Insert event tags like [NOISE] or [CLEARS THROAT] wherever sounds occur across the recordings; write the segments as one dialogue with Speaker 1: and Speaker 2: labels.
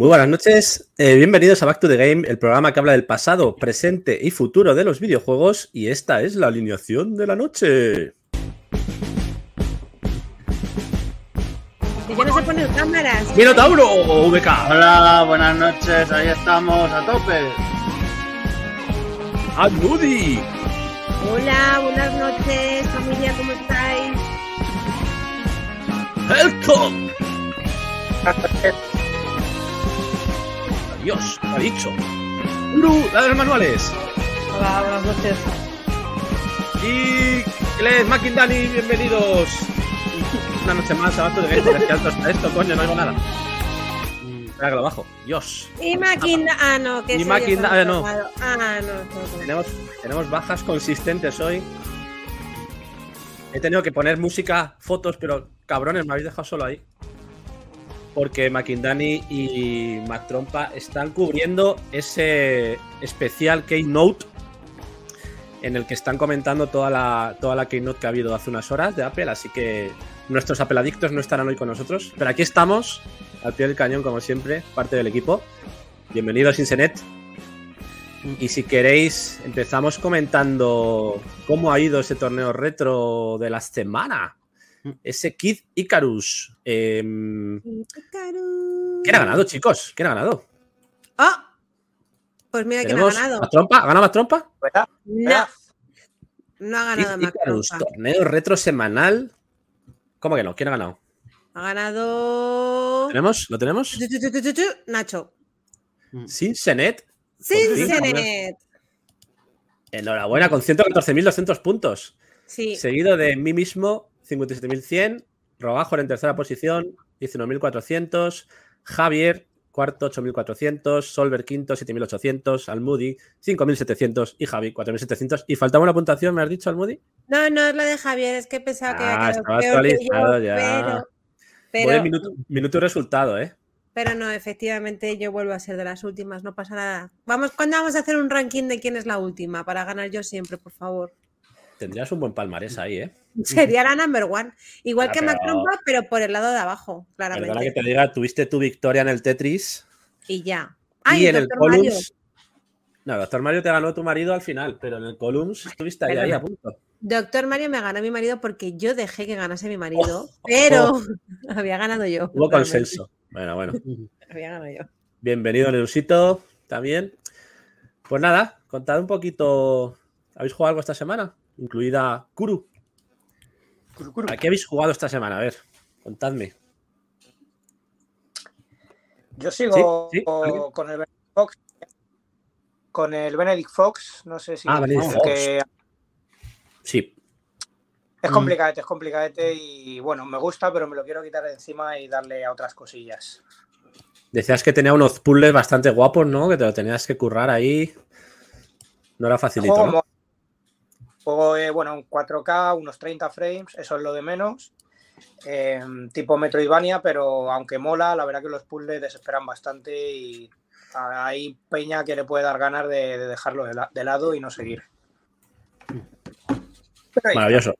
Speaker 1: Muy buenas noches, eh, bienvenidos a Back to the Game, el programa que habla del pasado, presente y futuro de los videojuegos, y esta es la alineación de la noche.
Speaker 2: Y ya no se ponen cámaras.
Speaker 1: ¡Minotauro! VK.
Speaker 3: Hola, buenas noches, ahí estamos a tope.
Speaker 1: ¡Ad Moody!
Speaker 2: Hola, buenas noches, familia, ¿cómo estáis?
Speaker 1: ¡Helcom! [LAUGHS] Adiós, ha dicho. Uru, la de los manuales.
Speaker 4: Hola, buenas noches.
Speaker 1: Y Les Dani, bienvenidos. Una noche más a Back to the Game. Joder, qué alto está esto, coño, no oigo nada. Mm, Espera que lo bajo. Dios.
Speaker 2: Y Maquinda. Ah, no, que
Speaker 1: Y
Speaker 2: soy
Speaker 1: Maquinda-
Speaker 2: yo
Speaker 1: ah, no.
Speaker 2: Ah, no.
Speaker 1: Tenemos, tenemos bajas consistentes hoy. He tenido que poner música, fotos, pero cabrones, me habéis dejado solo ahí. Porque Makindani y Mac Trompa están cubriendo ese especial Keynote en el que están comentando toda la, toda la Keynote que ha habido hace unas horas de Apple. Así que nuestros Apple adictos no estarán hoy con nosotros. Pero aquí estamos, al pie del cañón, como siempre, parte del equipo. Bienvenidos, Insenet. Y si queréis, empezamos comentando cómo ha ido ese torneo retro de la semana. Ese Kid Icarus.
Speaker 2: Itacaru.
Speaker 1: ¿Quién ha ganado, chicos? ¿Quién ha ganado?
Speaker 2: ¡Ah! Pues mira quién ha
Speaker 1: ¿Tenemos
Speaker 2: ganado.
Speaker 1: ¿Más trompa? ¿Ha ganado más trompa?
Speaker 2: No, no ha ganado
Speaker 1: Icarus,
Speaker 2: Trompa.
Speaker 1: torneo retro semanal. ¿Cómo que no? ¿Quién ha ganado?
Speaker 2: Ha ganado.
Speaker 1: ¿Tenemos? ¿Lo tenemos?
Speaker 2: Tu, tu, Nacho.
Speaker 1: Sin Senet.
Speaker 2: Sin Senet.
Speaker 1: Enhorabuena, con 114.200 puntos.
Speaker 2: Sí.
Speaker 1: Seguido de mí mismo, 57.100. Robajo en tercera posición, 19.400. Javier, cuarto, 8.400. Solver, quinto, 7.800. Almudi, 5.700. Y Javi, 4.700. ¿Y faltaba una puntuación, me has dicho, Almudi?
Speaker 2: No, no es la de Javier, es que pensaba que
Speaker 1: Ah,
Speaker 2: había que yo,
Speaker 1: actualizado ya.
Speaker 2: pero, pero,
Speaker 1: minuto, minuto y resultado, ¿eh?
Speaker 2: pero no, efectivamente yo vuelvo a ser de las últimas, no pasa nada. Vamos, ¿cuándo vamos a hacer un ranking de quién es la última? Para ganar yo siempre, por favor.
Speaker 1: Tendrías un buen palmarés ahí, ¿eh? [LAUGHS]
Speaker 2: Sería la number one. Igual
Speaker 1: Ah,
Speaker 2: que
Speaker 1: pero-
Speaker 2: Macrompa, pero por el lado de abajo,
Speaker 1: Perdona que
Speaker 2: claramente.
Speaker 1: te diga, tuviste tu victoria en el Tetris.
Speaker 2: Y ya.
Speaker 1: y en el. Columns. No, Doctor Mario te ganó tu marido al final, pero en el Columns estuviste ahí, ahí a punto.
Speaker 2: Doctor Mario me ganó mi marido porque yo dejé que ganase mi marido,
Speaker 1: Oh,
Speaker 2: pero [LAUGHS] había ganado yo.
Speaker 1: Hubo consenso. Bueno, bueno. [LAUGHS]
Speaker 2: Había ganado yo.
Speaker 1: Bienvenido, Neusito, también. Pues nada, contad un poquito. ¿Habéis jugado algo esta semana? Incluida Kuru. ¿A qué habéis jugado esta semana? A ver, contadme.
Speaker 3: Yo sigo
Speaker 1: Sí, sí, ¿alguien?
Speaker 3: con el Benedict Fox. Con el Benedict Fox, no sé si.
Speaker 1: Ah, Benedict Fox.
Speaker 3: que
Speaker 1: Sí.
Speaker 3: es
Speaker 1: Mm.
Speaker 3: complicadete, es complicadete y bueno, me gusta, pero me lo quiero quitar de encima y darle a otras cosillas.
Speaker 1: Decías que tenía unos puzzles bastante guapos, ¿no? Que te lo tenías que currar ahí. No era facilito, ¿no?
Speaker 3: Juego, eh, bueno, en 4K, unos 30 frames, eso es lo de menos. Eh, tipo Metroidvania, pero aunque mola, la verdad que los puzzles desesperan bastante y hay peña que le puede dar ganas de, de dejarlo de, la- de lado y no seguir.
Speaker 1: Maravilloso.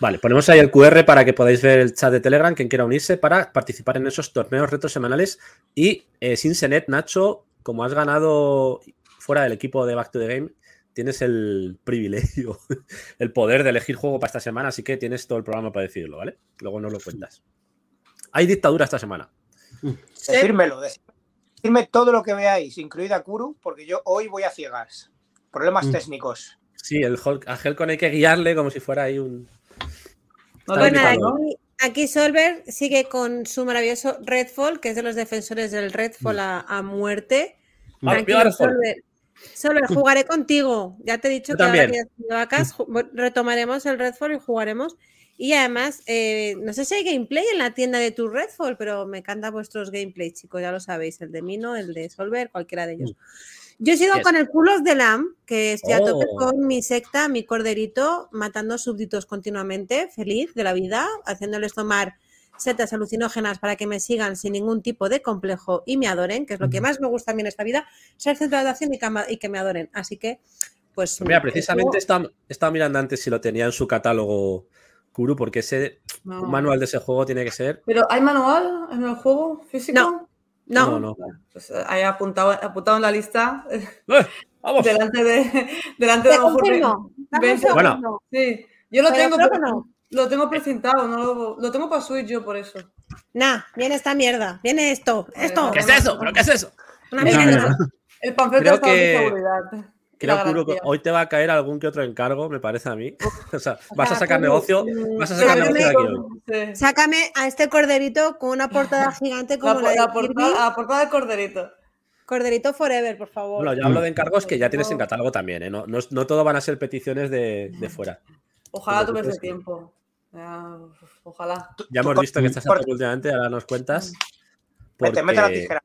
Speaker 1: Vale, ponemos ahí el QR para que podáis ver el chat de Telegram, quien quiera unirse para participar en esos torneos retos semanales. Y eh, sin Senet, Nacho, como has ganado fuera del equipo de Back to the Game, tienes el privilegio, [LAUGHS] el poder de elegir juego para esta semana, así que tienes todo el programa para decidirlo, ¿vale? Luego nos lo cuentas. Hay dictadura esta semana.
Speaker 3: Decírmelo, dec- decirme todo lo que veáis, incluida Kuru, porque yo hoy voy a ciegas. Problemas
Speaker 1: Mm.
Speaker 3: técnicos.
Speaker 1: Sí, el Hulk, a Helcon hay que guiarle como si fuera ahí un. Está
Speaker 2: Bueno,
Speaker 1: flipando.
Speaker 2: aquí, aquí Solver sigue con su maravilloso Redfall, que es de los defensores del Redfall a, a muerte. Tranquilo. Solver. Solver, jugaré contigo. Ya te he dicho
Speaker 1: Yo
Speaker 2: que ahora
Speaker 1: también.
Speaker 2: que estoy de vacas, retomaremos el Redfall y jugaremos. Y además, eh, no sé si hay gameplay en la tienda de tu Redfall, pero me encantan vuestros gameplays, chicos, ya lo sabéis. El de Mino, el de Solver, cualquiera de ellos. Yo sigo
Speaker 1: Yes.
Speaker 2: con el Culos de Lamb, que estoy a tope
Speaker 1: Oh.
Speaker 2: con mi secta, mi corderito, matando súbditos continuamente, feliz de la vida, haciéndoles tomar setas alucinógenas para que me sigan sin ningún tipo de complejo y me adoren, que es lo que más me gusta a mí en esta vida, ser centro de atención y que, y que me adoren. Así que, pues...
Speaker 1: Mira,
Speaker 2: mm,
Speaker 1: precisamente estaba, estaba mirando antes si lo tenía en su catálogo Kuru, porque ese
Speaker 4: No.
Speaker 1: Un manual de ese juego tiene que ser.
Speaker 4: Pero ¿hay manual en el juego físico?
Speaker 2: No. No,
Speaker 1: No, no.
Speaker 4: Pues ahí apuntado, apuntado en la lista. [LAUGHS]
Speaker 1: ¡Eh! ¡Vamos!
Speaker 4: delante de. [LAUGHS] Delante de
Speaker 2: un
Speaker 4: veinte-
Speaker 1: Bueno.
Speaker 4: Sí, yo lo
Speaker 2: Pero
Speaker 4: tengo,
Speaker 2: no.
Speaker 4: Lo tengo precintado, no lo, lo tengo para Switch yo por eso.
Speaker 2: Nah, viene esta mierda. Viene esto. Esto.
Speaker 1: ¿Qué es eso? ¿Pero qué es eso?
Speaker 2: Una mierda.
Speaker 4: El panfleto
Speaker 1: Creo
Speaker 4: está de
Speaker 1: que-
Speaker 4: seguridad. [LAUGHS]
Speaker 1: Creo que hoy te va a caer algún que otro encargo, me parece a mí. [LAUGHS] O sea, vas a sacar negocio, vas a sacar
Speaker 2: Sácame-
Speaker 1: negocio de aquí hoy.
Speaker 2: Sácame a este corderito con una portada [LAUGHS] gigante como la, de
Speaker 4: portada, la portada de corderito.
Speaker 2: Corderito Forever, por favor.
Speaker 1: Bueno, yo hablo de encargos que ya tienes en catálogo también, ¿eh? No, no, no todo van a ser peticiones de, de fuera.
Speaker 4: Ojalá tuviese
Speaker 1: que-
Speaker 4: tiempo. Ojalá.
Speaker 1: Ya hemos visto que estás a tope últimamente, ahora nos cuentas.
Speaker 3: Mete, mete la tijera.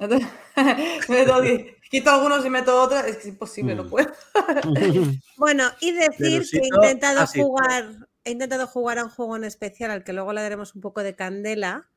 Speaker 3: [LAUGHS]
Speaker 4: Meto quito algunos y meto otros. Es que es imposible, no
Speaker 1: Mm.
Speaker 4: puedo. [LAUGHS]
Speaker 2: Bueno, y decir que he intentado
Speaker 1: ah,
Speaker 2: jugar, he intentado jugar a un juego en especial al que luego le daremos un poco de candela,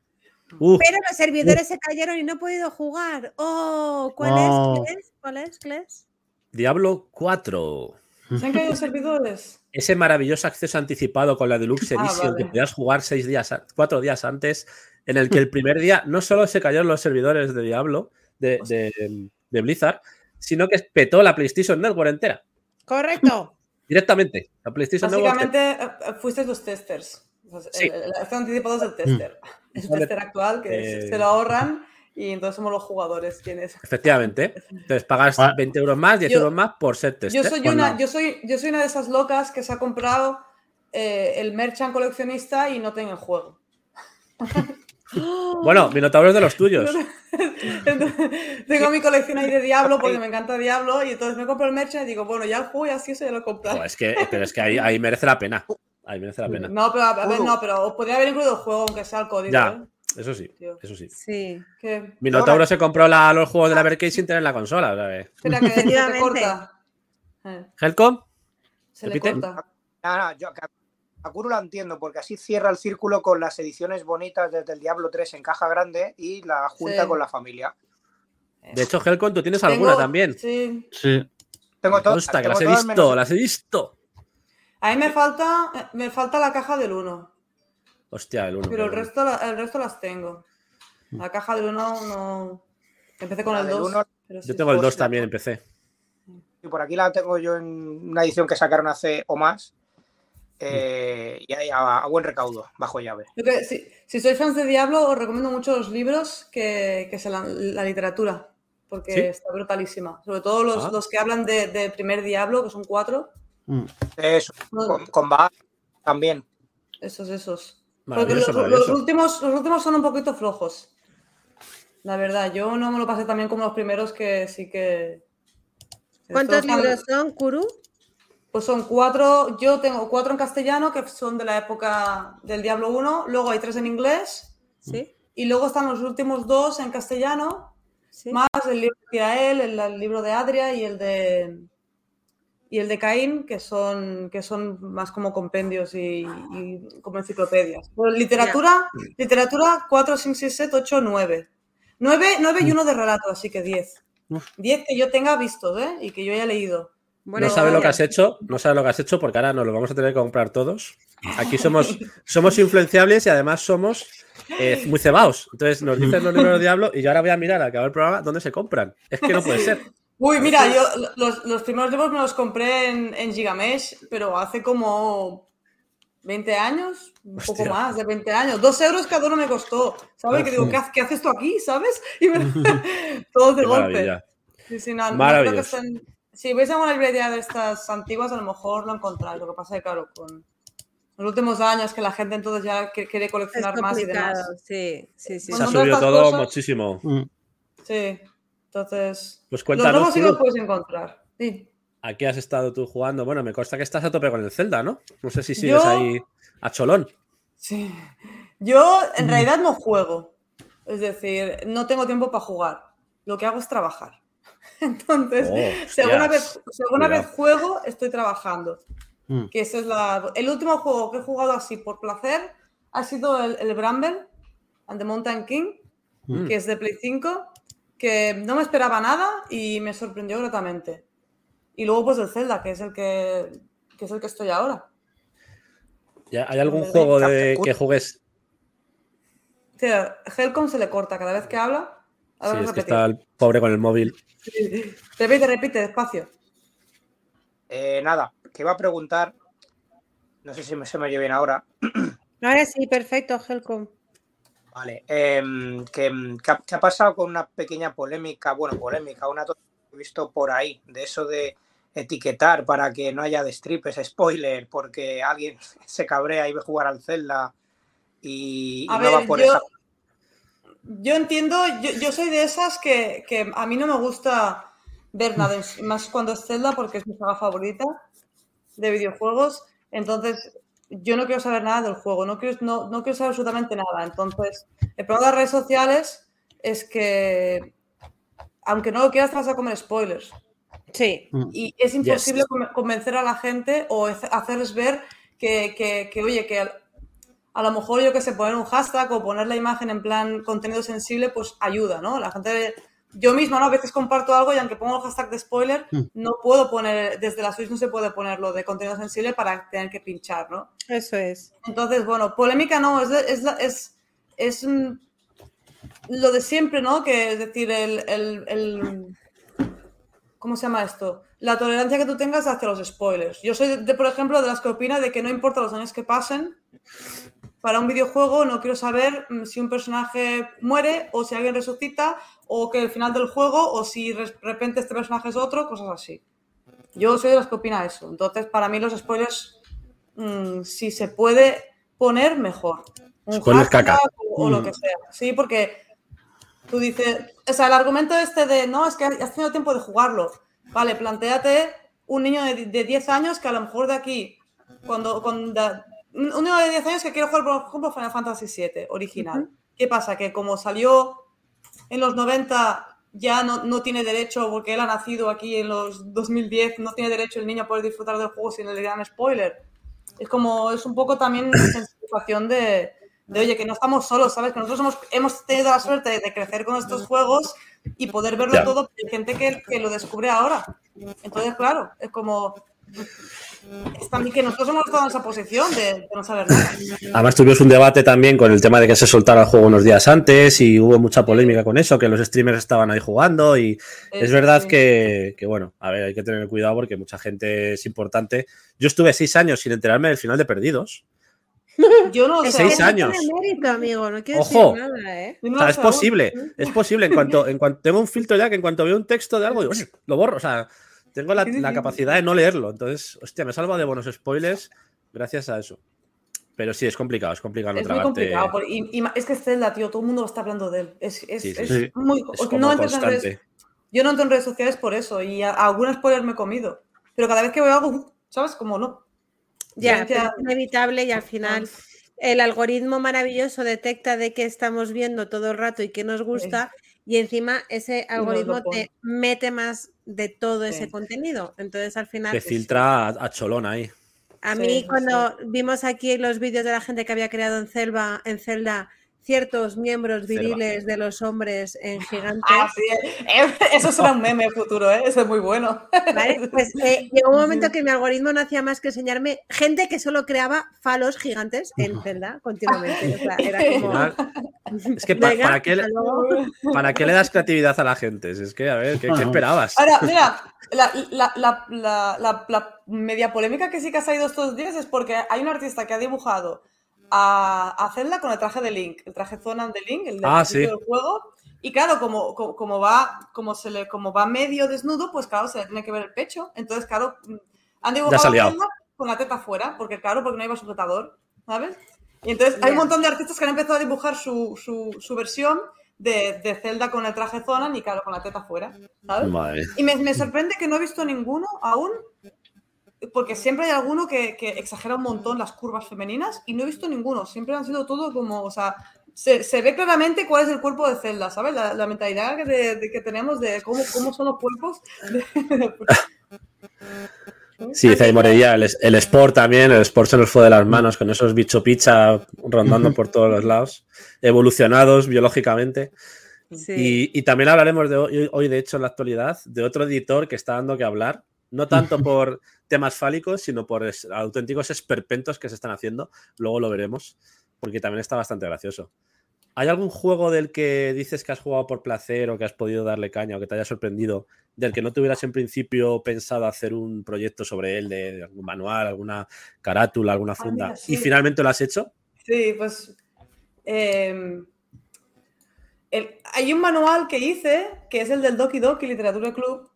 Speaker 1: Uf,
Speaker 2: pero los servidores se cayeron y no he podido jugar. Oh, ¿cuál
Speaker 5: No.
Speaker 2: es? ¿Cuál es? ¿Cuál es? ¿Cuál es?
Speaker 1: Diablo 4.
Speaker 4: ¿Se han caído servidores?
Speaker 1: Ese maravilloso acceso anticipado con la Deluxe
Speaker 4: Ah,
Speaker 1: Edition
Speaker 4: vale.
Speaker 1: que podías jugar seis días, cuatro días antes, en el que el primer día no solo se cayeron los servidores de Diablo, de, de- de Blizzard, sino que petó la PlayStation Network entera,
Speaker 2: Correcto.
Speaker 1: directamente. La PlayStation Network.
Speaker 4: Básicamente eh, eh, fuiste los testers.
Speaker 1: Sí.
Speaker 4: El, el acceso anticipado es el tester. Es un
Speaker 1: Vale.
Speaker 4: tester actual que
Speaker 1: Eh.
Speaker 4: se lo ahorran y entonces somos los jugadores quienes.
Speaker 1: Efectivamente. Entonces pagas
Speaker 5: Ah.
Speaker 1: 20 euros más, 10
Speaker 4: Yo-
Speaker 1: euros más por ser tester.
Speaker 4: Yo soy, una, yo, soy, yo soy una de esas locas que se ha comprado eh, el merchant coleccionista y no tengo el juego. [LAUGHS]
Speaker 1: Bueno, Minotauros de los tuyos. [LAUGHS]
Speaker 4: Entonces, tengo mi colección ahí de Diablo porque me encanta Diablo y entonces me compro el merchant y digo, bueno, ya el juego y así eso ya lo he comprado.
Speaker 1: Es que, pero es que ahí, ahí merece la pena. Ahí merece la pena.
Speaker 4: No, pero a ver, no, pero os podría haber incluido el juego aunque sea el código.
Speaker 1: Ya.
Speaker 4: ¿eh?
Speaker 1: Eso sí,
Speaker 4: Tío.
Speaker 1: eso sí.
Speaker 2: Sí.
Speaker 4: Que-
Speaker 1: Minotauro se compró la- los juegos de la Berkey sin tener la consola. que-
Speaker 4: Espera, que se
Speaker 2: Efectivamente.
Speaker 4: corta. [LAUGHS]
Speaker 1: ¿Helcom?
Speaker 4: se le corta.
Speaker 3: Yo a- a Kuro la entiendo, porque así cierra el círculo con las ediciones bonitas desde el Diablo 3 en caja grande y la junta
Speaker 4: Sí.
Speaker 3: con la familia.
Speaker 1: De hecho, Helcom, tú tienes alguna también.
Speaker 4: Sí.
Speaker 5: Sí.
Speaker 3: Tengo
Speaker 1: consta que
Speaker 3: tengo
Speaker 1: las he
Speaker 3: todas
Speaker 1: visto,
Speaker 3: menos-
Speaker 1: las he visto.
Speaker 4: A mí me falta, me falta la caja del 1,
Speaker 1: Hostia, el uno.
Speaker 4: pero el resto, la- el resto las tengo. La caja del 1 no... Empecé con
Speaker 3: La
Speaker 4: el
Speaker 3: del
Speaker 4: 2.
Speaker 3: uno-
Speaker 4: pero sí.
Speaker 1: Yo tengo el 2
Speaker 3: Hostia.
Speaker 1: también, empecé.
Speaker 3: Y por aquí la tengo yo en una edición que sacaron hace o más. eh, y ahí a, a buen recaudo, bajo llave.
Speaker 4: Si, si sois fans de Diablo, os recomiendo mucho los libros que, que se la, la literatura, porque
Speaker 1: ¿Sí?
Speaker 4: está brutalísima. Sobre todo los,
Speaker 1: Ah.
Speaker 4: los que hablan de, de primer Diablo, que son cuatro.
Speaker 5: Mm.
Speaker 3: Eso,
Speaker 4: No,
Speaker 3: con, con Baal también.
Speaker 4: Esos, esos. Porque los, últimos, los últimos son un poquito flojos. La verdad, yo no me lo pasé también como los primeros que sí que...
Speaker 2: ¿Cuántos libros son, Kuru?
Speaker 4: Pues son cuatro, yo tengo cuatro en castellano que son de la época del Diablo 1, luego hay tres en inglés
Speaker 2: Sí.
Speaker 4: y luego están los últimos dos en castellano,
Speaker 2: Sí.
Speaker 4: más el libro de Tirael, el, el libro de Adria y el de y el de Caín, que son, que son más como compendios y, y como enciclopedias. Pues literatura, literatura 4, 5, 6, 7, 8, 9. 9, 9 y uno de relato, así que 10.
Speaker 5: Uf.
Speaker 4: 10 que yo tenga vistos, ¿eh? Y que yo haya leído.
Speaker 2: Bueno,
Speaker 1: no sabes lo que has hecho, no sabes lo que has hecho porque ahora nos lo vamos a tener que comprar todos. Aquí somos, [LAUGHS] somos influenciables y además somos eh, muy cebados. Entonces nos dicen los libros de Diablo y yo ahora voy a mirar al acabar el programa dónde se compran. Es que no puede [LAUGHS] ser.
Speaker 4: Uy, mira, yo los, los primeros libros me los compré en, en Gigamesh, pero hace como 20 años, un poco más de 20 años. Dos euros cada uno me costó, ¿sabes? Que digo, ¿qué, ha- qué haces tú aquí? ¿Sabes? Y me... [LAUGHS] [LAUGHS] todos de
Speaker 1: Qué
Speaker 4: golpe.
Speaker 1: maravilla.
Speaker 4: Sí, sí, no, no estén- Si veis alguna librería de estas antiguas, a lo mejor lo encontráis. Lo que pasa es que, claro, con los últimos años que la gente entonces ya quiere coleccionar más y demás.
Speaker 2: sí, sí, sí.
Speaker 1: Se ha subido todo
Speaker 4: cosas-
Speaker 1: muchísimo.
Speaker 5: Mm.
Speaker 4: Sí, entonces...
Speaker 1: Pues
Speaker 4: Los nuevos sí los puedes encontrar. Sí.
Speaker 1: ¿a qué has estado tú jugando? Bueno, me consta que estás a tope con el Zelda, ¿no? No sé si sigues
Speaker 4: Yo-
Speaker 1: ahí a cholón.
Speaker 4: Sí. Yo en realidad no juego. Es decir, no tengo tiempo para jugar. Lo que hago es trabajar. [LAUGHS] Entonces,
Speaker 1: Oh, hostias.
Speaker 4: vez,
Speaker 1: Cuidado.
Speaker 4: vez juego, estoy trabajando.
Speaker 5: Mm.
Speaker 4: Que ese es la... El último juego que he jugado así por placer ha sido el, el Bramble and the Mountain King,
Speaker 1: Mm.
Speaker 4: que es de Play 5, que no me esperaba nada y me sorprendió gratamente. Y luego pues el Zelda, que es el que, que es el que estoy ahora.
Speaker 1: ¿Ya ¿Hay algún juego de que juegues?
Speaker 4: Sí, Helcom se le corta cada vez que habla.
Speaker 1: Sí, es que está el pobre con el móvil.
Speaker 4: Repite, repite, despacio.
Speaker 3: Eh, nada, que iba a preguntar. No sé si me, se me oye bien ahora. [CLEARS THROAT]
Speaker 2: Ahora sí, perfecto, Helcom.
Speaker 3: Vale. em, que, que ha, pasado con una pequeña polémica, bueno, polémica, una que he visto por ahí, de eso de etiquetar para que no haya destripes, spoiler, porque alguien [LAUGHS] se cabrea y ve jugar al Zelda y, y no va por
Speaker 4: yo,
Speaker 3: esa.
Speaker 4: yo entiendo, yo, yo soy de esas que, que a mí no me gusta ver nada, en- más cuando es Zelda porque es mi saga favorita de videojuegos. Entonces, yo no quiero saber nada del juego, no quiero, no, no quiero saber absolutamente nada. Entonces, el problema de las redes sociales es que, aunque no lo quieras, te vas a comer spoilers.
Speaker 2: Sí.
Speaker 4: Y es imposible conven- convencer a la gente o hace- hacerles ver que, que- que, oye, que al- a lo mejor yo que sé, poner un hashtag o poner la imagen en plan contenido sensible, pues ayuda, ¿no? La gente, yo misma, ¿no? A veces comparto algo y aunque pongo el hashtag de spoiler,
Speaker 5: Mm.
Speaker 4: no puedo poner, desde la Switch no se puede ponerlo de contenido sensible para tener que pinchar, ¿no?
Speaker 2: Eso es.
Speaker 4: Entonces, bueno, polémica no, es, de- es, es, es lo de siempre, ¿no? Que es decir, el, el- el- ¿Cómo se llama esto? La tolerancia que tú tengas hacia los spoilers. Yo soy, de, de, por ejemplo, de las que opina de que no importa los años que pasen, para un videojuego no quiero saber mm, si un personaje muere o si alguien resucita o que el final del juego o si de repente este personaje es otro, cosas así. Yo soy de las que opina eso. Entonces, para mí los spoilers, mm, si se puede poner, mejor. Un
Speaker 1: Spoiler
Speaker 4: hashtag
Speaker 1: caca.
Speaker 4: O, o lo que sea. Sí, porque tú dices, o sea, el argumento este de, no, es que has tenido tiempo de jugarlo. Vale, planteate un niño de, de 10 años que a lo mejor de aquí, cuando, cuando un niño de 10 años que quiere jugar, por ejemplo, Final Fantasy VII original. ¿Qué pasa? Que como salió en los 90 ya no, no, tiene derecho, porque él ha nacido aquí en los 2010, no tiene derecho el niño a poder disfrutar del juego sin el gran spoiler. Es como, es un poco también [COUGHS] sensación de, de, oye, que no estamos solos, ¿sabes? Que nosotros hemos, hemos tenido la suerte de crecer con estos juegos y poder verlo todo, hay gente que, que lo descubre ahora. Entonces, claro, es como, es también que nosotros hemos estado en esa posición de, de no saber nada.
Speaker 1: Además tuvimos un debate también con el tema de que se soltara el juego unos días antes y hubo mucha polémica con eso, que los streamers estaban ahí jugando y es verdad
Speaker 4: sí.
Speaker 1: que, que, bueno, a ver, hay que tener cuidado porque mucha gente es importante. Yo estuve seis años sin enterarme del final de Perdidos.
Speaker 4: Yo no sé.
Speaker 1: Seis años.
Speaker 2: tiene mérito, amigo. No quiero
Speaker 1: Ojo.
Speaker 2: decir nada, ¿eh?
Speaker 1: O sea, es posible, es posible. En [LAUGHS] cuanto, en cuanto tengo un filtro ya que en cuanto veo un texto de algo, digo, "Uy, lo borro. O sea, tengo la,
Speaker 4: Sí, sí,
Speaker 1: la
Speaker 4: sí.
Speaker 1: capacidad de no leerlo. Entonces, hostia, me salvo de buenos spoilers gracias a eso. Pero sí, es complicado, es complicado no
Speaker 4: Es muy complicado. por- Y, y es que Zelda, tío, todo el mundo está hablando de él. Es, es,
Speaker 1: Sí, sí,
Speaker 4: es
Speaker 1: sí.
Speaker 4: muy.
Speaker 1: Es
Speaker 4: no
Speaker 1: como
Speaker 4: entras en redes-
Speaker 1: constante.
Speaker 4: yo no entro en redes sociales por eso. Y a, a algún spoiler me he comido. Pero cada vez que veo algo, ¿sabes? Como no.
Speaker 2: Ya,
Speaker 4: Ya,
Speaker 2: es inevitable y al final el algoritmo maravilloso detecta de qué estamos viendo todo el rato y qué nos gusta y encima ese algoritmo te mete más de todo ese contenido. Entonces al final,
Speaker 1: Te filtra a, a cholón ahí.
Speaker 2: a mí
Speaker 4: sí,
Speaker 2: cuando vimos aquí los vídeos de la gente que había creado en Zelda, en Zelda ciertos miembros viriles de los hombres en gigantes,
Speaker 4: Ah, sí, eh, Eso será un meme futuro, ¿eh? Eso es muy bueno.
Speaker 2: ¿vale? Pues eh, llegó un momento [LAUGHS] que mi algoritmo no hacía más que enseñarme gente que solo creaba falos gigantes en Zelda continuamente. O sea, era [LAUGHS] como... [LAUGHS]
Speaker 1: es que pa-
Speaker 2: Venga,
Speaker 1: para, qué, le-. ¿para qué le das creatividad a la gente? Es que, a ver, ¿qué, qué esperabas?
Speaker 4: Ahora, mira, la, la, la, la, la- la media polémica que sí que ha salido estos días es porque hay un artista que ha dibujado a, a Zelda con el traje de Link, el traje Zonan de Link, el del
Speaker 1: Ah, sí.
Speaker 4: del juego. Y claro, como, como, como va, como se le, como va medio desnudo, pues claro, se le tiene que ver el pecho. Entonces, claro, mm, han dibujado con la teta fuera, porque claro, porque no iba sujetador, ¿sabes? Y entonces hay un montón de artistas que han empezado a dibujar su, su, su versión de, de Zelda con el traje Zonan y claro, con la teta fuera, ¿sabes?
Speaker 1: Madre mía.
Speaker 4: Y me, me sorprende que no he visto ninguno aún, porque siempre hay alguno que, que exagera un montón las curvas femeninas y no he visto ninguno. Siempre han sido todo como, o sea, se, se ve claramente cuál es el cuerpo de Zelda, ¿sabes? La, la mentalidad que, de- de que tenemos de cómo, cómo son los cuerpos. [LAUGHS]
Speaker 1: Sí, dice ahí Morella, el, el Sport también, el Sport se nos fue de las manos con esos bicho picha rondando por todos los lados, evolucionados biológicamente.
Speaker 2: Sí.
Speaker 1: Y, y también hablaremos de hoy, hoy, de hecho, en la actualidad, de otro editor que está dando que hablar, No tanto por [LAUGHS] temas fálicos, sino por es- auténticos esperpentos que se están haciendo. Luego lo veremos, porque también está bastante gracioso. ¿Hay algún juego del que dices que has jugado por placer o que has podido darle caña o que te haya sorprendido, del que no tuvieras en principio pensado hacer un proyecto sobre él, de, de algún manual, alguna carátula, alguna
Speaker 4: Ah,
Speaker 1: funda,
Speaker 4: mira, sí.
Speaker 1: y finalmente lo has hecho?
Speaker 4: Sí, pues. eh, el- hay un manual que hice, que es el del Doki Doki Literatura Club,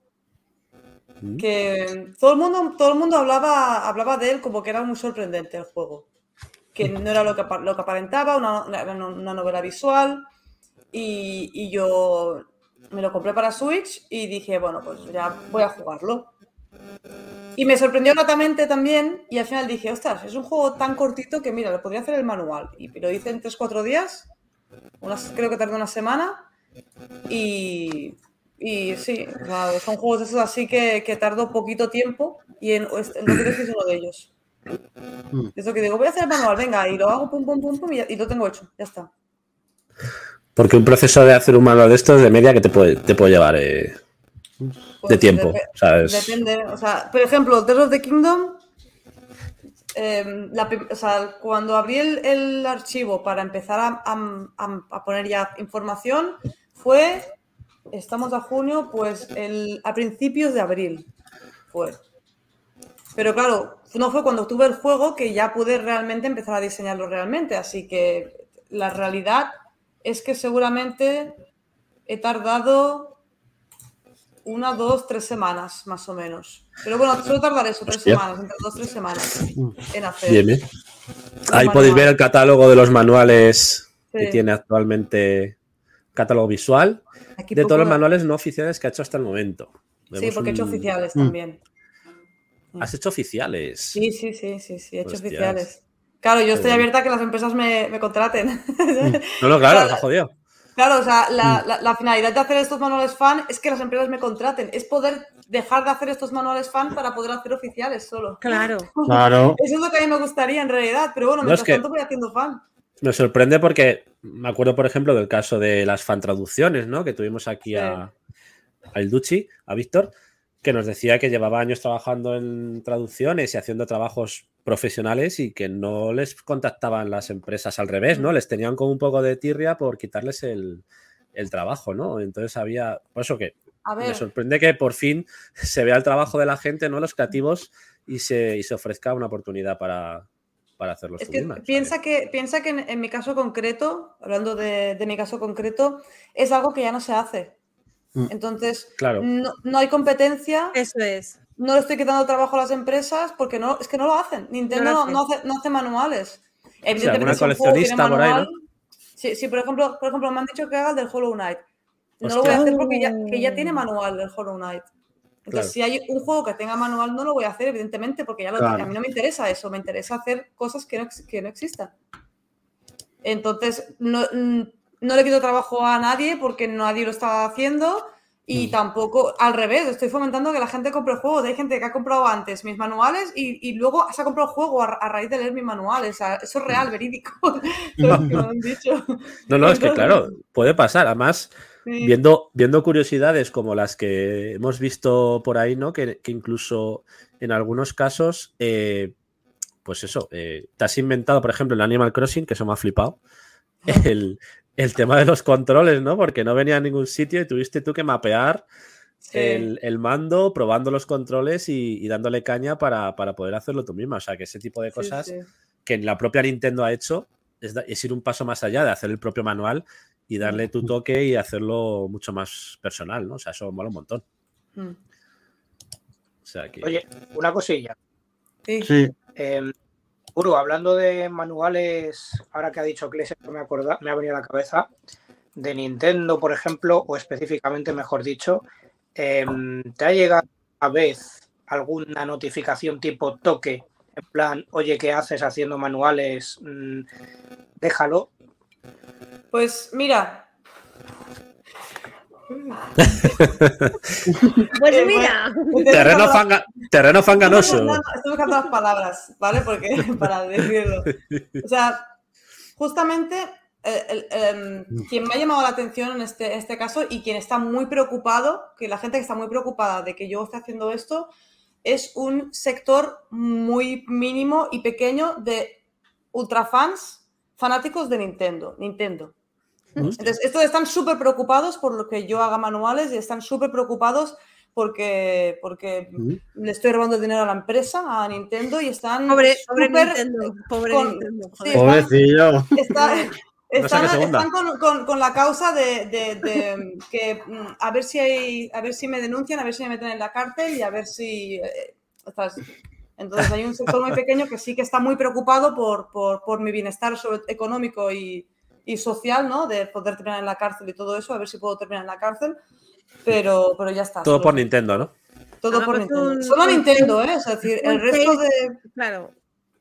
Speaker 1: Mm.
Speaker 4: que todo el mundo, todo el mundo hablaba, hablaba de él como que era muy sorprendente el juego. Que no era lo que, lo que aparentaba, una, una- una novela visual. Y, y yo me lo compré para Switch y dije, bueno, pues ya voy a jugarlo. Y me sorprendió gratamente también. Y al final dije, ostras, es un juego tan cortito que mira, lo podría hacer el manual. Y lo hice en 3-4 días. Unas, creo que tardó una semana. Y, y sí, o sea, son juegos de esos así que, que tardó poquito tiempo. Y en, en Doki Doki es uno de ellos.
Speaker 5: Mm.
Speaker 4: Es lo que digo, voy a hacer el manual, venga, y lo hago pum, pum, pum, pum, y, lo tengo hecho, ya está.
Speaker 1: Porque un proceso de hacer un manual de estos de media que te puede, te puede llevar eh, de
Speaker 4: Pues
Speaker 1: tiempo.
Speaker 4: depe-
Speaker 1: O sea, es-
Speaker 4: Depende, o sea, por ejemplo, Tears of the Kingdom, em, la prim- o sea, cuando abrí el, el archivo para empezar a- a poner ya información, fue, estamos a junio, pues el, a principios de abril fue. Pero claro, no fue cuando tuve el juego que ya pude realmente empezar a diseñarlo realmente, así que la realidad es que seguramente he tardado una, dos, tres semanas, más o menos. Pero bueno, suele tardar eso, tres
Speaker 1: Hostia.
Speaker 4: semanas, entre dos, tres semanas en hacer.
Speaker 1: bien, bien.
Speaker 4: un
Speaker 1: Ahí podéis ver el catálogo de los manuales que tiene actualmente catálogo visual
Speaker 4: Aquí
Speaker 1: de todos los manuales no oficiales que ha hecho hasta el momento.
Speaker 4: Sí, porque he hecho oficiales
Speaker 5: Mm.
Speaker 4: también.
Speaker 1: Has hecho oficiales.
Speaker 4: Sí, sí, sí, sí, sí, he hecho
Speaker 1: Hostias.
Speaker 4: oficiales. Claro, yo
Speaker 1: Qué
Speaker 4: estoy
Speaker 1: bueno.
Speaker 4: abierta a que las empresas me, me contraten. [LAUGHS]
Speaker 1: No, no, claro, ha jodido.
Speaker 4: Claro, o sea, la,
Speaker 1: Mm.
Speaker 4: la- la finalidad de hacer estos manuales fan es que las empresas me contraten. Es poder dejar de hacer estos manuales fan para poder hacer oficiales solo.
Speaker 2: Claro. [LAUGHS]
Speaker 5: Claro.
Speaker 4: Eso es lo que a mí me gustaría en realidad, pero bueno,
Speaker 1: No,
Speaker 4: mientras
Speaker 1: es que-
Speaker 4: tanto voy haciendo fan.
Speaker 1: Me sorprende porque me acuerdo, por ejemplo, del caso de las fan traducciones, ¿no? Que tuvimos aquí
Speaker 4: Sí.
Speaker 1: a, a El Ducci, a Víctor, que nos decía que llevaba años trabajando en traducciones y haciendo trabajos profesionales y que no les contactaban las empresas al revés, ¿no?
Speaker 4: Mm.
Speaker 1: Les tenían como un poco de tirria por quitarles el, el trabajo, ¿no? Entonces había. Por eso que
Speaker 4: A
Speaker 1: me
Speaker 4: ver,
Speaker 1: sorprende que por fin se vea el trabajo de la gente, ¿no? Los creativos y se, y se ofrezca una oportunidad para, para hacerlos
Speaker 4: es
Speaker 1: tú
Speaker 4: que
Speaker 1: misma. O sea
Speaker 4: piensa que, piensa que en, en mi caso concreto, hablando de, de mi caso concreto, es algo que ya no se hace.
Speaker 5: Mm.
Speaker 4: Entonces,
Speaker 1: Claro.
Speaker 4: no, no hay competencia,
Speaker 2: Eso es.
Speaker 4: no le estoy quitando trabajo a las empresas porque no, es que no lo hacen. Nintendo
Speaker 2: No
Speaker 4: hace, no hace manuales. un juego tiene
Speaker 1: coleccionista por ahí, ¿no?
Speaker 4: manual- Sí, sí, por ejemplo, por ejemplo, me han dicho que haga el del Hollow Knight. No lo voy a hacer porque ya, que ya tiene manual el Hollow Knight. Entonces,
Speaker 1: Claro.
Speaker 4: si hay un juego que tenga manual, no lo voy a hacer, evidentemente, porque ya lo
Speaker 5: Claro.
Speaker 4: a mí no me interesa eso, me interesa hacer cosas que no, que no existan. Entonces, no, mm, no le quito trabajo a nadie porque nadie lo está haciendo y
Speaker 1: Mm.
Speaker 4: tampoco, al revés, estoy fomentando que la gente compre juegos. Hay gente que ha comprado antes mis manuales y, y luego se ha comprado el juego a, a raíz de leer mis manuales. O sea, eso es real, verídico. [LAUGHS] dicho.
Speaker 1: No, no, es que claro, puede pasar. Además,
Speaker 4: Sí.
Speaker 1: viendo, viendo curiosidades como las que hemos visto por ahí, ¿no? Que, que incluso en algunos casos, eh, pues eso, eh, te has inventado, por ejemplo, en Animal Crossing, que eso me ha flipado, el, el tema de los controles, ¿no? Porque no venía a ningún sitio y tuviste tú que mapear
Speaker 4: Sí.
Speaker 1: el, el mando, probando los controles y, y dándole caña para, para poder hacerlo tú misma. O sea, que ese tipo de
Speaker 4: Sí,
Speaker 1: cosas
Speaker 4: sí.
Speaker 1: que la propia Nintendo ha hecho es, ir un paso más allá de hacer el propio manual y darle tu toque y hacerlo mucho más personal, ¿no? O sea, eso mola un montón.
Speaker 4: Mm.
Speaker 1: O sea, que...
Speaker 3: Oye, una cosilla.
Speaker 4: Sí.
Speaker 5: Sí.
Speaker 3: Eh, Uru, hablando de manuales, ahora que ha dicho Clese, me, acorda- me ha venido a la cabeza, de Nintendo, por ejemplo, o específicamente, mejor dicho, eh, ¿te ha llegado a vez alguna notificación tipo toque? En plan, oye, ¿qué haces haciendo manuales? Mm, déjalo.
Speaker 4: Pues mira, [LAUGHS]
Speaker 2: Pues
Speaker 4: Eh,
Speaker 2: mira.
Speaker 1: terreno, fanga- terreno fanganoso.
Speaker 4: No, no, no, estoy buscando las palabras, ¿vale? Porque [LAUGHS] para decirlo. O sea, justamente eh, el- em, quien me ha llamado la atención en este, este caso y quien está muy preocupado, que la gente que está muy preocupada de que yo esté haciendo esto, es un sector muy mínimo y pequeño de ultrafans fanáticos de Nintendo. Nintendo. Entonces, estos están súper preocupados por lo que yo haga manuales y están súper preocupados porque, porque le estoy robando dinero a la empresa, a Nintendo, y están
Speaker 2: Pobre, pobre Nintendo. Pobre
Speaker 4: con-
Speaker 2: Nintendo.
Speaker 4: sí, está- están, con, con- con la causa de, de- de que mm, a ver si hay, a ver si me denuncian, a ver si me meten en la cárcel y a ver si eh, estás- entonces hay un sector muy pequeño que sí que está muy preocupado por, por, por mi bienestar sobre- económico y, y social, ¿no? De poder terminar en la cárcel y todo eso, a ver si puedo terminar en la cárcel, pero, pero ya está.
Speaker 1: Todo por Nintendo, ¿no?
Speaker 4: Todo por Nintendo.
Speaker 2: un-
Speaker 4: Solo
Speaker 2: un
Speaker 4: Nintendo, ¿eh? Es decir, el resto de...
Speaker 2: Claro.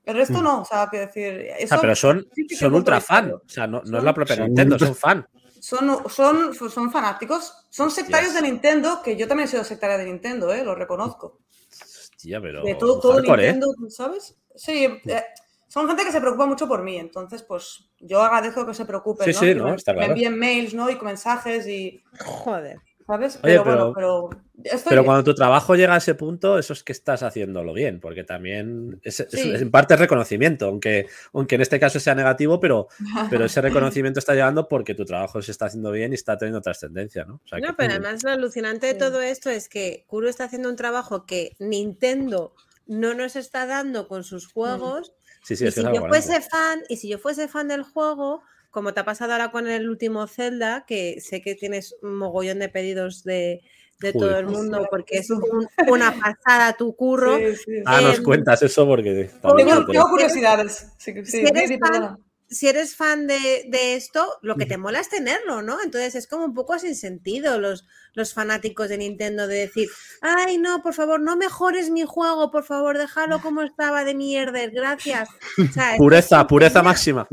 Speaker 4: El resto no, o sea, que decir... Eso
Speaker 1: Ah, pero son,
Speaker 4: sí
Speaker 1: son ultra fan. O sea, no, no es la propia
Speaker 5: son
Speaker 1: Nintendo,
Speaker 5: ultra-
Speaker 1: son fan.
Speaker 4: son, son, son fanáticos, son sectarios de Nintendo, que yo también he sido sectaria de Nintendo, ¿eh? lo reconozco.
Speaker 1: Hostia, pero.
Speaker 4: De todo, todo
Speaker 1: hardcore, ¿eh?
Speaker 4: Nintendo, ¿sabes? Sí, eh, son gente que se preocupa mucho por mí, entonces pues yo agradezco que se preocupen,
Speaker 1: Sí,
Speaker 4: ¿no?
Speaker 1: sí, no,
Speaker 4: me,
Speaker 1: está
Speaker 4: me
Speaker 1: claro.
Speaker 4: envíen mails, ¿no? Y con mensajes y,
Speaker 2: Joder.
Speaker 4: ¿sabes?
Speaker 1: Oye,
Speaker 4: Pero, bueno,
Speaker 1: pero...
Speaker 4: estoy
Speaker 1: Pero
Speaker 4: bien.
Speaker 1: cuando tu trabajo llega a ese punto, eso es que estás haciéndolo bien, porque también es, es-
Speaker 4: Sí.
Speaker 1: en parte es reconocimiento, aunque, aunque en este caso sea negativo, pero, pero ese [LAUGHS] reconocimiento está llegando porque tu trabajo se está haciendo bien y está teniendo trascendencia, ¿no? O sea, que-
Speaker 2: No, pero además lo alucinante de
Speaker 4: Sí.
Speaker 2: todo esto es que Kuro está haciendo un trabajo que Nintendo no nos está dando con sus juegos.
Speaker 1: sí, sí,
Speaker 2: y si yo fuese fan, y si yo fuese fan del juego, como te ha pasado ahora con el último Zelda, que sé que tienes un mogollón de pedidos de, de todo el mundo, porque es un- una pasada tu curro.
Speaker 4: Sí, sí,
Speaker 1: Ah, nos
Speaker 2: Em,
Speaker 1: cuentas eso porque
Speaker 4: Tengo, curiosidades. Sí, sí,
Speaker 2: si eres fan. Si eres fan de, de esto, lo que te mola es tenerlo, ¿no? Entonces es como un poco sin sentido los, los fanáticos de Nintendo de decir, ay, no, por favor, no mejores mi juego, por favor, déjalo como estaba de mierda, gracias. O sea, es-
Speaker 1: Pureza, pureza máxima.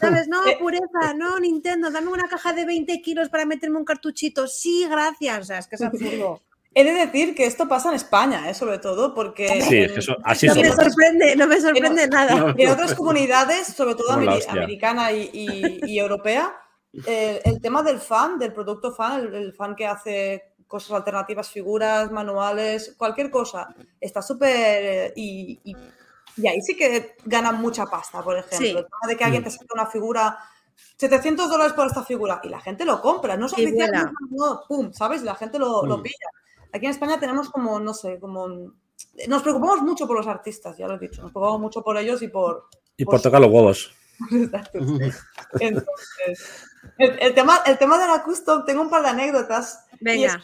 Speaker 2: ¿Sabes? No,
Speaker 4: Eh,
Speaker 2: pureza, no, Nintendo, dame una caja de 20 kilos para meterme un cartuchito. Sí, gracias. O sea, es que es absurdo.
Speaker 4: He de decir que esto pasa en España, ¿eh? sobre todo, porque
Speaker 1: Sí,
Speaker 4: en-
Speaker 1: es que eso, así
Speaker 2: No me sorprende, no me sorprende nada.
Speaker 4: en otras comunidades, sobre todo americana y, y- y europea, eh, el tema del fan, del producto fan, el, el fan que hace cosas alternativas, figuras, manuales, cualquier cosa, está súper... eh, y, y- y ahí sí que ganan mucha pasta, por ejemplo.
Speaker 2: Sí.
Speaker 4: El tema de que alguien te saca una figura... 700 dólares por esta figura y la gente lo compra, no es oficial, no, pum, ¿sabes? La gente lo, lo
Speaker 1: Mm.
Speaker 4: pilla. Aquí en España tenemos como, no sé, como... Nos preocupamos mucho por los artistas, ya lo he dicho, nos preocupamos mucho por ellos y por,
Speaker 1: Y por tocar los huevos. [LAUGHS]
Speaker 4: Entonces, el, el tema, el tema de la custom, tengo un par de anécdotas.
Speaker 2: Venga.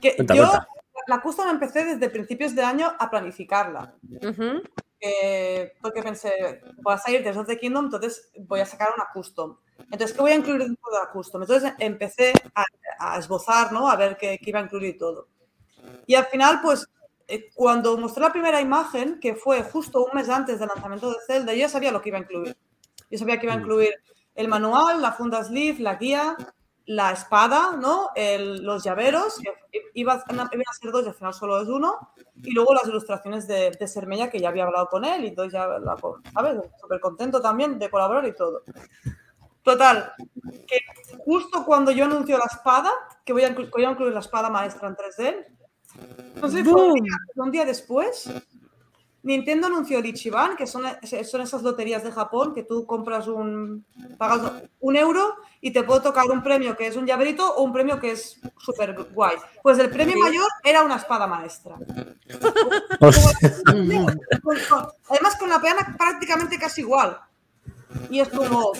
Speaker 4: que
Speaker 1: Cuenta,
Speaker 4: yo
Speaker 1: cuenta.
Speaker 4: la custom empecé desde principios de año a planificarla.
Speaker 2: Ujú.
Speaker 4: eh, porque pensé, voy a salir de the Kingdom, entonces voy a sacar una custom. Entonces, ¿qué voy a incluir dentro de la custom? Entonces empecé a, a esbozar, ¿no? A ver qué, qué iba a incluir y todo. Y al final, pues, eh, cuando mostré la primera imagen, que fue justo un mes antes del lanzamiento de Zelda, yo ya sabía lo que iba a incluir. Yo sabía que iba a
Speaker 1: Mm.
Speaker 4: incluir el manual, la funda sleeve, la guía, la espada, ¿no? El- los llaveros, que iba, a- iban a ser dos y al final solo es uno, y luego las ilustraciones de, de Sermella, que ya había hablado con él, y entonces ya, la, ¿sabes? Súper contento también de colaborar y todo. Total, que justo cuando yo anuncio la espada, que voy a, inclu- que voy a incluir la espada maestra en 3D, no sé, un día, un día después, Nintendo anunció el Ichiban, que son, son esas loterías de Japón que tú compras un, pagas un euro y te puede tocar un premio que es un llaverito o un premio que es súper guay. Pues el premio
Speaker 2: Sí.
Speaker 4: mayor era una espada maestra. [LAUGHS] Con- con- [LAUGHS] además con la peana prácticamente casi igual. Y es como,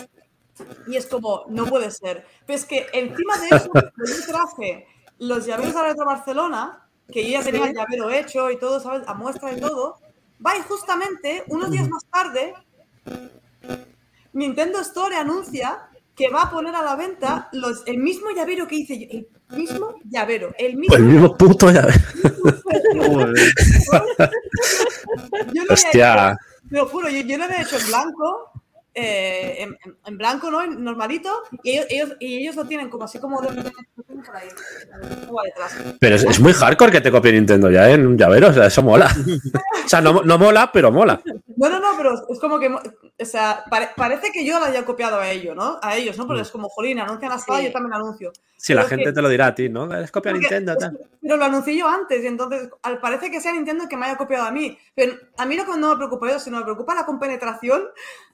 Speaker 4: y es como, no puede ser. Pero es que encima de eso, [LAUGHS] yo traje los llaveros de la Retro Barcelona, que yo ya tenía el llavero hecho y todo, ¿sabes? A muestra y todo. Va y justamente, unos días más tarde, Nintendo Store anuncia que va a poner a la venta los, el mismo llavero que hice yo. El mismo llavero. El mismo.
Speaker 1: El mismo puto.
Speaker 5: Joder. [LAUGHS]
Speaker 4: Yo lo
Speaker 1: Hostia.
Speaker 4: Te lo juro, yo, yo lo había hecho en blanco, eh, en, blanco, ¿no? En Normalito, y ellos, ellos, y ellos lo tienen como así como de, de- de- por ahí, como detrás.
Speaker 1: Pero es, es muy hardcore que te copie Nintendo ya ¿eh? en un llavero. O sea, eso mola. O sea, no, no mola, pero mola.
Speaker 4: No, no, no, pero es como que o sea, pare- parece que yo la haya copiado a ellos, ¿no? A ellos, ¿no? Porque
Speaker 1: Mm.
Speaker 4: es como, jolín, anuncian la espada,
Speaker 2: Sí.
Speaker 4: yo también anuncio.
Speaker 1: Si la gente
Speaker 4: que-
Speaker 1: te lo dirá a ti, ¿no? Es copia
Speaker 4: Porque-
Speaker 1: Nintendo, tal.
Speaker 4: Pero lo anuncié yo antes y entonces al parece que sea Nintendo que me haya copiado a mí. Pero a mí lo que no me preocupa eso, sino me preocupa la compenetración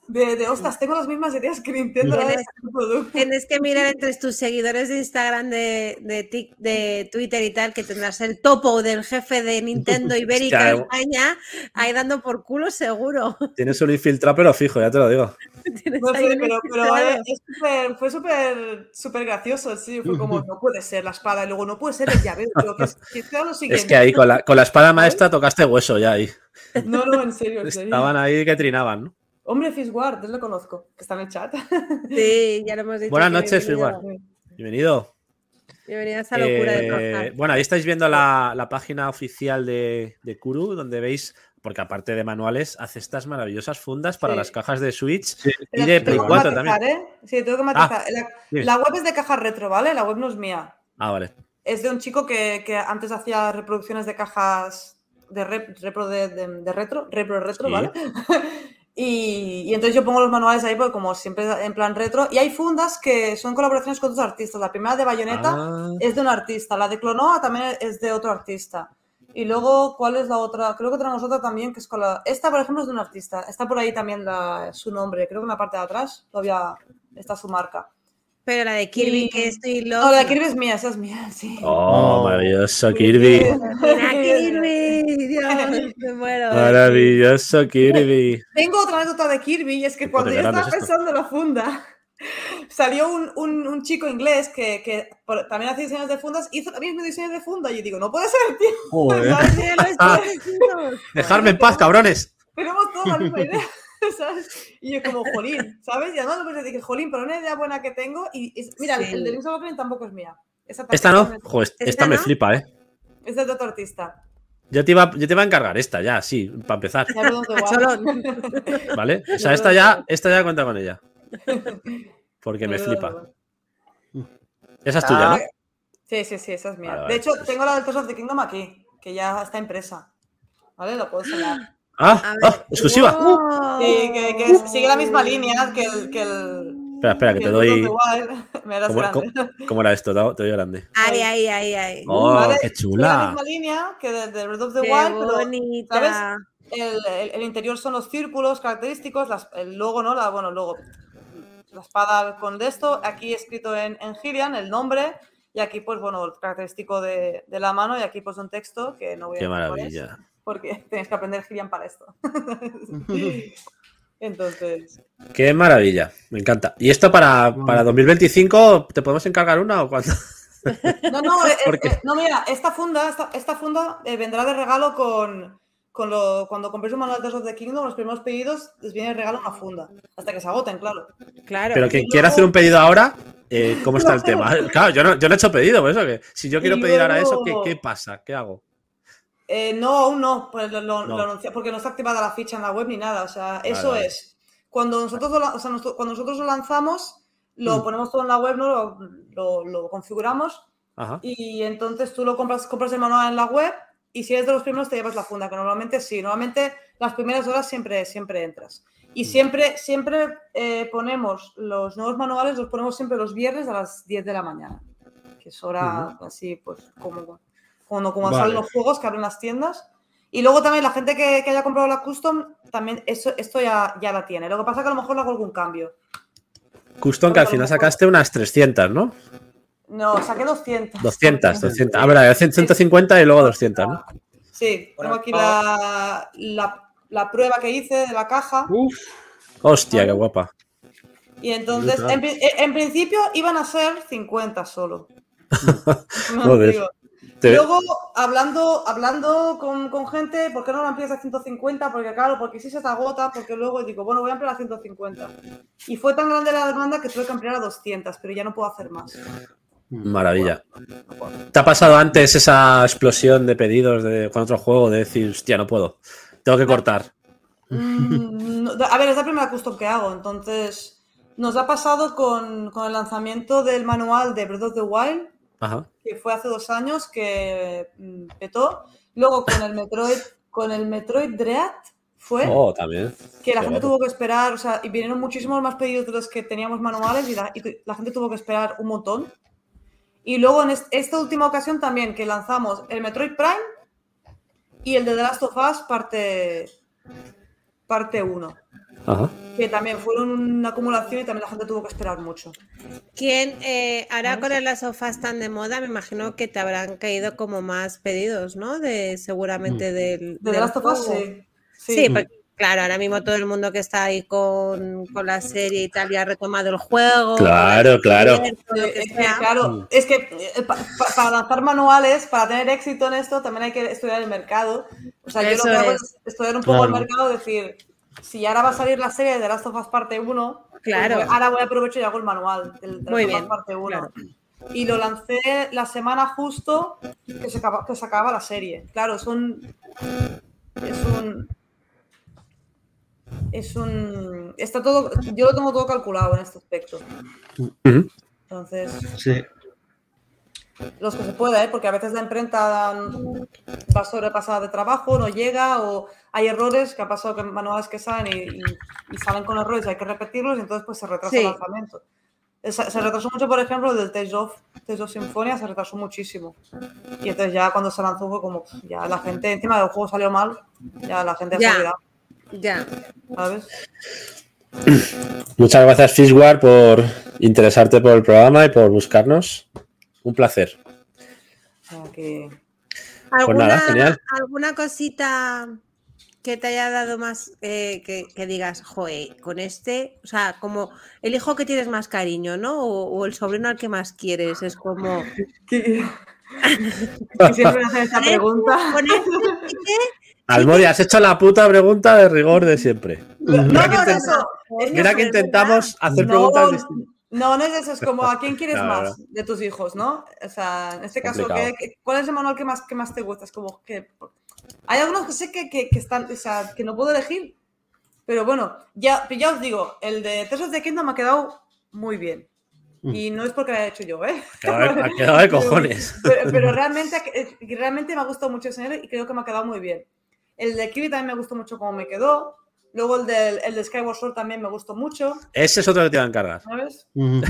Speaker 4: de, de ostras, tengo las mismas ideas que Nintendo.
Speaker 2: Tienes-
Speaker 4: este producto".
Speaker 2: Tienes que mirar entre tus seguidores de Instagram, de, de, Tik- de Twitter y tal, que tendrás el topo del jefe de Nintendo [LAUGHS] Ibérica en
Speaker 1: eh.
Speaker 2: España ahí dando por culo seguro. [LAUGHS]
Speaker 1: Tienes un infiltrado, pero fijo, ya te lo digo.
Speaker 4: No sé, pero, pero
Speaker 2: infiltrado.
Speaker 4: eh, es súper- fue súper súper gracioso, sí. Fue como, no puede ser la espada y luego no puede ser el llavero. Pero que, que sea lo siguiente.
Speaker 1: Es que ahí con la, con la espada maestra tocaste hueso ya ahí.
Speaker 4: No, no, en serio, en serio.
Speaker 1: Estaban ahí que trinaban, ¿no?
Speaker 4: Hombre, Fishguard, yo lo conozco, que está en el chat.
Speaker 2: Sí, ya lo hemos dicho.
Speaker 1: Buenas noches, Figuar. Bienvenido.
Speaker 2: Bienvenido a esta locura de
Speaker 1: Eh,
Speaker 2: trabajar.
Speaker 1: bueno, ahí estáis viendo la, la página oficial de, de Kuru, donde veis, porque aparte de manuales, hace estas maravillosas fundas para
Speaker 4: Sí.
Speaker 1: las cajas de Switch y
Speaker 4: Pero
Speaker 1: de Play
Speaker 4: tengo que
Speaker 1: 4
Speaker 4: matizar,
Speaker 1: también.
Speaker 4: ¿eh? Sí, tengo que matizar. la,
Speaker 1: dime.
Speaker 4: la web es de caja retro, ¿vale? La web no es mía.
Speaker 1: Ah, vale.
Speaker 4: Es de un chico que, que antes hacía reproducciones de cajas de, rep- repro de, de- de retro, repro retro,
Speaker 1: Sí.
Speaker 4: ¿vale? Y, y entonces yo pongo los manuales ahí, porque como siempre en plan retro. Y hay fundas que son colaboraciones con otros artistas. La primera de Bayonetta
Speaker 1: Ah,
Speaker 4: es de un artista, la de Clonoa también es de otro artista. Y luego, ¿cuál es la otra? Creo que tenemos otra también que es con la... Esta, por ejemplo, es de un artista. Está por ahí también la- su nombre. Creo que en la parte de atrás todavía está su marca.
Speaker 2: Pero la de Kirby,
Speaker 4: y-
Speaker 2: que estoy
Speaker 4: No,
Speaker 2: loca.
Speaker 4: la de Kirby es mía, esa es mía, sí.
Speaker 1: Oh, maravilloso Kirby.
Speaker 2: Mira, Kirby, [LAUGHS] Dios, me muero.
Speaker 1: Maravilloso Kirby.
Speaker 4: Tengo otra anécdota de Kirby y es que
Speaker 1: Qué
Speaker 4: cuando yo estaba pensando en la funda, salió un, un- un chico inglés que, que por- también hace diseños de fundas, hizo el mismo diseño de funda y yo digo, no puede ser, tío.
Speaker 5: Joder. [LAUGHS] [LAUGHS]
Speaker 1: Dejarme en paz, cabrones.
Speaker 4: Tenemos toda la misma idea. [LAUGHS] ¿sabes? Y yo como, jolín, ¿sabes? Y además pues, dije, jolín, pero una idea buena que tengo y, y- mira,
Speaker 2: Sí.
Speaker 4: el de Link's Awakening tampoco es mía. Esa
Speaker 1: Esta no. Joder, esta,
Speaker 2: ¿Esta
Speaker 1: me
Speaker 2: no?
Speaker 1: flipa, ¿eh?
Speaker 4: Es de otro artista.
Speaker 1: Yo te, iba, yo te iba a encargar esta ya, sí, para empezar,
Speaker 4: Ya. [LAUGHS]
Speaker 1: ¿vale? O sea, esta ya, esta ya cuenta con ella. Porque me flipa. Esa es tuya, ¿no?
Speaker 3: Ah,
Speaker 4: Sí, sí, sí, esa es mía.
Speaker 1: Vale, vale.
Speaker 4: De hecho, tengo la del Tears of the Kingdom aquí, que ya está impresa. ¿Vale? Lo puedo enseñar.
Speaker 1: Ah,
Speaker 2: ver.
Speaker 1: ah, exclusiva.
Speaker 4: Sí, que, que sigue la misma línea que el. Que el
Speaker 1: Espera, espera, que
Speaker 4: que
Speaker 1: te doy. [LAUGHS]
Speaker 4: Me das
Speaker 1: ¿Cómo,
Speaker 4: grande.
Speaker 1: cómo- cómo era esto? Te doy grande.
Speaker 2: Ahí, ahí, ahí, ahí.
Speaker 1: Oh,
Speaker 4: Vale,
Speaker 1: qué
Speaker 4: Sigue la
Speaker 1: chula.
Speaker 4: misma línea que del de Breath of the
Speaker 2: Qué
Speaker 4: Wild, pero
Speaker 2: bonita.
Speaker 4: ¿sabes? el, el- el interior son los círculos característicos, las- el logo, ¿no? La, bueno, el logo. La espada con de esto, aquí escrito en, en Gillian, el nombre, y aquí, pues bueno, el característico de, de la mano, y aquí, pues un texto que no voy a
Speaker 1: Qué maravilla.
Speaker 4: Porque [LAUGHS] tenéis que aprender Gillian para esto. [LAUGHS] Entonces,
Speaker 1: Qué maravilla. Me encanta. ¿Y esto para, para 2025 te podemos encargar una o cuándo? [LAUGHS]
Speaker 4: No, no, eh,
Speaker 1: ¿Por
Speaker 4: eh, no, mira, esta funda, esta, esta funda eh, vendrá de regalo con, con lo, cuando compréis un manual de Tears of the Kingdom, los primeros pedidos les viene de regalo una funda, hasta que se agoten, claro.
Speaker 2: Claro.
Speaker 1: Pero quien quiera hacer un pedido ahora, eh, ¿cómo está el tema? Claro, yo no, yo no he hecho pedido, por eso que si yo quiero
Speaker 4: Y
Speaker 1: pedir ahora eso, ¿qué, qué pasa? ¿Qué hago?
Speaker 4: Eh, no, aún no, pues lo, lo-
Speaker 1: No.
Speaker 4: lo anuncia- porque no está activada la ficha en la web ni nada, o sea, eso
Speaker 1: vale.
Speaker 4: es. Cuando nosotros, o sea, cuando nosotros lo lanzamos, lo
Speaker 1: Mm.
Speaker 4: ponemos todo en la web, ¿no? lo, configuramos
Speaker 1: Ajá.
Speaker 4: y entonces tú lo compras, compras el manual en la web y si eres de los primeros te llevas la funda, que normalmente sí, normalmente las primeras horas siempre, siempre entras. Y
Speaker 1: Mm.
Speaker 4: siempre, siempre eh, ponemos los nuevos manuales, los ponemos siempre los viernes a las 10 de la mañana, que es hora así, pues como cuando, como
Speaker 1: Vale.
Speaker 4: salen los juegos que abren las tiendas. Y luego también la gente que, que haya comprado la custom, también eso, esto ya, ya la tiene. Lo que pasa es que a lo mejor le hago algún cambio.
Speaker 1: Custom, que al final sacaste unas 300, ¿no?
Speaker 4: No, saqué 200.
Speaker 1: 200, 200. Ah, verdad, 150 y luego 200, ¿no?
Speaker 4: Sí, tengo aquí la, la, la prueba que hice de la caja.
Speaker 5: Uf,
Speaker 1: Hostia, qué guapa.
Speaker 4: Y entonces, en, pri- en principio iban a ser 50 solo. [LAUGHS] No
Speaker 1: Joder. Te-
Speaker 4: Luego, hablando, hablando con, con gente, ¿por qué no la amplías a 150? Porque claro, porque si se te agota, porque luego digo, bueno, voy a ampliar a 150. Y fue tan grande la demanda que tuve que ampliar a 200, pero ya no puedo hacer más.
Speaker 1: Maravilla. ¿Te ha pasado antes esa explosión de pedidos de, con otro juego de decir, hostia, no puedo? Tengo que cortar.
Speaker 4: Mm, no, a ver, es la primera custom que hago, entonces nos ha pasado con, con el lanzamiento del manual de Breath of the Wild,
Speaker 1: Ajá.
Speaker 4: que fue hace dos años que mm, petó. Luego con el Metroid, con el Metroid Dread fue
Speaker 1: Oh, también.
Speaker 4: que la
Speaker 1: qué
Speaker 4: gente tuvo que esperar, o sea, y vinieron muchísimos más pedidos de los que teníamos manuales y la, y la gente tuvo que esperar un montón. Y luego en es- esta última ocasión también que lanzamos el Metroid Prime y el de The Last of Us parte parte 1,
Speaker 1: Ajá.
Speaker 4: que también fueron una acumulación y también la gente tuvo que esperar mucho.
Speaker 2: ¿Quién, eh, ahora con las sofás tan de moda, me imagino que te habrán caído como más pedidos, ¿no? De seguramente del,
Speaker 4: De The
Speaker 2: del
Speaker 4: of Us,
Speaker 2: juego.
Speaker 4: sí.
Speaker 2: Porque, claro, ahora mismo todo el mundo que está ahí con, con la serie y tal ya ha retomado el juego.
Speaker 1: Claro, claro.
Speaker 4: Eh, es que, claro,
Speaker 1: Mm.
Speaker 4: es que eh, pa- pa- para lanzar manuales, para tener éxito en esto, también hay que estudiar el mercado. O sea, yo lo que hago
Speaker 2: es.
Speaker 4: es estudiar un poco el mercado, decir, si ahora va a salir la serie de The Last of Us parte 1, pues
Speaker 2: Claro.
Speaker 4: ahora voy a aprovechar y hago el manual del The
Speaker 2: Muy
Speaker 4: Last of Us
Speaker 2: bien,
Speaker 4: parte 1.
Speaker 2: claro.
Speaker 4: Y lo lancé la semana justo que se, acaba- que se acababa la serie. Claro, son. Es un. Es un. Está todo. Yo lo tengo todo calculado en este aspecto. Entonces,
Speaker 5: Sí.
Speaker 4: Los que se pueda, ¿eh? porque a veces la imprenta va sobrepasada de trabajo, no llega, o hay errores que ha pasado que manuales que salen y, y- y salen con errores y hay que repetirlos, y entonces pues se retrasa
Speaker 2: Sí.
Speaker 4: el lanzamiento. Se, se retrasó mucho, por ejemplo, el del Tales of, Tales of Symphonia, se retrasó muchísimo. Y entonces ya cuando se lanzó fue como, ya la gente, encima del juego salió mal, ya la gente
Speaker 2: Ya.
Speaker 4: se ha olvidado,
Speaker 2: Ya.
Speaker 4: ¿sabes?
Speaker 1: Muchas gracias, Fishwar, por interesarte por el programa y por buscarnos. Un placer.
Speaker 4: Que-
Speaker 2: ¿Alguna,
Speaker 1: nada, genial.
Speaker 2: ¿Alguna cosita que te haya dado más eh, que, que digas, joe, con este, o sea, como el hijo que tienes más cariño, ¿no? O, o el sobrino al que más quieres, es como.
Speaker 4: que- que siempre me hacen esta pregunta.
Speaker 2: Con este [LAUGHS]
Speaker 1: Almori, has hecho la puta pregunta de rigor de siempre.
Speaker 4: No,
Speaker 1: Mira
Speaker 4: no,
Speaker 1: que
Speaker 4: no,
Speaker 1: Mira que intentamos hacer
Speaker 4: No,
Speaker 1: preguntas distintas.
Speaker 4: No, no es eso, es como a quién [LAUGHS] quieres
Speaker 1: Claro.
Speaker 4: más de tus hijos, ¿no? O sea, en este caso. ¿qué- ¿cuál es el manual que más, que más te gusta? Es como que hay algunos que sé que, que- que están, o sea, que no puedo elegir, pero bueno, ya, ya os digo, el de Tesos de Kingdom me ha quedado muy bien.
Speaker 5: Mm.
Speaker 4: Y no es porque lo haya hecho yo, ¿eh?
Speaker 1: De- Ha [LAUGHS] quedado de cojones. [LAUGHS]
Speaker 4: Pero, pero realmente, realmente me ha gustado mucho ese negro y creo que me ha quedado muy bien. El de Kirby también me gustó mucho cómo me quedó. Luego el, del, el de Skyward Sword también me gustó mucho,
Speaker 1: Ese es otro que te va a encargar.
Speaker 4: ¿sabes?
Speaker 5: Ujú.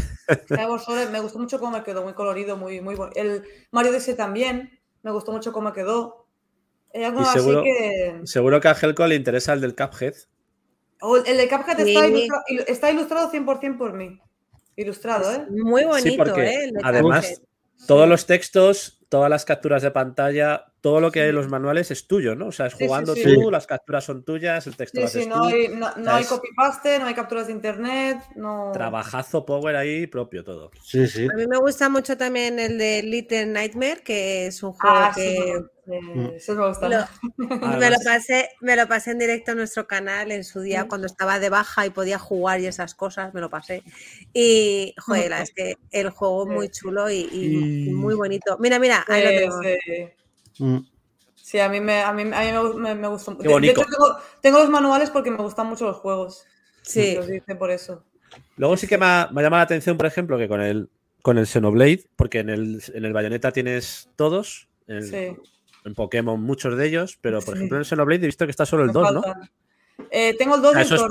Speaker 4: Skyward Sword me gustó mucho cómo me quedó, muy colorido, muy, muy bonito. El Mario Odyssey también me gustó mucho cómo me quedó. Algunos así
Speaker 1: seguro-
Speaker 4: que...
Speaker 1: Seguro que a Helco le interesa el del Cuphead.
Speaker 4: O el, el de Cuphead
Speaker 2: Sí.
Speaker 4: está, ilustrado, está ilustrado 100% por mí. Ilustrado, ¿eh?
Speaker 2: Muy bonito,
Speaker 1: porque
Speaker 2: ¿eh? El de
Speaker 1: además-
Speaker 2: Cuphead.
Speaker 1: Todos los textos, todas las capturas de pantalla, todo lo que hay en los manuales es tuyo, ¿no? O sea, es
Speaker 4: Sí, sí,
Speaker 1: jugando
Speaker 4: sí.
Speaker 1: tú, las capturas son tuyas, el texto
Speaker 4: Sí,
Speaker 1: lo haces
Speaker 4: sí,
Speaker 1: tú.
Speaker 4: no hay, no, no hay copy-paste, no hay capturas de internet, no...
Speaker 1: Trabajazo power ahí propio todo.
Speaker 5: Sí, sí.
Speaker 2: A mí me gusta mucho también el de Little Nightmare, que es un juego
Speaker 4: Ah, sí,
Speaker 2: que
Speaker 4: no,
Speaker 5: Mm.
Speaker 4: eh, eso me gusta.
Speaker 2: Lo- [LAUGHS] me, lo pasé, me lo pasé en directo en nuestro canal en su día
Speaker 4: Mm.
Speaker 2: cuando estaba de baja y podía jugar y esas cosas, me lo pasé. Y, joder, [LAUGHS] es que el juego es muy chulo y, y- y muy bonito. Mira, mira, ahí lo
Speaker 4: Sí,
Speaker 2: tengo.
Speaker 4: Sí.
Speaker 5: Mm.
Speaker 4: Sí, a mí me, a mí, a mí me, me, me gustó.
Speaker 1: Qué
Speaker 4: De, de
Speaker 1: bonito.
Speaker 4: hecho, tengo, tengo los manuales porque me gustan mucho los juegos.
Speaker 2: Sí.
Speaker 4: Los hice por eso.
Speaker 1: Luego sí que me ha, me ha llamado la atención, por ejemplo, que con el, con el Xenoblade, porque en el, en el Bayonetta tienes todos, en,
Speaker 4: Sí.
Speaker 1: en Pokémon muchos de ellos, pero por
Speaker 4: Sí.
Speaker 1: ejemplo en el Xenoblade he visto que está solo el
Speaker 4: Me
Speaker 1: 2, ¿no?
Speaker 4: Eh, tengo el 2
Speaker 1: Ah,
Speaker 4: el
Speaker 1: es-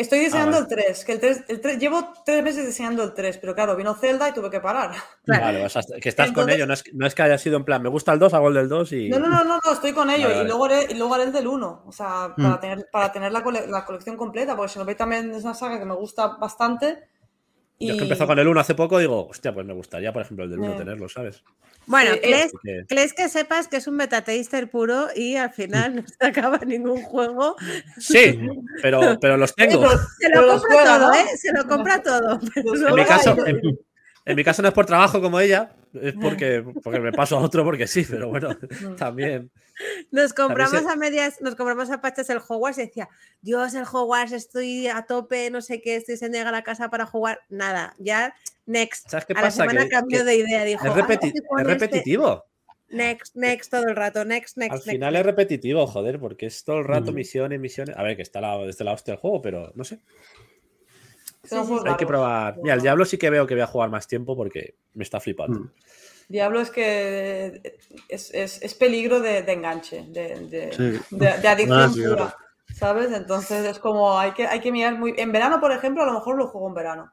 Speaker 4: Estoy diseñando
Speaker 1: vale.
Speaker 4: el 3, que el 3, el 3, llevo tres meses diseñando el 3, pero claro, vino Zelda y tuve que parar.
Speaker 2: Claro.
Speaker 1: Vale, o sea, que estás con ello, no es, no es que haya sido en plan, me gusta el 2, hago el del 2 y...
Speaker 4: No, no, no, no, no, estoy con ello.
Speaker 1: Vale, vale.
Speaker 4: Y luego haré, y luego haré el del 1. O sea, para
Speaker 5: Mm.
Speaker 4: tener, para tener la, cole- la colección completa, porque Xenoblade también es una saga que me gusta bastante. Y...
Speaker 1: Yo es que empezó con el 1 hace poco, digo, hostia, pues me gustaría, por ejemplo, el del 1
Speaker 4: Eh.
Speaker 1: tenerlo, ¿sabes?
Speaker 2: Bueno, ¿crees,
Speaker 1: que-
Speaker 2: crees que sepas que es un beta taster puro y al final no se acaba [LAUGHS] ningún juego?
Speaker 1: Sí, pero, pero los tengo.
Speaker 2: Se lo compra todo. ¿eh? Se lo compra todo.
Speaker 1: En mi caso, en mi caso no es por trabajo como ella, es porque, porque me paso a otro porque sí, pero bueno, también.
Speaker 2: Nos compramos
Speaker 1: se-
Speaker 2: a medias, nos compramos a pachas el Hogwarts y decía, Dios, el Hogwarts, estoy a tope, no sé qué, estoy sin llegar a la casa para jugar. Nada, ya next.
Speaker 1: ¿Sabes qué
Speaker 2: a la
Speaker 1: pasa?
Speaker 2: semana
Speaker 1: Que-
Speaker 2: cambió
Speaker 1: que
Speaker 2: de idea, dijo.
Speaker 1: Es,
Speaker 2: "Ah,
Speaker 1: repeti- es
Speaker 2: este".
Speaker 1: repetitivo.
Speaker 2: Next, next todo el rato, next, next.
Speaker 1: Al
Speaker 2: next,
Speaker 1: final es repetitivo, joder, porque es todo el rato
Speaker 5: Mm.
Speaker 1: misiones, misiones. A ver, que está la, desde la hostia el juego, pero no sé.
Speaker 2: Sí,
Speaker 1: Hay que probar. Mira, el Diablo sí que veo que voy a jugar más tiempo porque me está flipando.
Speaker 5: Mm.
Speaker 4: Diablo es que es, es- es peligro de, de enganche, de, de,
Speaker 5: Sí.
Speaker 4: de- de adicción pura. ¿Sabes? Entonces es como hay que, hay que mirar muy. En verano, por ejemplo, a lo mejor lo juego en verano.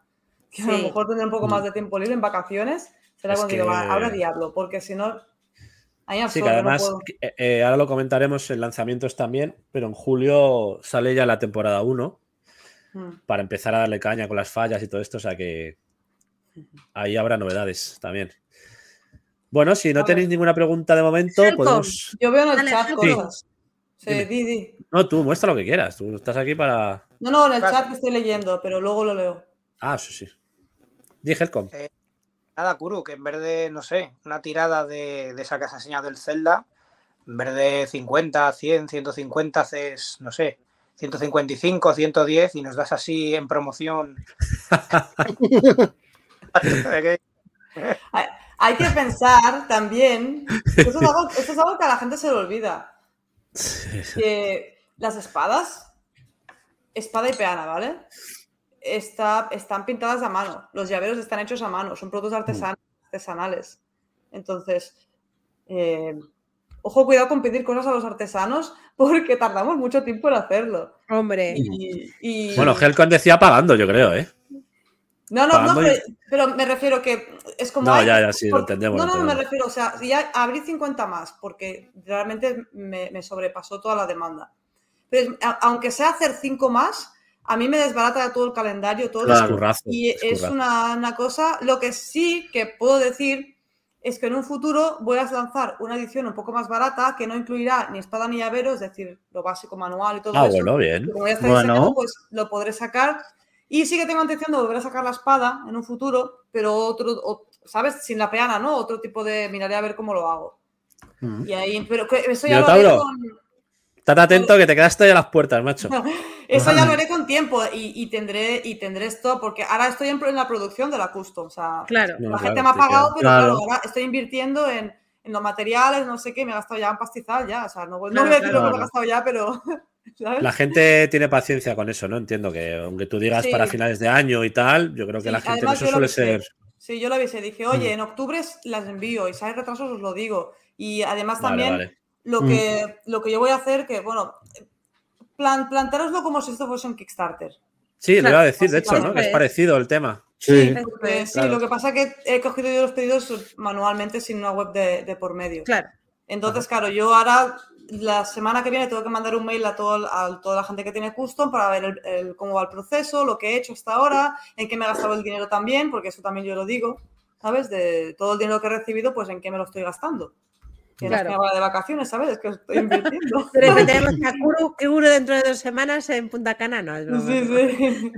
Speaker 4: Que a lo mejor tendré un poco más de tiempo libre en vacaciones. Será
Speaker 1: Es
Speaker 4: cuando digo,
Speaker 1: que-
Speaker 4: "Va, ahora diablo, porque si no. Ahí
Speaker 1: Sí, que
Speaker 4: no
Speaker 1: además, eh, eh, ahora lo comentaremos en lanzamientos también, pero en julio sale ya la temporada 1
Speaker 4: Mm.
Speaker 1: para empezar a darle caña con las fallas y todo esto, o sea que ahí habrá novedades también. Bueno, si no tenéis ninguna pregunta de momento, podemos...
Speaker 4: Yo veo en el chat
Speaker 2: sí.
Speaker 4: cosas. Sí, di, di.
Speaker 1: No, tú muestra lo que quieras, tú estás aquí para...
Speaker 4: No, no, en el chat estoy leyendo, pero luego lo leo.
Speaker 1: Ah, sí, sí. Dije Helcom.
Speaker 3: Nada, Kuru, que en vez de, no sé, una tirada de, de esa que has enseñado del Zelda, en vez de 50, 100, 150, haces, no sé, 155, 110 y nos das así en promoción.
Speaker 4: Hay, [LAUGHS] hay que pensar también. Esto es, [LAUGHS] algo, esto es algo que a la gente se le olvida. Que las espadas, espada y peana, ¿vale? Está, están pintadas a mano. Los llaveros están hechos a mano. Son productos artesan- artesanales. Entonces, eh, ojo, cuidado con pedir cosas a los artesanos porque tardamos mucho tiempo en hacerlo.
Speaker 2: Hombre.
Speaker 4: Y, y-
Speaker 1: Bueno, Helcom decía pagando, yo creo, ¿eh?
Speaker 4: No, no, no,
Speaker 1: y-
Speaker 4: pero, pero me refiero que es como.
Speaker 1: No,
Speaker 4: ay,
Speaker 1: ya, ya, sí, lo entendemos,
Speaker 4: No, no, me
Speaker 1: entendemos.
Speaker 4: refiero, o sea, ya abrí 50 más, porque realmente me, me sobrepasó toda la demanda. Pero es- a- aunque sea hacer 5 más, a mí me desbarata todo el calendario, todo
Speaker 1: Es
Speaker 4: el-
Speaker 1: currazo,
Speaker 4: Y
Speaker 1: es
Speaker 4: es
Speaker 1: currazo.
Speaker 4: una, una cosa. Lo que sí que puedo decir es que en un futuro voy a lanzar una edición un poco más barata que no incluirá ni espada ni llavero, es decir, lo básico manual y todo
Speaker 1: Ah,
Speaker 4: eso.
Speaker 1: bueno, bien.
Speaker 4: Como ya está
Speaker 5: Bueno.
Speaker 4: diseñado, pues lo podré sacar. Y sí que tengo intención de volver a sacar la espada en un futuro, pero otro, o- ¿sabes? Sin la peana, ¿no? Otro tipo de. Miraré a ver cómo lo hago.
Speaker 5: Mm.
Speaker 4: Y ahí, pero que- eso ya lo
Speaker 1: Minotauro.
Speaker 4: haré con,
Speaker 1: Estate atento que te quedaste a las puertas, macho. [LAUGHS]
Speaker 4: eso ya lo haré con tiempo y, y tendré y tendré esto porque ahora estoy en, en la producción de la custom. O sea,
Speaker 2: Claro.
Speaker 1: No,
Speaker 4: la
Speaker 1: claro,
Speaker 4: gente me ha pagado, pero
Speaker 5: Claro.
Speaker 4: claro, ahora estoy invirtiendo en, en los materiales, no sé qué, me he gastado ya un pastizal ya. O sea, no, voy- no
Speaker 2: Claro,
Speaker 4: voy a decir lo que me he gastado ya, pero. [LAUGHS] ¿sabes?
Speaker 1: La gente tiene paciencia con eso, ¿no? Entiendo que aunque tú digas
Speaker 4: Sí.
Speaker 1: para finales de año y tal, yo creo que
Speaker 4: Sí,
Speaker 1: la gente en
Speaker 4: además
Speaker 1: eso
Speaker 4: yo lo
Speaker 1: suele
Speaker 4: avisé.
Speaker 1: ser.
Speaker 4: Sí, yo lo avisé. Dije, oye, en octubre las envío y si hay retrasos os lo digo. Y además
Speaker 1: Vale,
Speaker 4: también
Speaker 1: vale.
Speaker 4: Lo,
Speaker 5: Mm.
Speaker 4: que, lo que yo voy a hacer, que bueno, plan, planteároslo como si esto fuese un Kickstarter.
Speaker 1: Sí, lo
Speaker 2: Claro,
Speaker 1: iba a decir, de hecho, ¿no? Que es parecido el tema.
Speaker 5: Sí.
Speaker 4: Porque sí,
Speaker 1: Claro.
Speaker 4: lo que pasa es que he cogido yo los pedidos manualmente sin una web de, de por medio.
Speaker 2: Claro.
Speaker 4: Entonces, claro, yo ahora la semana que viene tengo que mandar un mail a, todo, a toda la gente que tiene custom para ver el- el- cómo va el proceso, lo que he hecho hasta ahora, en qué me he gastado el dinero también, porque eso también yo lo digo, ¿sabes? De todo el dinero que he recibido, pues en qué me lo estoy gastando. Que
Speaker 2: Claro.
Speaker 4: de vacaciones, ¿sabes? Es que estoy invirtiendo. [LAUGHS]
Speaker 2: Pero que tenemos [LAUGHS] a Kuru, Kuru dentro de dos semanas en Punta Cana, no, es.
Speaker 4: Sí, sí.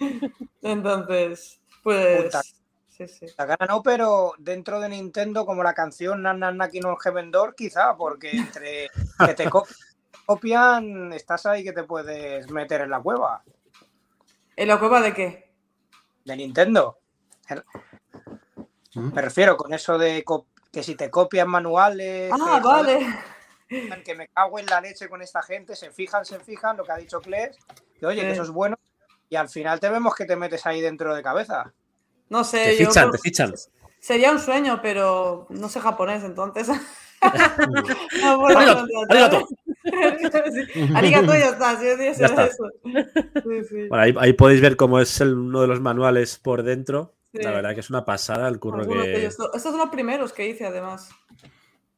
Speaker 4: [LAUGHS] Entonces, pues.
Speaker 3: Punta.
Speaker 4: Sí, sí.
Speaker 3: La gana no, pero dentro de Nintendo, como la canción Nan Naki no Heaven Door, quizá, porque entre que te co- copian, estás ahí que te puedes meter en la cueva
Speaker 4: ¿En la cueva de qué?
Speaker 3: de Nintendo.
Speaker 5: Mm.
Speaker 3: Me refiero con eso de co- que si te copian manuales,
Speaker 4: Ah,
Speaker 3: que,
Speaker 4: vale.
Speaker 3: joder, que me cago en la leche con esta gente, se fijan, se fijan, lo que ha dicho Kles, que oye, que eso es bueno, y al final te vemos que te metes ahí dentro de cabeza.
Speaker 4: No sé.
Speaker 1: Te
Speaker 4: yo
Speaker 1: fichan, te fichan.
Speaker 4: Sería un sueño, pero no sé japonés, entonces. [LAUGHS] [LAUGHS] no puedo
Speaker 1: Arigato,
Speaker 4: contratar. Sí, Arigato [LAUGHS] y ya está. sí, sí,
Speaker 1: Ya está.
Speaker 4: eso. Sí, sí.
Speaker 1: Bueno, ahí, ahí podéis ver cómo es el- uno de los manuales por dentro.
Speaker 4: Sí.
Speaker 1: La verdad que es una pasada el curro
Speaker 4: Algunos de
Speaker 1: que.
Speaker 4: ellos. Estos son los primeros que hice, además.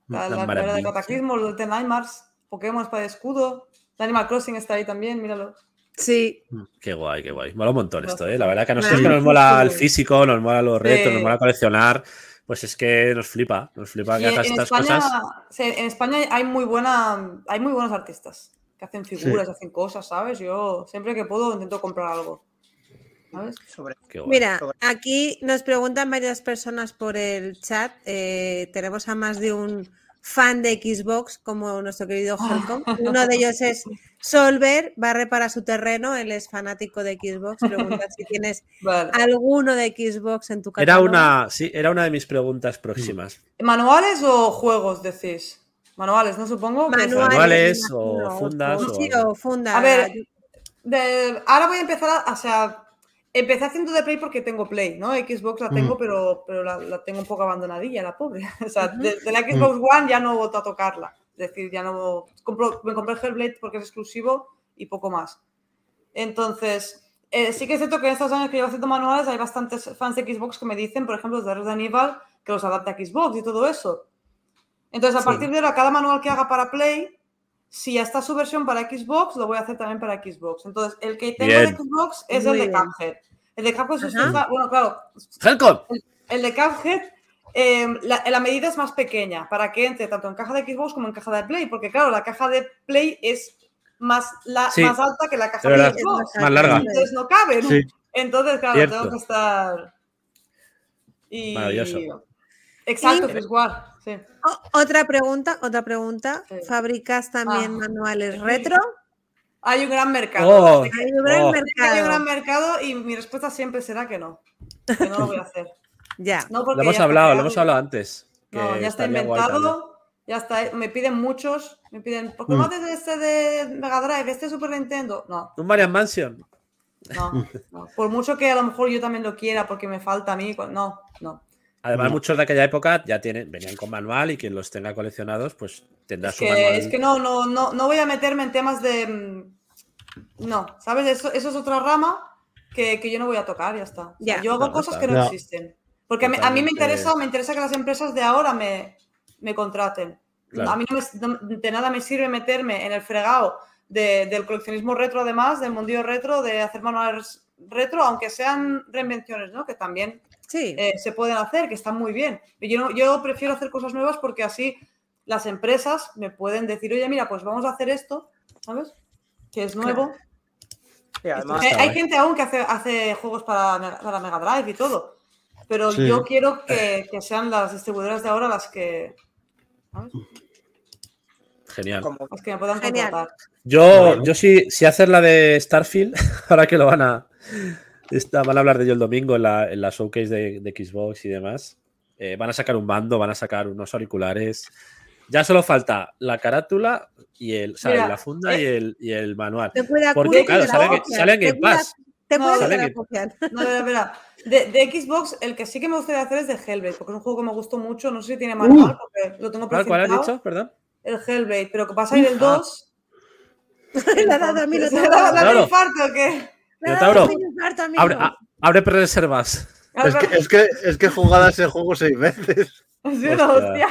Speaker 4: La,
Speaker 1: Una
Speaker 4: la primera de. Cataclismo, los de Nightmares, Pokémon Espada y Escudo. El Animal Crossing está ahí también, míralo.
Speaker 2: Sí,
Speaker 1: Qué guay, qué guay. Mola un montón esto. ¿eh? La verdad que a nosotros
Speaker 2: Sí.
Speaker 1: que nos mola el físico, nos mola los retos,
Speaker 4: Sí.
Speaker 1: nos mola coleccionar, pues es que nos flipa, nos flipa que hagas estas
Speaker 4: España,
Speaker 1: cosas.
Speaker 4: sí, en España hay muy buena, hay muy buenos artistas que hacen figuras, hacen cosas, ¿sabes? Yo siempre que puedo intento comprar algo.
Speaker 2: Mira,
Speaker 3: Sobre-
Speaker 2: aquí nos preguntan varias personas por el chat. eh, tenemos a más de un fan de Xbox, como nuestro querido Helcom. [LAUGHS] Uno de ellos es Solver, barre para su terreno, él es fanático de Xbox. Pregunta si tienes [LAUGHS]
Speaker 4: Vale.
Speaker 2: alguno de Xbox en tu
Speaker 1: Era
Speaker 2: catálogo.
Speaker 1: una, sí, era una de mis preguntas próximas.
Speaker 4: ¿Manuales o juegos decís? Manuales, ¿no? Supongo.
Speaker 2: Manuales,
Speaker 1: Manuales
Speaker 2: me
Speaker 1: o fundas o
Speaker 2: Sí, o funda.
Speaker 4: A ver, de- ahora voy a empezar a, o sea, empecé haciendo de Play porque tengo Play, ¿no? Xbox la tengo,
Speaker 5: Mm.
Speaker 4: pero, pero la, la tengo un poco abandonadilla, la pobre. [LAUGHS] O sea, de, de la Xbox One ya no he vuelto a tocarla. Es decir, ya no. compro- me compré el Hellblade porque es exclusivo y poco más. Entonces, eh, sí que es cierto que en estos años que llevo haciendo manuales hay bastantes fans de Xbox que me dicen, por ejemplo, de Resident Evil, que los adapta a Xbox y todo eso. Entonces, a
Speaker 1: Sí.
Speaker 4: partir de ahora, cada manual que haga para Play, si ya está su versión para Xbox, lo voy a hacer también para Xbox. Entonces, el que tengo
Speaker 1: Bien.
Speaker 4: de Xbox es
Speaker 2: Muy
Speaker 4: el de. Cuphead. El de Cuphead es bueno, claro,
Speaker 1: Helcom.
Speaker 4: el de Cuphead, eh, la, la medida es más pequeña para que entre tanto en caja de Xbox como en caja de Play, porque claro, la caja de Play es más, la,
Speaker 1: Sí,
Speaker 4: más alta que la caja
Speaker 1: de.
Speaker 4: Xbox.
Speaker 1: Más larga.
Speaker 4: Entonces no cabe, ¿no?
Speaker 5: Sí.
Speaker 4: Entonces, claro,
Speaker 1: Cierto.
Speaker 4: tengo que estar. Y...
Speaker 1: Maravilloso.
Speaker 4: Exacto,
Speaker 2: Y-
Speaker 4: pues igual. Sí.
Speaker 2: O- otra pregunta, otra pregunta.
Speaker 4: Sí.
Speaker 2: ¿Fabricas también
Speaker 4: Ah.
Speaker 2: manuales retro?
Speaker 4: Hay un gran mercado.
Speaker 1: Oh,
Speaker 2: Hay un gran
Speaker 1: oh.
Speaker 4: Que Hay un gran
Speaker 2: mercado.
Speaker 4: mercado y mi respuesta siempre será que no. Que no lo voy a hacer. [LAUGHS]
Speaker 2: Ya.
Speaker 4: No porque
Speaker 1: Lo hemos
Speaker 4: ya
Speaker 1: hablado, lo hemos hablado antes.
Speaker 4: No, ya está inventado. Ya está. Me piden muchos. Me piden. ¿Por qué
Speaker 1: Mm.
Speaker 4: no haces este de Mega Drive? Este de Super Nintendo. No,
Speaker 1: Un Marian Mansion.
Speaker 4: no, no. Por mucho que a lo mejor yo también lo quiera porque me falta a mí. pues, No, no.
Speaker 1: Además,
Speaker 5: No.
Speaker 1: muchos de aquella época ya tienen, venían con manual y quien los tenga coleccionados, pues tendrá
Speaker 4: Es
Speaker 1: su manual.
Speaker 4: que, es que no, no, no, no voy a meterme en temas de. mm, No, ¿sabes? Eso, eso es otra rama que, que yo no voy a tocar, ya está.
Speaker 2: Ya.
Speaker 4: yo hago
Speaker 1: Claro,
Speaker 4: cosas
Speaker 1: está.
Speaker 4: que no
Speaker 5: Ya.
Speaker 4: existen. Porque a mí, a mí me interesa, me interesa que las empresas de ahora me, me contraten.
Speaker 1: Claro.
Speaker 4: A mí no me- no- de nada me sirve meterme en el fregado de- del coleccionismo retro, además, del mundillo retro, de hacer manuales retro, aunque sean reinvenciones, ¿no? Que también
Speaker 2: Sí.
Speaker 4: eh, se pueden hacer, que están muy bien. Yo, prefiero hacer cosas nuevas porque así las empresas me pueden decir, oye, mira, pues vamos a hacer esto, ¿sabes? Que es nuevo.
Speaker 3: Y además,
Speaker 1: está
Speaker 4: hay gente aún que hace, hace juegos para, Me- para Mega Drive y todo, pero
Speaker 5: Sí.
Speaker 4: yo quiero que, que sean las distribuidoras de ahora las que, ¿sabes?
Speaker 1: Genial.
Speaker 3: como
Speaker 4: las que me puedan
Speaker 2: Genial.
Speaker 4: contratar.
Speaker 1: Yo, yo sí, sí hacer la de Starfield, [LAUGHS] ahora que lo van a. está- van a hablar de ello el domingo en la, en la showcase de, de Xbox y demás. Eh, van a sacar un mando, van a sacar unos auriculares. Ya solo falta la carátula y el,
Speaker 4: Mira,
Speaker 1: la funda
Speaker 4: eh,
Speaker 1: y, el, y el manual.
Speaker 2: Te cuida
Speaker 1: Porque, claro, salen-
Speaker 2: Te
Speaker 1: en Pass.
Speaker 2: Te
Speaker 4: No,
Speaker 2: puede que
Speaker 1: salen.
Speaker 4: No, espera, espera. De, de Xbox, el que sí que me gustaría hacer es de Hellblade, porque es un juego que me gustó mucho. No sé si tiene manual, porque lo tengo
Speaker 1: ¿Cuál, cuál has dicho? Perdón.
Speaker 4: El Hellblade, pero que pasa a ir el
Speaker 1: Ah.
Speaker 4: 2.
Speaker 2: Le ha dado a mí, lo
Speaker 4: ¿Se
Speaker 2: tengo.
Speaker 4: le ha dado un infarto o qué?
Speaker 2: Amigo.
Speaker 1: Abre, a- abre reservas.
Speaker 5: Es que, es, que, es que he jugado a ese juego seis veces. [LAUGHS]
Speaker 4: Sí,
Speaker 1: Hostia.
Speaker 4: hostia.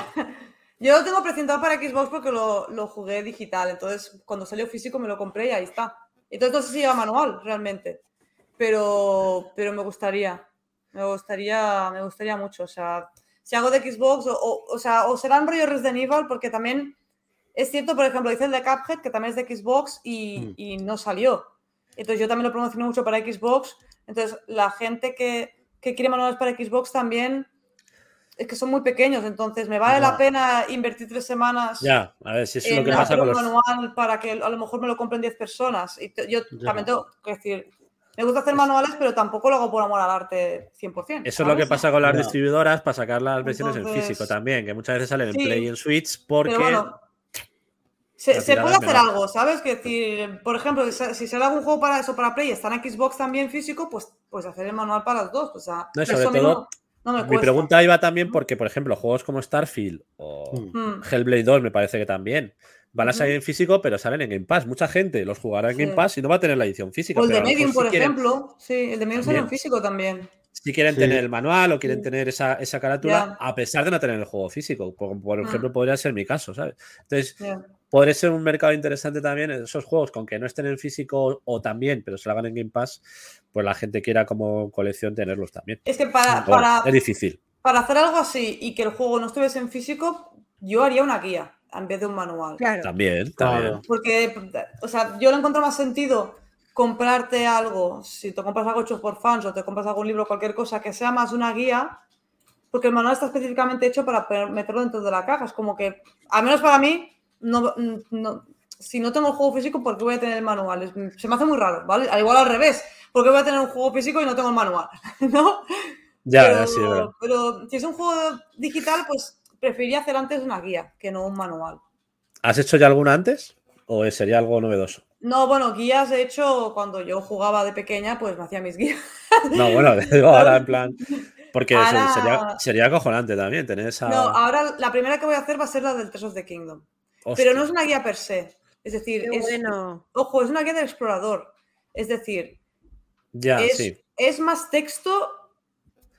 Speaker 4: Yo lo tengo presentado para Xbox porque lo, lo jugué digital. Entonces, cuando salió físico me lo compré y ahí está. Entonces, no sé si lleva manual realmente. Pero, pero me gustaría. Me gustaría, me gustaría mucho. O sea, si hago de Xbox, o, o, o sea, o serán rollo Resident Evil, porque también es cierto, por ejemplo, hice el de Cuphead, que también es de Xbox y,
Speaker 1: Mm.
Speaker 4: y no salió. Entonces, yo también lo promocioné mucho para Xbox. Entonces, la gente que, que quiere manuales para Xbox también es que son muy pequeños, entonces me vale la pena invertir tres semanas
Speaker 1: Ya, a ver si es lo
Speaker 4: en
Speaker 1: que pasa con
Speaker 4: un
Speaker 1: los.
Speaker 4: manual para que a lo mejor me lo compren 10 personas. Y yo
Speaker 5: Ya.
Speaker 4: también tengo que decir, me gusta hacer manuales, pero tampoco lo hago por amor al arte 100%.
Speaker 1: Eso es lo que
Speaker 4: ¿sabes?
Speaker 1: pasa con las distribuidoras para sacar las versiones en
Speaker 4: Entonces-
Speaker 1: físico también, que muchas veces salen en
Speaker 4: Sí,
Speaker 1: Play y en Switch porque.
Speaker 4: Bueno, se, puede hacer
Speaker 1: menor.
Speaker 4: algo, ¿sabes? Que decir, por ejemplo, si sale algún juego para eso, para Play, y está en Xbox también físico, pues, pues hacer el manual para los dos. O sea,
Speaker 1: No,
Speaker 4: eso
Speaker 1: sobre
Speaker 4: mí
Speaker 1: todo,
Speaker 4: no, no me
Speaker 1: Mi pregunta iba también porque, por ejemplo, juegos como Starfield o
Speaker 5: Mm.
Speaker 1: Hellblade 2 me parece que también van a salir en físico, pero salen en Game Pass. Mucha gente los jugará en
Speaker 4: Sí.
Speaker 1: Game Pass y no va a tener la edición física.
Speaker 4: O el de Medium,
Speaker 1: si
Speaker 4: por
Speaker 1: quieren-
Speaker 4: ejemplo. Sí, el de Medium sale en físico también.
Speaker 1: Si quieren
Speaker 5: Sí.
Speaker 1: tener el manual o quieren
Speaker 4: Sí.
Speaker 1: tener esa, esa carátula, a pesar de no tener el juego físico. Por, por
Speaker 4: Mm.
Speaker 1: ejemplo, podría ser mi caso, ¿sabes? Entonces. Podría ser un mercado interesante también esos juegos, con que no estén en físico o también, pero se hagan en Game Pass, pues la gente quiera como colección tenerlos también.
Speaker 4: Es que para,
Speaker 1: Bueno,
Speaker 4: para,
Speaker 1: es difícil.
Speaker 4: para hacer algo así y que el juego no estuviese en físico, yo haría una guía en vez de un manual.
Speaker 2: Claro.
Speaker 1: También,
Speaker 5: Claro.
Speaker 1: también.
Speaker 4: Porque, o sea, yo le encuentro más sentido comprarte algo, si te compras algo hecho por fans o te compras algún libro o cualquier cosa, que sea más una guía, porque el manual está específicamente hecho para meterlo dentro de la caja. Es como que, al menos para mí, no, no- si no tengo el juego físico, ¿por qué voy a tener el manual? Se me hace muy raro, ¿vale? Al igual al revés, ¿por qué voy a tener un juego físico y no tengo el manual? [LAUGHS] ¿No?
Speaker 1: Ya,
Speaker 4: pero,
Speaker 1: sí, verdad.
Speaker 4: pero si es un juego digital, pues preferiría hacer antes una guía que no un manual.
Speaker 1: ¿Has hecho ya alguna antes? ¿O sería algo novedoso?
Speaker 4: No, bueno, guías de hecho cuando yo jugaba de pequeña, pues me hacía mis guías. [LAUGHS]
Speaker 1: No, bueno, digo ahora en plan. Porque
Speaker 4: Ahora-
Speaker 1: sería, sería acojonante también tener esa.
Speaker 4: No, ahora la primera que voy a hacer va a ser la del Tears of the Pero no es una guía per se. Es decir, es,
Speaker 2: bueno.
Speaker 4: ojo, es una guía del explorador. Es decir,
Speaker 1: Ya,
Speaker 4: es,
Speaker 1: sí.
Speaker 4: es más texto,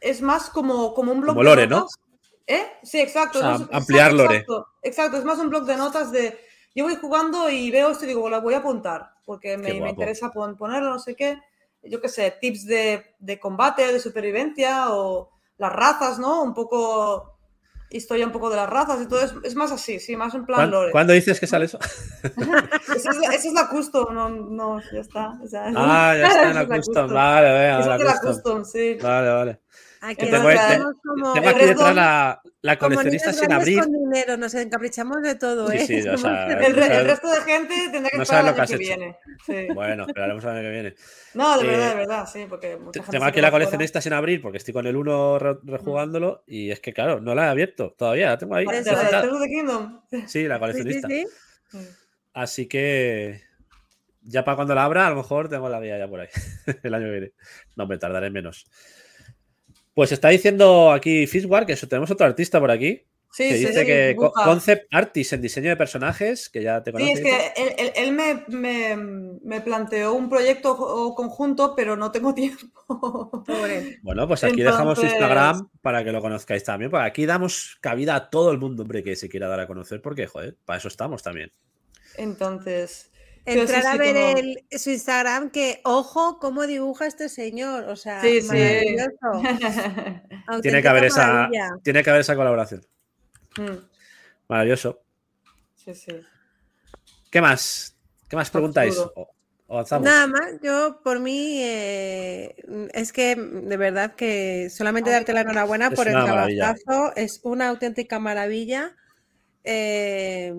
Speaker 4: es más como, como un blog
Speaker 1: Como
Speaker 4: de
Speaker 1: lore, ¿no?
Speaker 4: notas. ¿Eh? Sí, exacto.
Speaker 1: O sea,
Speaker 4: es más-
Speaker 1: ampliar
Speaker 4: exacto,
Speaker 1: lore.
Speaker 4: Exacto, exacto, es más un blog de notas de yo voy jugando y veo esto y digo, la voy a apuntar porque me, interesa pon- ponerlo, no sé qué. Yo qué sé, tips de, de combate, de supervivencia o las razas, ¿no? Un poco historia un poco de las razas y todo. Es, es más así, sí, más en plan
Speaker 1: ¿Cuán-
Speaker 4: lore.
Speaker 1: ¿Cuándo dices que sale eso? [LAUGHS]
Speaker 4: Esa es, la, esa es la custom, no, no, ya está. o sea,
Speaker 1: Ah, ya está en la [LAUGHS]
Speaker 4: es la
Speaker 1: custom. Vale, venga,
Speaker 4: Esa
Speaker 1: la
Speaker 4: la
Speaker 1: custom.
Speaker 4: custom, sí.
Speaker 1: Vale, vale.
Speaker 2: Aquí
Speaker 1: Tengo-
Speaker 2: nos
Speaker 1: te-
Speaker 2: quedamos como,
Speaker 1: Tengo
Speaker 4: el
Speaker 1: aquí
Speaker 4: resto-
Speaker 1: detrás la, la coleccionista sin abrir.
Speaker 2: con dinero, nos encaprichamos de todo,
Speaker 1: Sí,
Speaker 2: ¿eh?
Speaker 1: sí, o [LAUGHS] sea,
Speaker 4: El, re- el resto de gente tendrá que
Speaker 1: no
Speaker 4: esperar el
Speaker 1: que
Speaker 4: año
Speaker 1: has
Speaker 4: que
Speaker 1: hecho.
Speaker 4: viene. Sí.
Speaker 1: Bueno, esperaremos el año que viene.
Speaker 4: No, de
Speaker 1: Eh,
Speaker 4: verdad, de verdad, sí, porque mucha
Speaker 1: Te-
Speaker 4: gente
Speaker 1: Tengo aquí la
Speaker 4: fuera.
Speaker 1: coleccionista sin abrir porque estoy con el 1 re- rejugándolo y es que, claro, no la he abierto todavía. La tengo ahí.
Speaker 4: ¿De
Speaker 2: Eso
Speaker 4: la de Kingdom?
Speaker 1: Sí, la
Speaker 2: Sí, sí,
Speaker 1: coleccionista.
Speaker 2: sí.
Speaker 1: Así que ya para cuando la abra, a lo mejor tengo la guía ya por ahí. [LAUGHS] el año que viene. No, me tardaré menos. Pues está diciendo aquí Fishwar que eso, tenemos otro artista por aquí
Speaker 4: Sí,
Speaker 1: que
Speaker 4: sí,
Speaker 1: dice
Speaker 4: sí,
Speaker 1: que
Speaker 4: dibuja.
Speaker 1: concept artist en diseño de personajes, que ya te
Speaker 4: Sí,
Speaker 1: conoces.
Speaker 4: es que él, él- él me, me- me planteó un proyecto o- conjunto, pero no tengo [LAUGHS] tiempo.
Speaker 2: Pobre.
Speaker 1: Bueno, pues aquí dejamos
Speaker 4: Entonces-
Speaker 1: Instagram para que lo conozcáis también, porque aquí damos cabida a todo el mundo, hombre, que se quiera dar a conocer, porque, joder, para eso estamos también.
Speaker 4: Entonces, Sí,
Speaker 2: Entrar a ver
Speaker 4: como-
Speaker 2: el- su Instagram, que ojo cómo dibuja este señor. O sea,
Speaker 4: Sí, sí.
Speaker 2: maravilloso. [LAUGHS]
Speaker 1: Tiene que haber esa,
Speaker 2: maravilla.
Speaker 1: tiene que haber esa colaboración.
Speaker 4: Mm,
Speaker 1: Maravilloso.
Speaker 4: sí, sí.
Speaker 1: ¿Qué más? ¿Qué más preguntáis? O- o.
Speaker 2: Nada más, yo por mí eh, es que de verdad que solamente darte la enhorabuena
Speaker 1: Es
Speaker 2: por el trabajazo, es una auténtica maravilla. eh,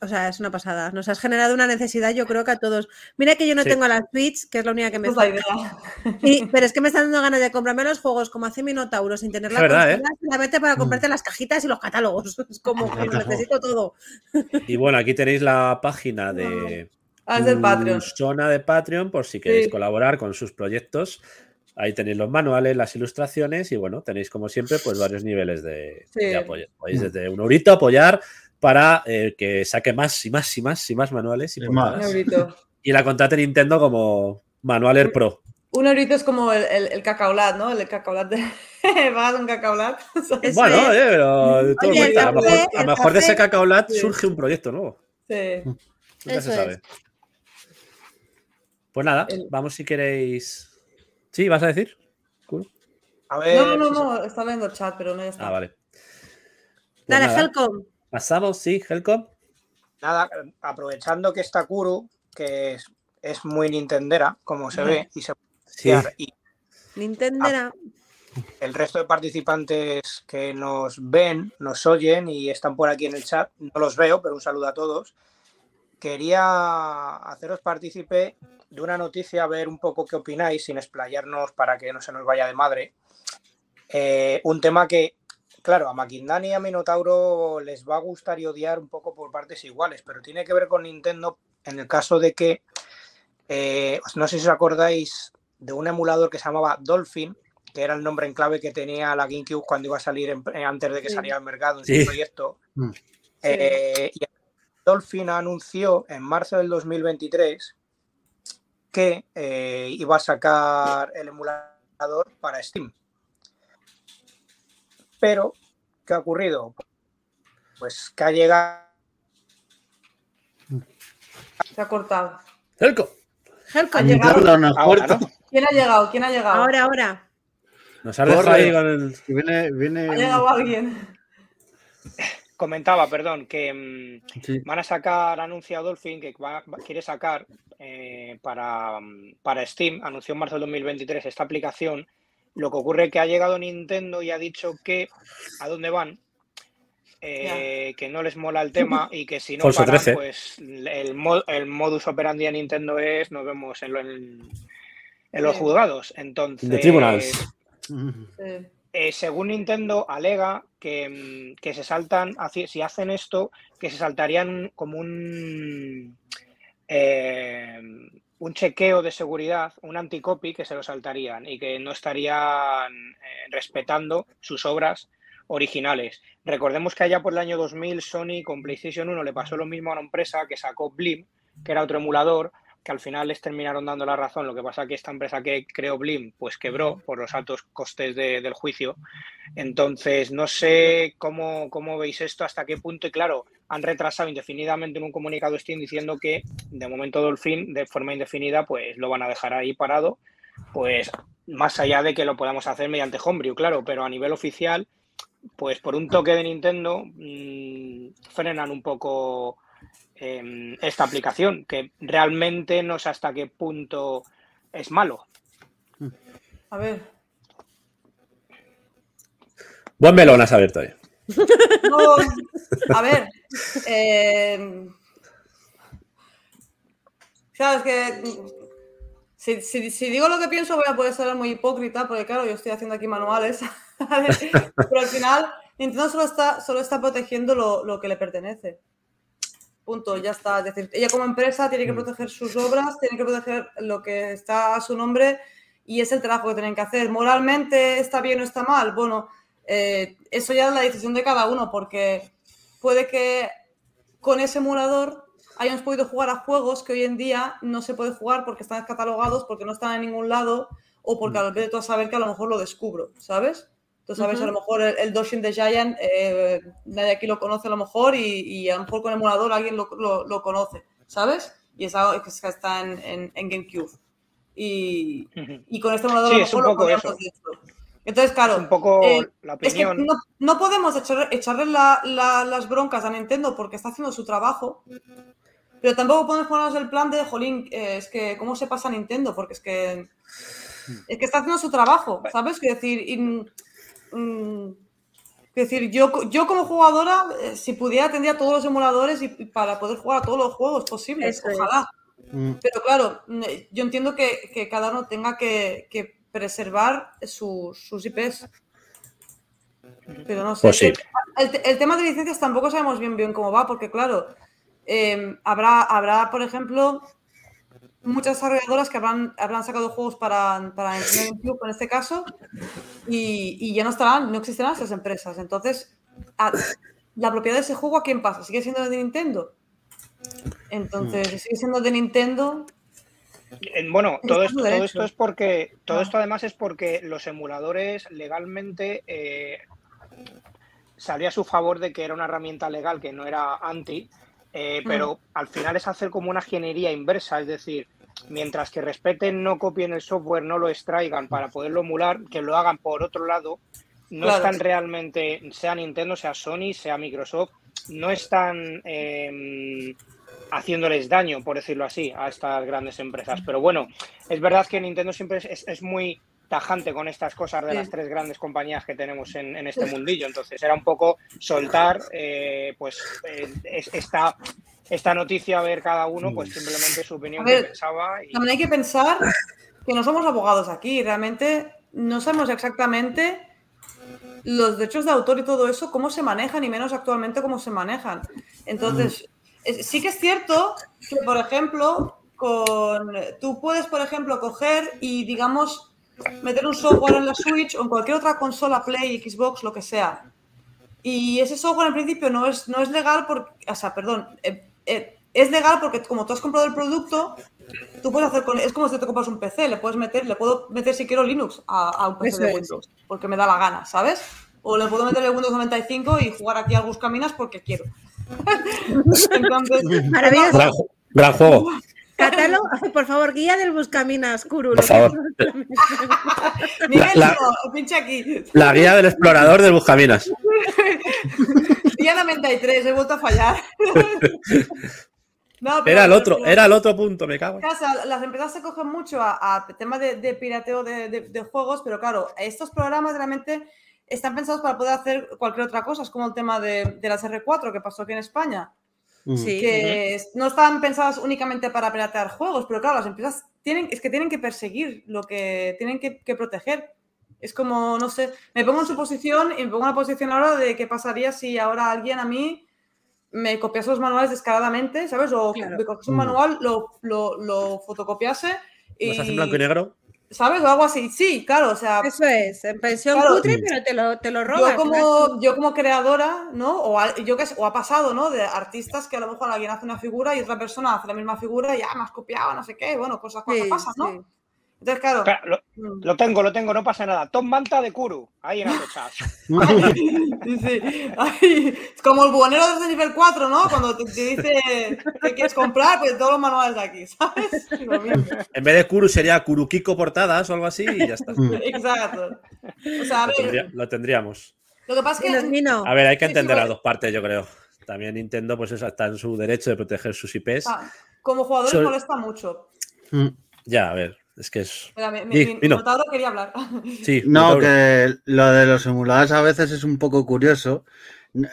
Speaker 2: o sea, es una pasada. Nos has generado una necesidad, yo creo que a todos. Mira que yo no
Speaker 1: Sí.
Speaker 2: tengo la Switch, que es la única que me
Speaker 4: Esa es la
Speaker 2: falta.
Speaker 4: idea.
Speaker 2: Sí, pero es que me están dando ganas de comprarme los juegos como hace Minotauro sin tener la
Speaker 1: verdad, ¿eh?
Speaker 2: consola, solamente para comprarte las cajitas y los catálogos. [LAUGHS] Es como que lo necesito todo.
Speaker 1: Y bueno, aquí tenéis la página [LAUGHS] de
Speaker 4: Ah, es del Patreon.
Speaker 1: zona de Patreon por si queréis
Speaker 4: Sí.
Speaker 1: colaborar con sus proyectos. Ahí tenéis los manuales, las ilustraciones y bueno, tenéis como siempre pues varios niveles de,
Speaker 4: Sí.
Speaker 1: de apoyo. Podéis desde un eurito apoyar para eh, que saque más y más y más y más manuales y,
Speaker 5: más.
Speaker 1: y la contrate Nintendo como Manualer Pro.
Speaker 4: Un eurito es como el, el, el cacaolat, ¿no? El cacaolat de... [LAUGHS] Pagas un cacaolat. [LAUGHS]
Speaker 2: Eso
Speaker 1: bueno, oye, pero todo
Speaker 2: Oye,
Speaker 1: cuenta.
Speaker 2: el
Speaker 1: a lo mejor, de ese cacaolat
Speaker 4: Sí.
Speaker 1: surge un proyecto nuevo.
Speaker 4: Sí.
Speaker 1: Nunca
Speaker 2: Eso
Speaker 1: se sabe.
Speaker 2: es.
Speaker 1: Pues nada,
Speaker 4: El-
Speaker 1: vamos si queréis. ¿Sí? ¿Vas a decir? Cool.
Speaker 3: A ver,
Speaker 4: No, no, no, no, está viendo el chat, pero no ya está.
Speaker 1: Ah, vale. Pues
Speaker 2: Dale, Helcom.
Speaker 1: Pasamos, sí, Helcom.
Speaker 3: nada, aprovechando que está Kuro, que es, es muy nintendera, como se ve, y se
Speaker 1: Sí.
Speaker 3: y
Speaker 2: Nintendera.
Speaker 3: el resto de participantes que nos ven, nos oyen y están por aquí en el chat, no los veo, pero un saludo a todos. Quería haceros partícipe de una noticia, a ver un poco qué opináis, sin explayarnos para que no se nos vaya de madre. Eh, un tema que, claro, a Maquindani y a Minotauro les va a gustar y odiar un poco por partes iguales, pero tiene que ver con Nintendo en el caso de que, eh, no sé si os acordáis de un emulador que se llamaba Dolphin, que era el nombre en clave que tenía la GameCube cuando iba a salir en- eh, antes de que
Speaker 4: Sí.
Speaker 3: saliera al mercado en
Speaker 1: Sí.
Speaker 3: su proyecto.
Speaker 5: Mm.
Speaker 3: Eh, y Dolphin anunció en marzo del 2023 que eh, iba a sacar el emulador para Steam. Pero, ¿qué ha ocurrido? Pues que ha llegado
Speaker 4: Se ha cortado.
Speaker 1: Helcom.
Speaker 2: Helcom.
Speaker 4: Ha llegado. ¿Quién ha llegado? ¿Quién ha llegado?
Speaker 2: Ahora, ahora.
Speaker 1: Nos ha dejado
Speaker 5: Corre.
Speaker 1: ahí con el.
Speaker 5: Y Viene, viene.
Speaker 4: Ha llegado alguien.
Speaker 3: Comentaba, perdón, que mm,
Speaker 5: Sí.
Speaker 3: van a sacar, ha anunciado Dolphin que va- va- quiere sacar eh, para, mm, para Steam, anunció en marzo del 2023 esta aplicación. Lo que ocurre es que ha llegado Nintendo y ha dicho que a dónde van, eh, que no les mola el tema y que si no
Speaker 1: Falso
Speaker 3: paran,
Speaker 1: 13.
Speaker 3: pues el, mo- el modus operandi de Nintendo es nos vemos en, lo- en- en los
Speaker 4: Sí.
Speaker 3: juzgados. Entonces,
Speaker 1: The tribunals.
Speaker 3: Eh, según Nintendo, alega que, mm, que se saltan, si hacen esto, que se saltarían como un, eh, un chequeo de seguridad, un anticopy que se lo saltarían y que no estarían eh, respetando sus obras originales. Recordemos que allá por el año 2000 Sony con PlayStation 1 le pasó lo mismo a una empresa que sacó Blim, que era otro emulador, que al final les terminaron dando la razón. Lo que pasa que esta empresa que creó Blim, pues quebró por los altos costes de- del juicio. Entonces, no sé cómo, cómo veis esto, hasta qué punto, y claro, han retrasado indefinidamente en un comunicado Steam diciendo que de momento Dolphin, de forma indefinida, pues lo van a dejar ahí parado, pues más allá de que lo podamos hacer mediante Homebrew, claro, pero a nivel oficial, pues por un toque de Nintendo, mmm, frenan un poco eh, esta aplicación, que realmente no sé hasta qué punto es malo.
Speaker 4: A ver.
Speaker 1: Buen melón has abierto ahí.
Speaker 4: No, a ver. eh, claro, es que. Si, si- si digo lo que pienso, voy a poder ser muy hipócrita, porque claro, yo estoy haciendo aquí manuales. [LAUGHS] ¿vale? Pero al final, Nintendo solo está, solo está protegiendo lo, lo que le pertenece. Punto, ya está. Es decir, ella como empresa tiene que proteger sus obras, tiene que proteger lo que está a su nombre y es el trabajo que tienen que hacer. Moralmente está bien o está mal. Bueno, eh, eso ya es la decisión de cada uno, porque puede que con ese emulador hayamos podido jugar a juegos que hoy en día no se puede jugar porque están catalogados, porque no están en ningún lado, o porque al ver tú a saber que a lo mejor lo descubro, ¿sabes? Tú sabes, a lo mejor el, el Doshin the Giant, eh, nadie aquí lo conoce a lo mejor, y, y a lo mejor con emulador alguien lo, lo- lo conoce, ¿sabes? Y es algo que está en, en- en GameCube. Y, y con este emulador
Speaker 3: Sí,
Speaker 4: a lo
Speaker 3: es un
Speaker 4: mejor lo
Speaker 3: poco eso.
Speaker 4: decir. Entonces, claro,
Speaker 3: Es un poco
Speaker 4: eh,
Speaker 3: la
Speaker 4: es que
Speaker 3: opinión.
Speaker 4: no, no podemos echar- echarle la- la- las broncas a Nintendo porque está haciendo su trabajo, pero tampoco podemos ponernos el plan de, jolín, eh, es que, ¿cómo se pasa a Nintendo? Porque es que, es que está haciendo su trabajo, ¿sabes? Quiero decir, y, mm, quiero decir yo, yo como jugadora, eh, si pudiera, tendría todos los emuladores y, y para poder jugar a todos los juegos posibles,
Speaker 2: Eso es.
Speaker 4: ojalá.
Speaker 5: Mm.
Speaker 4: Pero claro, mm, yo entiendo que, que cada uno tenga que, que preservar sus, sus IPs. Pero no sé.
Speaker 1: Pues sí.
Speaker 4: El, el tema de licencias tampoco sabemos bien bien cómo va, porque claro, eh, habrá, habrá, por ejemplo, muchas desarrolladoras que habrán, habrán sacado juegos para, para Nintendo [LAUGHS] GameCube en este caso, y, y ya no estarán, no existirán esas empresas. Entonces, a- la propiedad de ese juego, ¿a quién pasa? ¿Sigue siendo de Nintendo? Entonces, si sigue siendo de Nintendo,
Speaker 3: Bueno, todo esto, todo esto es porque, todo
Speaker 4: Ah.
Speaker 3: esto además es porque los emuladores legalmente eh, salió a su favor de que era una herramienta legal que no era anti, eh, pero al final es hacer como una ingeniería inversa, es decir, mientras que respeten, no copien el software, no lo extraigan para poderlo emular, que lo hagan por otro lado, no
Speaker 4: Claro.
Speaker 3: están realmente, sea Nintendo, sea Sony, sea Microsoft, no están eh, haciéndoles daño, por decirlo así, a estas grandes empresas. Pero bueno, es verdad que Nintendo siempre es, es- muy tajante con estas cosas de las tres grandes compañías que tenemos en, en este mundillo. Entonces era un poco soltar eh, pues eh, es- esta, esta noticia, a ver cada uno, pues simplemente su opinión
Speaker 4: ver,
Speaker 3: que pensaba. Y...
Speaker 4: También hay que pensar que no somos abogados aquí, realmente no sabemos exactamente los derechos de autor y todo eso, cómo se manejan y menos actualmente cómo se manejan. Entonces, es- sí que es cierto que, por ejemplo, con, tú puedes, por ejemplo, coger y, digamos, meter un software en la Switch o en cualquier otra consola, Play, Xbox, lo que sea. Y ese software en principio no es, no es legal porque, o sea, perdón, eh, es legal porque como tú has comprado el producto, tú puedes hacer con, es como si te compras un PC, le puedes meter, le puedo meter si quiero Linux a, a un PC
Speaker 2: Eso
Speaker 4: de
Speaker 2: es.
Speaker 4: Windows, porque me da la gana, ¿sabes? O le puedo meter el Windows 95 y jugar aquí al Buscaminas porque quiero. [LAUGHS] Entonces,
Speaker 2: Maravilloso.
Speaker 1: Gran, ju- gran juego.
Speaker 2: Catálogo, [LAUGHS] por favor, guía del Buscaminas, Kuru.
Speaker 1: Por favor.
Speaker 4: Miguel,
Speaker 1: La-
Speaker 4: no, pincha aquí.
Speaker 1: La guía del explorador del Buscaminas. [LAUGHS]
Speaker 4: Día 93, he vuelto a fallar. No, pero-
Speaker 1: Era el otro,
Speaker 4: pero-
Speaker 1: era el otro punto, me cago. en-
Speaker 4: las empresas se cogen mucho a, a tema de, de pirateo de, de- de juegos, pero claro, estos programas realmente están pensados para poder hacer cualquier otra cosa. Es como el tema de, de las R4 que pasó aquí en España.
Speaker 2: Sí.
Speaker 4: que no están pensadas únicamente para piratear juegos, pero claro, las empresas tienen, es que tienen que perseguir lo que tienen que, que proteger. Es como, no sé, me pongo en su posición y me pongo en la posición ahora de qué pasaría si ahora alguien a mí me copiase los manuales descaradamente, ¿sabes? O
Speaker 2: Claro.
Speaker 4: me cogiese un
Speaker 5: Mm.
Speaker 4: manual, lo, lo, lo fotocopiase y...
Speaker 1: ¿Los hace en blanco y negro?
Speaker 4: ¿Sabes? O algo así. Sí, claro, o sea,
Speaker 2: Eso es, en pensión
Speaker 4: Claro.
Speaker 2: cutre, pero te lo, te lo robas.
Speaker 4: yo como, yo como creadora, ¿no? O, yo que o ha pasado, ¿no? De artistas que a lo mejor alguien hace una figura y otra persona hace la misma figura y ya me has copiado, no sé qué, bueno, cosas, cosas
Speaker 2: Sí,
Speaker 4: pasan, ¿no?
Speaker 2: sí.
Speaker 4: Entonces, claro.
Speaker 3: Espera, lo,
Speaker 4: mm,
Speaker 3: lo tengo, lo tengo, no pasa nada. Tom Manta de Kuru, ahí en Atochas. [LAUGHS]
Speaker 4: Sí, sí. Ay, es como el buhonero desde nivel 4, ¿no? Cuando te, te dice que quieres comprar, pues todos los manuales de aquí, ¿sabes?
Speaker 1: En vez de Kuru sería Kurukiko portadas o algo así y ya está.
Speaker 5: Mm.
Speaker 4: Exacto. O sea, a
Speaker 1: Lo,
Speaker 4: ver,
Speaker 1: tendría- lo tendríamos.
Speaker 4: lo que pasa es que.
Speaker 1: A ver, hay que
Speaker 4: Sí, sí,
Speaker 1: entender las dos partes, yo creo. También Nintendo, pues eso, está en su derecho de proteger sus IPs.
Speaker 4: ah, como jugadores
Speaker 1: Sol-
Speaker 4: molesta mucho.
Speaker 5: Mm.
Speaker 1: Ya, a ver, es que es.
Speaker 4: Mira, mi, mi,
Speaker 1: Di,
Speaker 4: mi
Speaker 1: Mino.
Speaker 4: Minotauro quería hablar.
Speaker 1: Sí, [LAUGHS]
Speaker 5: No, que lo de los emuladores a veces es un poco curioso,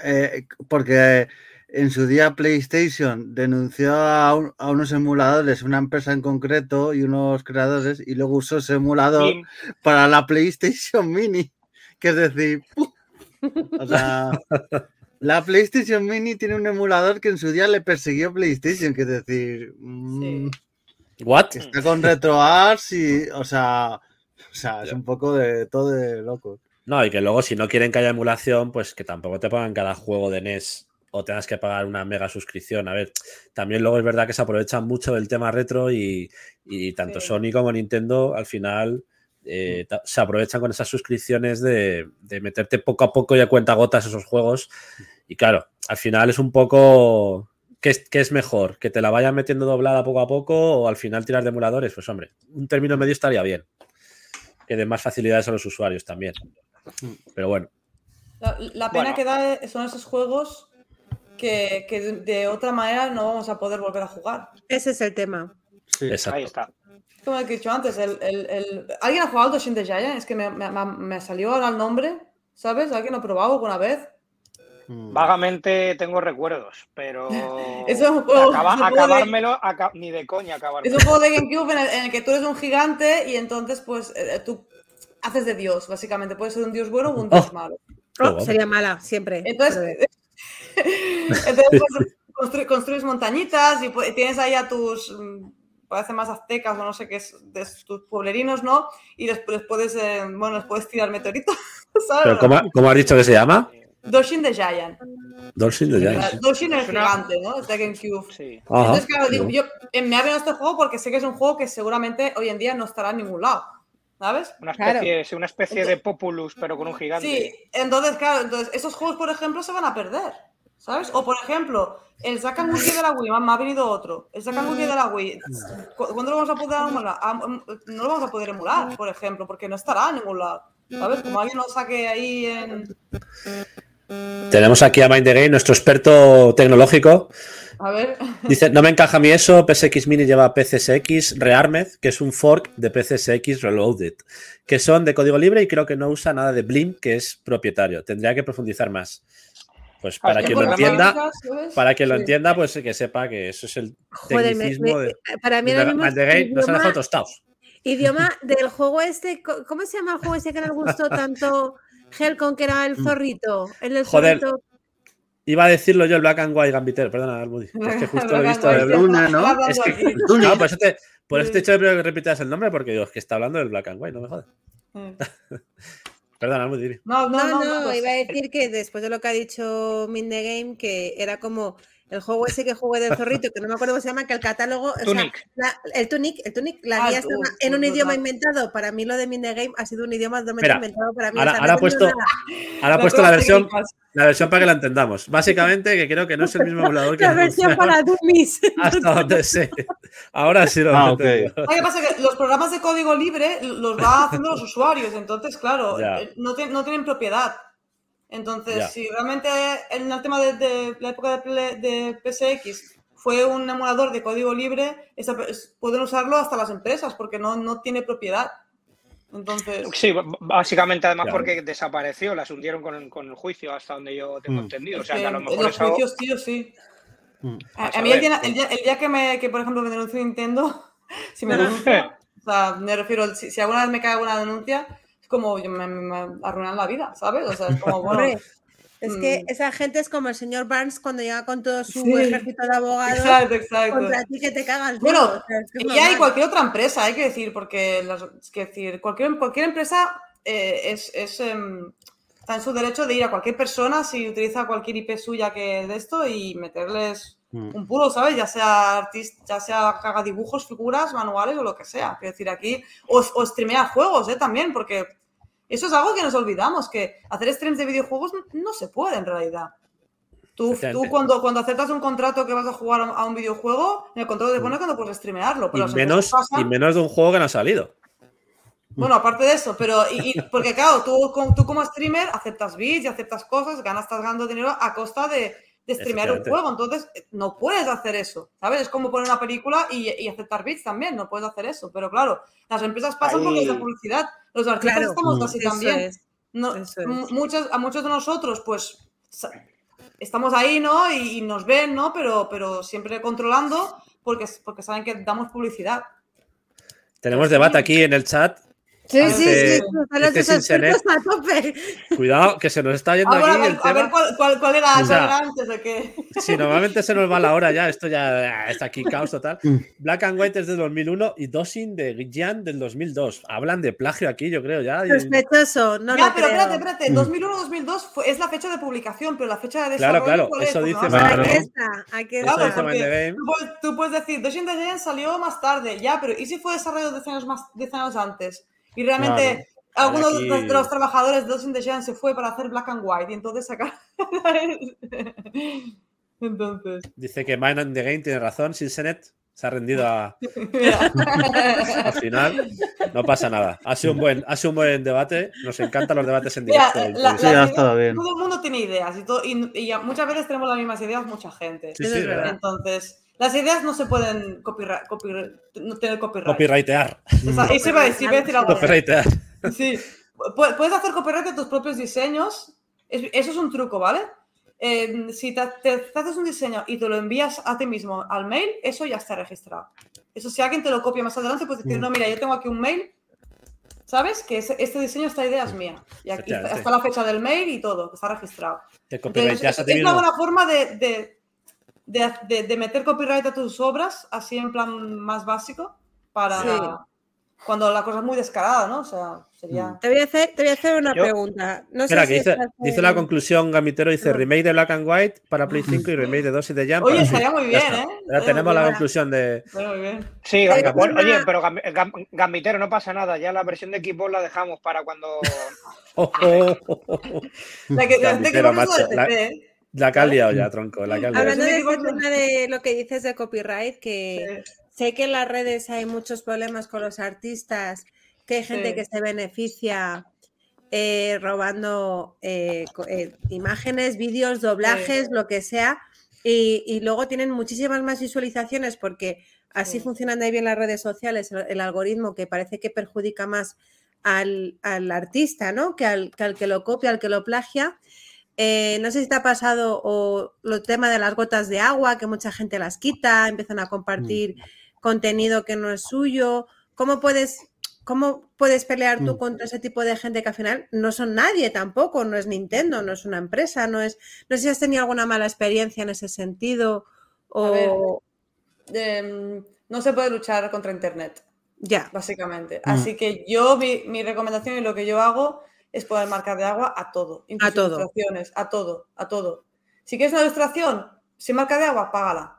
Speaker 5: eh, porque en su día PlayStation denunció a, un- a unos emuladores, una empresa en concreto y unos creadores, y luego usó ese emulador para la PlayStation Mini, que es decir, ¡pum! o sea, [LAUGHS] la PlayStation Mini tiene un emulador que en su día le persiguió PlayStation, que es decir, mm,
Speaker 1: ¿What?
Speaker 5: que está con RetroArch y, o sea, o sea, es un poco de todo de loco.
Speaker 1: No, y que luego, si no quieren que haya emulación, pues que tampoco te pongan cada juego de NES o tengas que pagar una mega suscripción. A ver, también luego es verdad que se aprovechan mucho del tema retro y, y tanto
Speaker 4: Sí.
Speaker 1: Sony como Nintendo al final eh, ta- se aprovechan con esas suscripciones de, de meterte poco a poco y a cuenta gotas esos juegos. Y claro, al final es un poco. ¿Qué es, qué es mejor? ¿Que te la vayan metiendo doblada poco a poco o al final tirar de emuladores? Pues hombre, un término medio estaría bien. Que den más facilidades a los usuarios también. Pero bueno.
Speaker 4: La, la pena
Speaker 3: Bueno.
Speaker 4: que da son esos juegos que, que de, otra manera no vamos a poder volver a jugar.
Speaker 2: Ese es el tema.
Speaker 5: Sí.
Speaker 1: Exacto.
Speaker 3: Ahí está.
Speaker 4: Como he dicho antes, el, el- el- ¿alguien ha jugado Doshin de Giant? Es que me, me- me- me salió ahora el nombre, ¿sabes? ¿Alguien lo ha probado alguna vez?
Speaker 5: Mm.
Speaker 3: Vagamente tengo recuerdos, pero. [LAUGHS]
Speaker 4: Es un juego-
Speaker 3: acaba-
Speaker 4: es un juego de-
Speaker 3: acabármelo, aca- ni de coña
Speaker 4: Es
Speaker 3: acabármelo.
Speaker 4: un juego de GameCube en el, en el que tú eres un gigante y entonces pues eh, tú haces de Dios, básicamente. Puedes ser un Dios bueno o un Dios
Speaker 1: Oh.
Speaker 4: malo.
Speaker 2: Oh,
Speaker 1: guapo.
Speaker 2: sería mala, siempre.
Speaker 4: Entonces, [LAUGHS] entonces pues, constru- construyes montañitas y pu- tienes ahí a tus, mm, parece más aztecas o no sé qué es, de tus pueblerinos, ¿no? Y les, les puedes, eh, bueno, les puedes tirar meteoritos, [LAUGHS] ¿sabes?
Speaker 1: Pero ¿cómo, cómo has dicho que se llama?
Speaker 4: Doshin the Giant. O sea,
Speaker 1: Giants.
Speaker 4: Doshin el gigante, ¿no? Es de GameCube.
Speaker 3: Sí.
Speaker 4: Entonces, claro, digo, yo eh, me ha venido este juego porque sé que es un juego que seguramente hoy en día no estará en ningún lado, ¿sabes?
Speaker 3: Una
Speaker 2: Claro.
Speaker 3: especie, sí, una especie de Populus, pero con un gigante.
Speaker 4: Sí, entonces, claro, entonces esos juegos, por ejemplo, se van a perder, ¿sabes? O, por ejemplo, el Wiki de la Wii, me ha venido otro, el Wiki de la Wii, ¿cu- ¿cuándo lo vamos a poder emular? Ah, mm, No lo vamos a poder emular, por ejemplo, porque no estará en ningún lado, ¿sabes? Como alguien lo saque ahí en...
Speaker 1: Tenemos aquí a Mind the Game, nuestro experto tecnológico.
Speaker 4: A ver,
Speaker 1: Dice, no me encaja a mí eso, PSX Mini lleva PCSX Rearmed, que es un fork de PCSX Reloaded, que son de código libre y creo que no usa nada de Blim, que es propietario. Tendría que profundizar más. Pues para quien lo
Speaker 3: por
Speaker 1: entienda, para quien lo
Speaker 4: Sí.
Speaker 1: entienda, pues que sepa que eso es el
Speaker 2: Joder, me-
Speaker 1: tecnicismo
Speaker 2: me-
Speaker 1: de
Speaker 2: para mí mismo
Speaker 1: Mind the Game, nos han dejado tostados.
Speaker 2: idioma del juego este, ¿cómo se llama el juego este que nos gustó tanto? Helcon, que era el zorrito. El del
Speaker 1: Mm. Joder,
Speaker 2: zorrito.
Speaker 1: Iba a decirlo yo el Black and White Gambiter, perdona, Almudi. Es que [LAUGHS] justo lo he visto.
Speaker 4: White,
Speaker 5: Luna, ¿no?
Speaker 1: Es que-. No, por eso te, por eso te he primero que repitas el nombre, porque digo, es que está hablando del Black and White, no me jodas. [LAUGHS] Perdona, Almudi. dime.
Speaker 4: No, no,
Speaker 2: No,
Speaker 4: no,
Speaker 2: no,
Speaker 4: pues-
Speaker 2: iba a decir que después de lo que ha dicho Min the Game, que era como el juego ese que jugué del [LAUGHS] zorrito, que no me acuerdo cómo se llama, que el catálogo. o sea,
Speaker 3: Tunic.
Speaker 2: la- el Tunic, el Tunic, la
Speaker 4: Ah,
Speaker 2: guía
Speaker 4: Tunic,
Speaker 2: en un idioma
Speaker 4: verdad.
Speaker 2: inventado. Para mí lo de Min the Game ha sido un idioma totalmente
Speaker 1: Mira,
Speaker 2: inventado para mí.
Speaker 1: ahora-
Speaker 2: o sea,
Speaker 1: ahora
Speaker 2: no
Speaker 1: ha puesto-
Speaker 2: nada.
Speaker 1: Ahora puesto la versión, la versión para que la entendamos. Básicamente, que creo que no es el mismo emulador que
Speaker 2: La versión para dummies. [LAUGHS]
Speaker 1: hasta donde sé. Ahora sí lo
Speaker 5: Ah,
Speaker 1: he
Speaker 5: ok.
Speaker 1: entendido.
Speaker 4: ¿Sabes qué pasa? Que los programas de código libre los va haciendo los usuarios, entonces, claro, eh, no tienen propiedad. Entonces,
Speaker 1: Ya.
Speaker 4: si realmente en el tema de, de la época de, de PSX fue un emulador de código libre, esa- es- pueden usarlo hasta las empresas porque no, no tiene propiedad. Entonces,
Speaker 3: Sí, básicamente además
Speaker 1: Claro.
Speaker 3: porque desapareció, las hundieron con, con el juicio hasta donde yo tengo
Speaker 5: Mm.
Speaker 3: entendido. O sea,
Speaker 4: que
Speaker 3: a lo mejor
Speaker 4: los juicios, tío, sí.
Speaker 5: Mm.
Speaker 4: A, a
Speaker 3: a
Speaker 4: mí el día, el día- el día que, me, que, por ejemplo, me denunció Nintendo, [LAUGHS] si me denuncia, [LAUGHS] o sea, me refiero, si, si alguna vez me cae alguna denuncia, como me, me- arruinan la vida, ¿sabes? O sea, es como, [LAUGHS] bueno,
Speaker 2: Es que
Speaker 4: Mm.
Speaker 2: esa gente es como el señor Barnes cuando llega con todo su
Speaker 4: Sí.
Speaker 2: ejército de abogados
Speaker 4: Exacto, exacto.
Speaker 2: contra ti que te cagas.
Speaker 4: Bueno,
Speaker 2: o sea, es que
Speaker 4: Y hay cualquier otra empresa, hay que decir, porque las- es que decir, cualquier, cualquier empresa eh, es, es, em, está en su derecho de ir a cualquier persona si utiliza cualquier IP suya que de esto y meterles
Speaker 5: Mm.
Speaker 4: un puro, ¿sabes? Ya sea artista, ya sea que haga dibujos, figuras, manuales o lo que sea. Quiero decir, aquí, o, o streamea juegos, ¿eh? También, porque eso es algo que nos olvidamos, que hacer streams de videojuegos no, no se puede en realidad. Tú, tú cuando, cuando aceptas un contrato que vas a jugar a un- videojuego, en el contrato te pone que no puedes streamearlo. Pero
Speaker 1: Y menos,
Speaker 4: pasan-
Speaker 1: y menos de un juego que no ha salido.
Speaker 4: Bueno, aparte de eso, pero y- y- porque claro, tú, con- tú como streamer aceptas bits y aceptas cosas, ganas, estás ganando dinero a costa de, de streamear un juego. Entonces, no puedes hacer eso, ¿sabes? Es como poner una película y, y aceptar bits también, no puedes hacer eso. Pero claro, las empresas pasan porque es la
Speaker 3: Ahí-
Speaker 4: publicidad. Los artistas
Speaker 2: Claro,
Speaker 4: estamos
Speaker 5: Mm.
Speaker 4: así también.
Speaker 2: es.
Speaker 4: No,
Speaker 2: eso es.
Speaker 4: m- muchos, a muchos de nosotros, pues, estamos ahí, ¿no? Y, y nos ven, ¿no? Pero, pero siempre controlando porque, porque saben que damos publicidad.
Speaker 1: Tenemos debate aquí en el chat.
Speaker 2: Sí, sí,
Speaker 1: Este-
Speaker 2: sí,
Speaker 1: este
Speaker 2: tus
Speaker 1: Sinsenet.
Speaker 2: expertos a tope.
Speaker 1: Cuidado, que se nos está yendo
Speaker 4: A ver, a
Speaker 1: aquí
Speaker 4: ver,
Speaker 1: el
Speaker 4: a ver
Speaker 1: tema.
Speaker 4: cuál, cuál- cuál era,
Speaker 1: O
Speaker 4: cuál
Speaker 1: sea,
Speaker 4: era antes de que...
Speaker 1: Si normalmente se nos va la hora ya, esto ya ah, está aquí caos total.
Speaker 5: Mm.
Speaker 1: Black and White es de 2001 y Dosing de Jan del 2002. Hablan de plagio aquí, yo creo ya.
Speaker 2: Sospechoso, no
Speaker 4: ya,
Speaker 2: lo
Speaker 4: pero
Speaker 2: creo.
Speaker 4: espérate, espérate.
Speaker 5: Mm.
Speaker 4: 2001-2002 fue- es la fecha de publicación, pero la fecha de
Speaker 1: Claro,
Speaker 4: desarrollo.
Speaker 1: claro,
Speaker 4: ¿cuál es?
Speaker 1: eso dice
Speaker 4: no
Speaker 5: Claro.
Speaker 2: Aquí está, aquí está.
Speaker 4: Claro,
Speaker 1: dice
Speaker 4: porque
Speaker 1: Mind the Game.
Speaker 4: Tú, puedes, tú puedes decir, Doshin the Giant salió más tarde, ya, pero ¿y si fue desarrollado 10 años, más, 10 años antes? Y realmente alguno
Speaker 1: Aquí-
Speaker 4: de, de los trabajadores de Doshin the Giant se fue para hacer Black and White y entonces sacar. [LAUGHS] entonces.
Speaker 1: Dice que Mind and the Game tiene razón, Sinsenet se ha rendido a- [LAUGHS]
Speaker 4: Mira. [LAUGHS]
Speaker 1: al final. No pasa nada. Ha sido un buen, ha sido un buen debate. Nos encantan los debates en
Speaker 4: Mira,
Speaker 1: directo.
Speaker 4: la-
Speaker 5: Sí,
Speaker 4: ideas-
Speaker 5: estado bien.
Speaker 4: Todo el mundo tiene ideas y, todo, y, y muchas veces tenemos las mismas ideas mucha gente.
Speaker 1: Sí, sí,
Speaker 2: es
Speaker 1: verdad.
Speaker 2: verdad.
Speaker 4: Entonces, las ideas no se pueden copyright, copyright- no tener copyright.
Speaker 1: Copyrightear.
Speaker 4: O sea, eso iba a decir, iba a decir algo así.
Speaker 1: Copyrightear.
Speaker 4: Sí. Pu- Puedes hacer copyright de tus propios diseños. Es- Eso es un truco, ¿vale? Eh, si te, te- te haces un diseño y te lo envías a ti mismo al mail, eso ya está registrado. Eso si alguien te lo copia más adelante, puedes decir,
Speaker 5: Mm.
Speaker 4: no, mira, yo tengo aquí un mail, ¿sabes? Que este diseño, esta idea es mía. Y aquí
Speaker 1: Efectivamente.
Speaker 4: está la fecha del mail y todo, está registrado.
Speaker 1: Te
Speaker 4: Entonces, es, una buena forma de, de, de- de- de meter copyright a tus obras, así en plan más básico, para
Speaker 2: Sí.
Speaker 4: cuando la cosa es muy descarada, ¿no? O sea, sería...
Speaker 2: Te voy a hacer, te voy a hacer una
Speaker 3: Yo-
Speaker 2: pregunta. No
Speaker 1: Espera,
Speaker 2: sé
Speaker 1: que
Speaker 2: si
Speaker 1: dice, dice la conclusión, Gamitero dice
Speaker 2: No.
Speaker 1: remake de Black and White para Play 5 y remake de Dosing de Jam.
Speaker 4: Oye,
Speaker 1: para-
Speaker 4: estaría muy bien. ¿eh?
Speaker 1: Ya tenemos la conclusión de.
Speaker 4: Estaría muy bien.
Speaker 3: Sí,
Speaker 2: una-
Speaker 3: oye, pero Gam- Gam- Gambitero, no pasa nada. Ya la versión de equipo la dejamos para cuando. [LAUGHS]
Speaker 1: Oh, oh, oh.
Speaker 4: La que, la a
Speaker 1: macho, la-
Speaker 4: ¿eh?
Speaker 1: La que has liado ya, tronco. La que has liado.
Speaker 2: Hablando de tema de lo que dices de copyright, que
Speaker 4: Sí.
Speaker 2: sé que en las redes hay muchos problemas con los artistas, que hay gente
Speaker 4: Sí.
Speaker 2: que se beneficia eh, robando eh, eh, imágenes, vídeos, doblajes, lo que sea, y, y luego tienen muchísimas más visualizaciones porque así
Speaker 4: Sí.
Speaker 2: funcionan de bien las redes sociales, el, el algoritmo que parece que perjudica más al, al artista, ¿no? Que al, que al que lo copia, al que lo plagia. Eh, no sé si te ha pasado o el tema de las gotas de agua, que mucha gente las quita, empiezan a compartir contenido que no es suyo. ¿Cómo puedes, cómo puedes pelear tú
Speaker 5: Mm.
Speaker 2: contra ese tipo de gente que al final no son nadie tampoco? No es Nintendo, no es una empresa, no es. No sé si has tenido alguna mala experiencia en ese sentido.
Speaker 4: A ver.
Speaker 2: O
Speaker 4: Em, no se puede luchar contra Internet,
Speaker 2: ya.
Speaker 4: básicamente.
Speaker 5: Mm.
Speaker 4: Así que yo, mi, mi recomendación y lo que yo hago es poner marcas de agua a todo. incluso
Speaker 2: todo.
Speaker 4: ilustraciones, a todo, a todo. Si quieres una ilustración sin marca de agua, págala.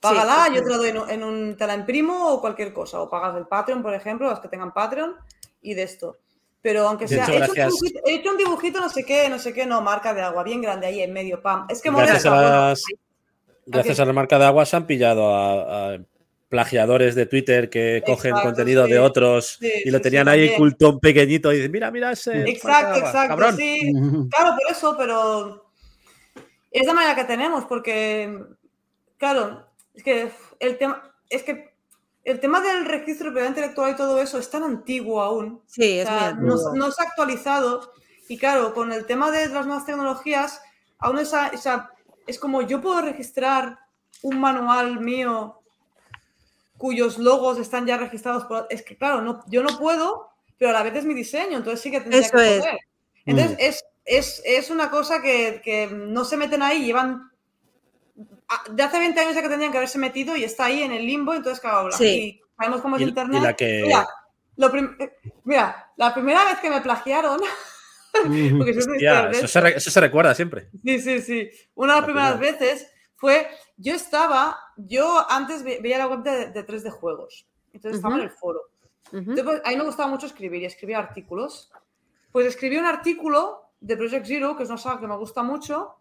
Speaker 4: Págala,
Speaker 2: sí,
Speaker 4: yo te la doy en, un- en un, te la imprimo o cualquier cosa. O pagas el Patreon, por ejemplo, las que tengan Patreon y de esto. Pero aunque sea,
Speaker 1: hecho,
Speaker 4: he, hecho un dibujito, he hecho un dibujito, no sé qué, no sé qué, no, marca de agua, bien grande ahí en medio, pam. Es que mola
Speaker 1: Gracias a las, gracias a la marca de agua se han pillado a, a plagiadores de Twitter que cogen contenido
Speaker 4: sí.
Speaker 1: de otros
Speaker 4: Sí,
Speaker 1: y lo tenían
Speaker 4: sí,
Speaker 1: ahí
Speaker 4: también.
Speaker 1: cultón pequeñito y dicen, mira, mira ese.
Speaker 4: Exacto, exacto,
Speaker 1: cabrón".
Speaker 4: sí. Claro, por eso, pero es la manera que tenemos, porque, claro, es que el tema, es que el tema del registro de propiedad intelectual y todo eso es tan antiguo aún,
Speaker 2: Sí,
Speaker 4: o sea, no, no se ha actualizado, y claro, con el tema de las nuevas tecnologías, aún esa, o sea, es como yo puedo registrar un manual mío cuyos logos están ya registrados por... Es que, claro, no, yo no puedo, pero a la vez es mi diseño, entonces sí que tendría
Speaker 2: Eso
Speaker 4: que
Speaker 2: es.
Speaker 4: poder. Entonces, es, es, es una cosa que, que no se meten ahí, llevan de hace 20 años ya que tendrían que haberse metido y está ahí en el limbo, entonces claro, la-
Speaker 2: Sí.
Speaker 4: y sabemos cómo es
Speaker 1: Y- y
Speaker 4: internet.
Speaker 1: la que-
Speaker 4: Mira, lo prim- eh, mira, la primera vez que me plagiaron, [LAUGHS] porque eso internet,
Speaker 1: eso, se, re- eso se recuerda siempre.
Speaker 4: Sí, sí, sí. Una de las
Speaker 1: La
Speaker 4: primeras
Speaker 1: primera.
Speaker 4: veces fue, yo estaba, yo antes ve- veía la web de, de 3D Juegos, entonces estaba en el foro. Entonces, pues, a mí me gustaba mucho escribir y escribía artículos. Pues escribí un artículo de Project Zero, que es una saga que me gusta mucho,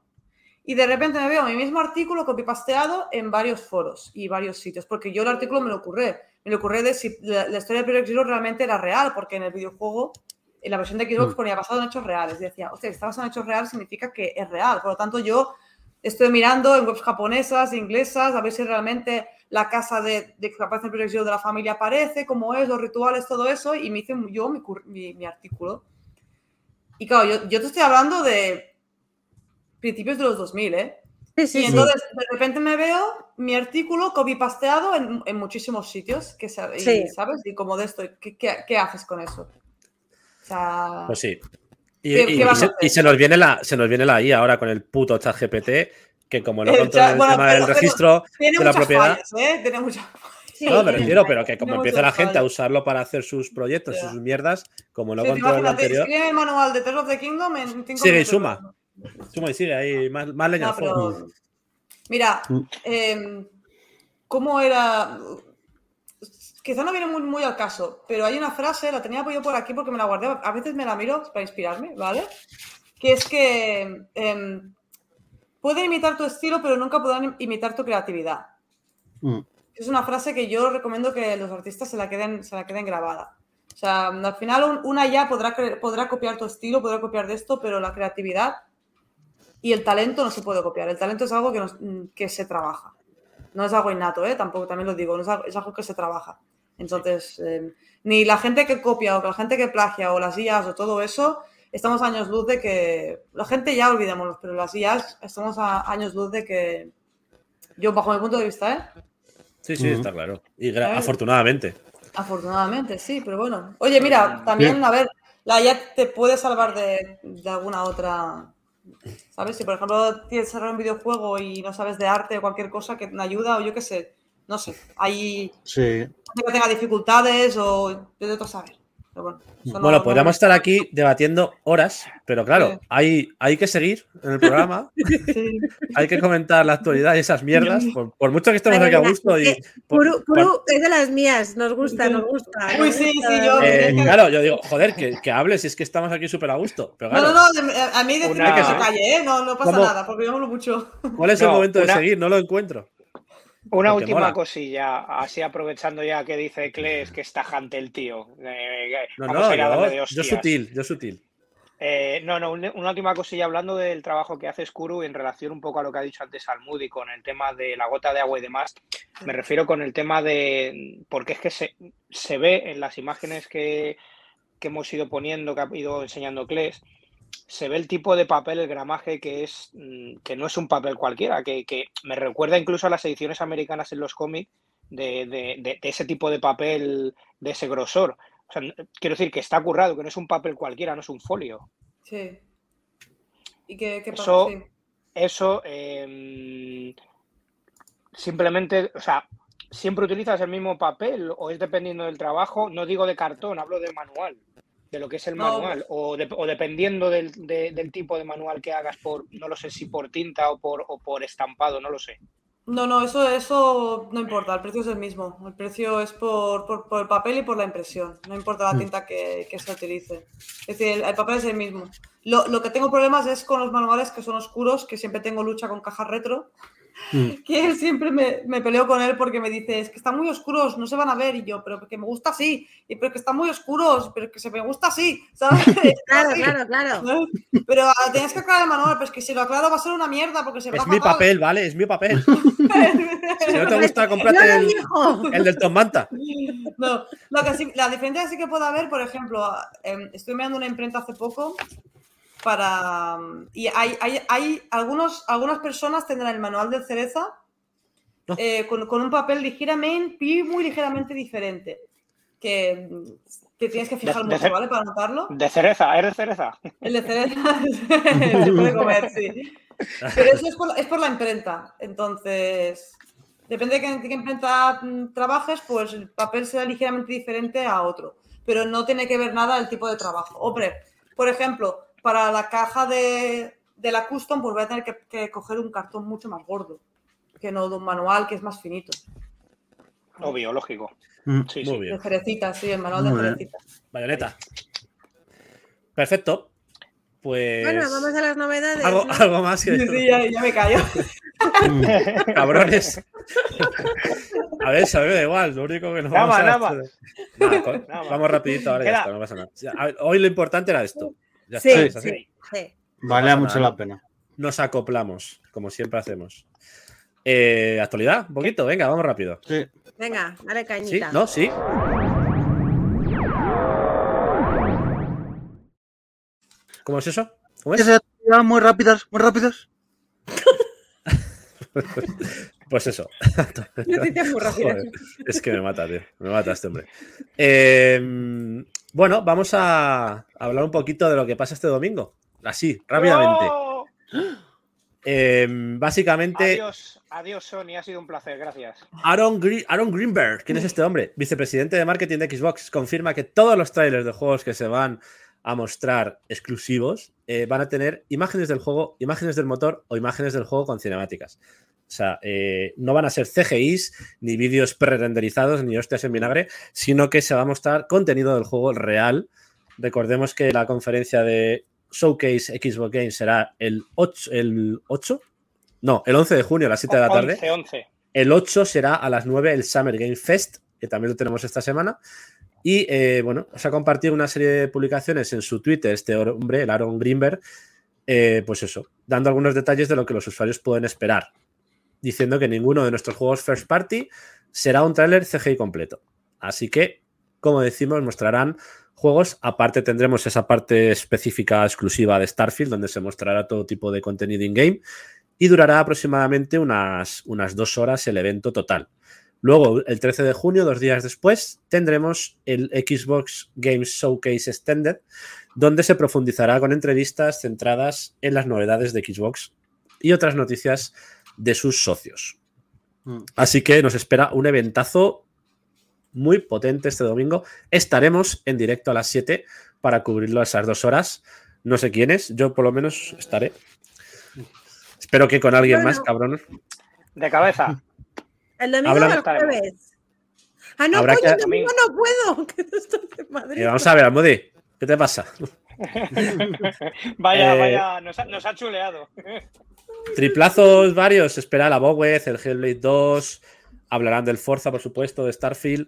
Speaker 4: y de repente me veo mi mismo artículo copy-pasteado en varios foros y varios sitios, porque yo el artículo me lo ocurré. Me lo ocurré de si la, la historia de Project Zero realmente era real, porque en el videojuego, en la versión de Xbox
Speaker 5: Mm.
Speaker 4: ponía basado en hechos reales. Y decía, hostia, está basado en hechos reales significa que es real. Por lo tanto, yo estoy mirando en webs japonesas, inglesas, a ver si realmente la casa de, de que aparece de la familia aparece, cómo es, los rituales, todo eso, y me hice yo mi, mi- mi artículo. Y claro, yo, yo te estoy hablando de principios de los 2000, ¿eh?
Speaker 2: Sí,
Speaker 4: Y
Speaker 2: sí, sí.
Speaker 4: entonces de repente me veo mi artículo copy-pasteado en, en muchísimos sitios, que, y,
Speaker 2: Sí.
Speaker 4: ¿sabes? Y como de esto, ¿qué, qué, qué haces con eso? O sea,
Speaker 1: Pues sí. Y,
Speaker 4: ¿Qué-
Speaker 1: y- y
Speaker 4: a
Speaker 1: se, y se nos viene la, se nos viene la IA ahora con el puto chat GPT, que como no
Speaker 4: El
Speaker 1: controla el
Speaker 4: bueno,
Speaker 1: tema del registro
Speaker 4: tiene
Speaker 1: de la
Speaker 4: muchas
Speaker 1: propiedad.
Speaker 4: fallas, ¿eh? Tiene muchas
Speaker 2: Sí,
Speaker 1: No, me refiero, pero que como empieza la gente a
Speaker 4: fallas.
Speaker 1: usarlo para hacer sus proyectos sus mierdas, como no
Speaker 4: Sí,
Speaker 1: controla lo
Speaker 4: imagínate,
Speaker 1: anterior,
Speaker 4: escribe el manual de Tales of the Kingdom en cinco
Speaker 1: Sigue y suma. suma y sigue ahí, más, más leña
Speaker 4: No,
Speaker 1: al fuego.
Speaker 4: pero- Mira, em, ¿cómo era? Quizá no viene muy, muy al caso, pero hay una frase, la tenía yo por aquí porque me la guardé, a veces me la miro para inspirarme, ¿vale? Que es que em, pueden imitar tu estilo, pero nunca podrán imitar tu creatividad.
Speaker 5: Mm.
Speaker 4: Es una frase que yo recomiendo que los artistas se la queden, se la queden grabada. O sea, al final un- una ya podrá, podrá copiar tu estilo, podrá copiar de esto, pero la creatividad y el talento no se puede copiar. El talento es algo que, nos- que se trabaja. No es algo innato, ¿eh? Tampoco, también lo digo, no es algo, es algo que se trabaja. Entonces, eh, ni la gente que copia o la gente que plagia o las IAs o todo eso, estamos a años luz de que... La gente ya olvidémonos, pero las IAs estamos a años luz de que... Yo, bajo mi punto de vista, ¿eh?
Speaker 1: Sí, sí, está claro. Y afortunadamente.
Speaker 4: Afortunadamente, sí, pero bueno. Oye, mira, también, a ver, la IA te puede salvar de, de alguna otra. ¿Sabes? Si por ejemplo tienes que cerrar un videojuego y no sabes de arte o cualquier cosa que te ayuda, o yo qué sé, no sé, hay
Speaker 5: Sí.
Speaker 4: gente que tenga dificultades o de otro saber. Pero bueno,
Speaker 1: Bueno,
Speaker 4: no-
Speaker 1: podríamos estar aquí debatiendo horas, pero claro,
Speaker 4: Sí.
Speaker 1: hay, hay que seguir en el programa, [LAUGHS]
Speaker 4: Sí.
Speaker 1: hay que comentar la actualidad y esas mierdas, por, por mucho que estemos aquí a gusto. Y,
Speaker 2: eh,
Speaker 1: por-
Speaker 2: Puru,
Speaker 1: por-
Speaker 2: Puru es de las mías, nos gusta, nos gusta.
Speaker 4: Uy,
Speaker 2: nos
Speaker 4: sí,
Speaker 2: gusta.
Speaker 4: sí, yo-
Speaker 1: eh, claro, yo digo, joder, que, que hables, si es que estamos aquí súper a gusto. Pero
Speaker 4: No,
Speaker 1: claro,
Speaker 4: no, no, de- a mí decirme
Speaker 3: Una-
Speaker 4: que se calle, ¿eh? No, no pasa
Speaker 1: ¿Cómo?
Speaker 4: nada, porque yo hablo mucho.
Speaker 1: ¿cuál es el momento
Speaker 3: una-
Speaker 1: de seguir? No lo encuentro.
Speaker 3: Una última
Speaker 1: mola.
Speaker 3: cosilla, así aprovechando ya que dice Kles que está tajante el tío. Eh,
Speaker 1: No,
Speaker 3: vamos
Speaker 1: no,
Speaker 3: a ir a darle de
Speaker 1: yo, yo sutil, yo sutil.
Speaker 3: Eh, no, no, una una última cosilla hablando del trabajo que hace Skuru en relación un poco a lo que ha dicho antes Almudi con el tema de la gota de agua y demás. Me refiero con el tema de. Porque es que se, se ve en las imágenes que, que hemos ido poniendo, que ha ido enseñando Kles, se ve el tipo de papel, el gramaje que es mm, que no es un papel cualquiera, que, que me recuerda incluso a las ediciones americanas en los cómics de, de- de- de ese tipo de papel de ese grosor. O sea, quiero decir que está currado, que no es un papel cualquiera, no es un folio.
Speaker 4: Sí. ¿Y qué, qué pasa?
Speaker 3: Eso-
Speaker 4: Sí.
Speaker 3: Eso em, simplemente, o sea, siempre utilizas el mismo papel o es dependiendo del trabajo, no digo de cartón, hablo de manual, de lo que es el
Speaker 4: No.
Speaker 3: manual, o, de- o dependiendo del, de- del tipo de manual que hagas por, no lo sé si por tinta o por, o por estampado, no lo sé.
Speaker 4: No, no, eso, eso no importa, el precio es el mismo. El precio es por, por- por el papel y por la impresión, no importa la
Speaker 5: Mm.
Speaker 4: tinta que, que se utilice. Es decir, el, el papel es el mismo. Lo, lo que tengo problemas es con los manuales que son oscuros, que siempre tengo lucha con cajas retro,
Speaker 5: Mm. [LAUGHS]
Speaker 4: que él siempre me, me peleo con él porque me dice, es que están muy oscuros, no se van a ver, y yo, pero que me gusta así, y pero que están muy oscuros, pero que se me gusta así, [LAUGHS] ¿sabes? [LAUGHS]
Speaker 2: Claro,
Speaker 4: Así.
Speaker 2: claro, claro.
Speaker 4: ¿no? Pero ah, tenías que aclarar el manual, pero es que si lo aclaro va a ser una mierda porque se
Speaker 1: Es
Speaker 4: verá
Speaker 1: mi
Speaker 4: fatal.
Speaker 1: papel, ¿vale? Es mi papel. Si no te gusta,
Speaker 2: ¡No,
Speaker 1: cómprate
Speaker 2: no,
Speaker 1: el, del Tom Manta.
Speaker 4: No, lo que sí- la diferencia sí que puede haber, por ejemplo, em, estoy mirando una imprenta hace poco para... Y hay, hay, hay algunos, algunas personas tendrán el manual del cereza
Speaker 1: No.
Speaker 4: eh, con, con un papel ligeramente, muy ligeramente diferente. que, que tienes que fijar
Speaker 3: De-
Speaker 4: mucho, ¿vale? Para notarlo.
Speaker 3: De cereza, ¿eres cereza?
Speaker 4: El de cereza [LAUGHS] se puede comer, sí. Pero eso es por, es por la imprenta. Entonces, depende de qué, qué imprenta mm, trabajes, pues el papel será ligeramente diferente a otro. Pero no tiene que ver nada el tipo de trabajo. Hombre, por ejemplo, para la caja de, de la custom, pues voy a tener que, que coger un cartón mucho más gordo que no de un manual que es más finito.
Speaker 3: Obvio, lógico.
Speaker 5: Mm.
Speaker 3: Sí,
Speaker 1: Muy
Speaker 3: sí.
Speaker 4: De
Speaker 1: bien.
Speaker 4: cerecita, sí, el manual de
Speaker 5: Muy bien.
Speaker 4: cerecita.
Speaker 1: Bayoneta. Perfecto. Pues.
Speaker 2: Bueno, vamos a las novedades.
Speaker 1: algo,
Speaker 2: ¿no?
Speaker 1: algo más que
Speaker 4: Sí, sí, ya, ya me callo.
Speaker 5: Mm. [LAUGHS]
Speaker 1: cabrones. A ver, a me da igual, lo único que no
Speaker 3: Nada
Speaker 1: vamos a
Speaker 3: nada
Speaker 1: Nada, co-
Speaker 3: Nada.
Speaker 1: Vamos rapidito ahora ya está, no pasa nada. A ver, hoy lo importante era esto. Ya
Speaker 2: Sí,
Speaker 1: está,
Speaker 2: sí, sí.
Speaker 1: Pasa
Speaker 5: mucho
Speaker 1: nada.
Speaker 5: la pena.
Speaker 1: Nos acoplamos, como siempre hacemos. Eh, ¿Actualidad? Un poquito, venga, vamos rápido.
Speaker 5: Sí.
Speaker 2: Venga, dale
Speaker 1: ¿Sí?
Speaker 2: cañita.
Speaker 1: ¿No? ¿Sí? ¿Cómo es eso?
Speaker 5: Muy rápidas, muy rápidas. [LAUGHS]
Speaker 1: Pues eso.
Speaker 2: Noticias muy [LAUGHS] rápidas.
Speaker 1: Joder, es que me mata, tío. Me mata este hombre. Eh, bueno, vamos a hablar un poquito de lo que pasa este domingo. Así, rápidamente.
Speaker 3: ¡Oh!
Speaker 1: Eh, básicamente,
Speaker 3: Adiós, adiós, Sony, ha sido un placer, gracias.
Speaker 1: Aaron, Gre- Aaron Greenberg, ¿quién es este hombre? Vicepresidente de marketing de Xbox, confirma que todos los trailers de juegos que se van a mostrar exclusivos eh, van a tener imágenes del juego, imágenes del motor o imágenes del juego con cinemáticas. O sea, eh, no van a ser CGIs, ni vídeos pre-renderizados, ni hostias en vinagre, sino que se va a mostrar contenido del juego real. Recordemos que la conferencia de Showcase Xbox Games será el 8, el 8? No, el 11 de junio a las 7 de la tarde.
Speaker 3: 11, 11.
Speaker 1: El 8 será a las 9 el Summer Game Fest, que también lo tenemos esta semana. Y eh, bueno, os ha compartido una serie de publicaciones en su Twitter, este hombre, el Aaron Greenberg, eh, pues eso, dando algunos detalles de lo que los usuarios pueden esperar, diciendo que ninguno de nuestros juegos first party será un tráiler CGI completo. Así que, como decimos, mostrarán juegos. Aparte tendremos esa parte específica exclusiva de Starfield, donde se mostrará todo tipo de contenido in-game y durará aproximadamente unas, unas dos horas el evento total. Luego, el 13 de junio, dos días después, tendremos el Xbox Games Showcase Extended, donde se profundizará con entrevistas centradas en las novedades de Xbox y otras noticias de sus socios.
Speaker 5: Mm.
Speaker 1: Así que nos espera un eventazo muy potente este domingo. Estaremos en directo a las 7 para cubrirlo a esas dos horas. No sé quién es, yo por lo menos estaré. Espero que con alguien
Speaker 2: Bueno.
Speaker 1: más, cabrón.
Speaker 3: De cabeza.
Speaker 2: El domingo o el jueves. Ah, no, coño,
Speaker 1: que-
Speaker 2: el domingo no puedo. [LAUGHS] Que no estoy en Madrid.
Speaker 1: Eh, vamos a ver, Almudi, ¿qué te pasa? [LAUGHS]
Speaker 3: vaya,
Speaker 1: Eh,
Speaker 3: vaya, nos ha, nos ha chuleado.
Speaker 1: Triplazos varios, espera la Bowez, el Hellblade 2, hablarán del Forza, por supuesto, de Starfield.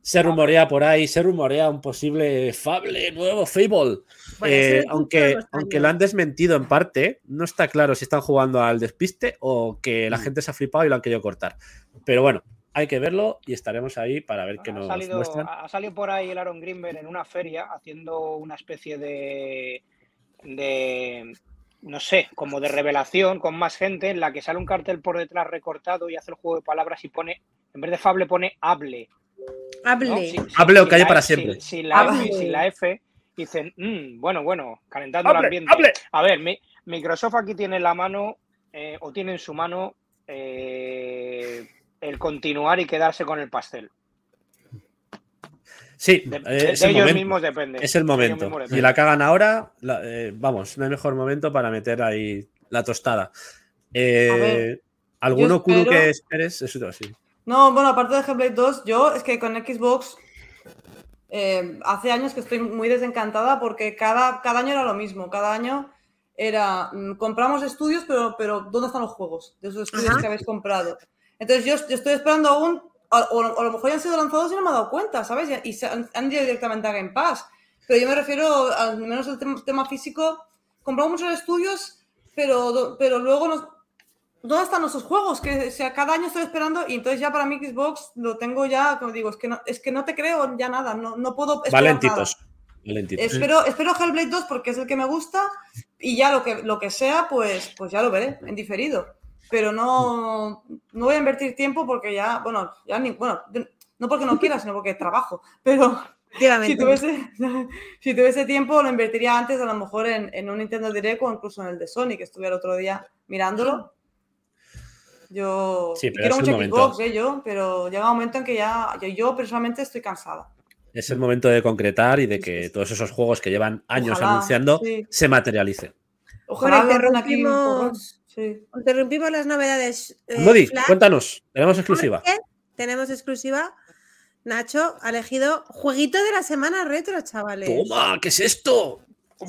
Speaker 1: Se rumorea por ahí, se rumorea un posible Fable nuevo, Fable.
Speaker 2: Bueno,
Speaker 1: Eh, aunque, aunque lo han desmentido en parte, no está claro si están jugando al despiste o que la gente se ha flipado y lo han querido cortar. Pero bueno, hay que verlo y estaremos ahí para ver qué
Speaker 3: ha,
Speaker 1: nos
Speaker 3: salido,
Speaker 1: muestran.
Speaker 3: ha salido por ahí el Aaron Greenberg en una feria haciendo una especie de, de, no sé, como de revelación con más gente en la que sale un cartel por detrás recortado y hace el juego de palabras y pone, en vez de Fable pone hable. ¿no?
Speaker 2: Hable.
Speaker 3: Sin- sin-
Speaker 1: Hable o calle para
Speaker 3: F- sin-
Speaker 1: siempre.
Speaker 3: Sin, la F,
Speaker 2: Hable.
Speaker 3: sin la F, dicen, "Mm, bueno, bueno, calentando el
Speaker 1: ¡Hable,
Speaker 3: ambiente.
Speaker 1: hable!
Speaker 3: A ver, mi- Microsoft aquí tiene en la mano, eh, o tiene en su mano, eh, el continuar y quedarse con el pastel.
Speaker 1: Sí,
Speaker 3: De,
Speaker 1: eh,
Speaker 3: de-
Speaker 1: es,
Speaker 3: de
Speaker 1: el
Speaker 3: ellos
Speaker 1: momento,
Speaker 3: mismos depende.
Speaker 1: es el
Speaker 3: De
Speaker 1: momento. Y
Speaker 3: depende.
Speaker 1: la cagan ahora, la- eh, vamos, no hay mejor momento para meter ahí la tostada. Eh, ¿Alguno
Speaker 4: espero-
Speaker 1: que esperes? Eso sí.
Speaker 4: No, bueno, aparte de Hellblade 2, yo es que con Xbox eh, hace años que estoy muy desencantada porque cada, cada año era lo mismo. Cada año era mm, compramos estudios, pero, pero ¿dónde están los juegos de esos estudios
Speaker 2: Ajá.
Speaker 4: que habéis comprado? Entonces yo, yo estoy esperando aún, o, o- a lo mejor ya han sido lanzados y no me he dado cuenta, ¿sabes? Y, se han, han ido directamente a Game Pass. Pero yo me refiero, al menos el tem- tema físico, compramos muchos estudios, pero, pero luego nos, ¿Dónde están esos juegos? Que o sea, cada año estoy esperando y entonces ya para mí Xbox lo tengo ya, como digo, es que no, es que no te creo ya nada, no, no puedo
Speaker 1: Valentitos. Valentitos.
Speaker 4: Espero, espero Hellblade 2 porque es el que me gusta y ya lo que, lo que sea, pues, pues ya lo veré en diferido. Pero no, no voy a invertir tiempo porque ya, bueno, ya ni, bueno, No porque no quiera, sino porque trabajo. Pero si tuviese, [LAUGHS] si tuviese tiempo, lo invertiría antes, a lo mejor en, en un Nintendo Direct o incluso en el de Sony, que estuve el otro día mirándolo. Yo
Speaker 1: Sí,
Speaker 4: y
Speaker 1: pero
Speaker 4: quiero mucho. Xbox, eh, yo, pero llega un momento en que ya yo, yo personalmente estoy cansada.
Speaker 1: Es el momento de concretar y de que todos esos juegos que llevan años
Speaker 4: Ojalá,
Speaker 1: anunciando
Speaker 4: sí.
Speaker 1: se materialicen.
Speaker 4: Ojalá
Speaker 2: Bueno,
Speaker 4: lancen aquí Sí.
Speaker 2: interrumpimos las novedades. eh,
Speaker 1: Modi,
Speaker 2: Flash,
Speaker 1: cuéntanos, tenemos exclusiva.
Speaker 2: tenemos exclusiva. Nacho ha elegido jueguito de la semana retro, chavales.
Speaker 1: ¡Toma! ¿Qué es esto?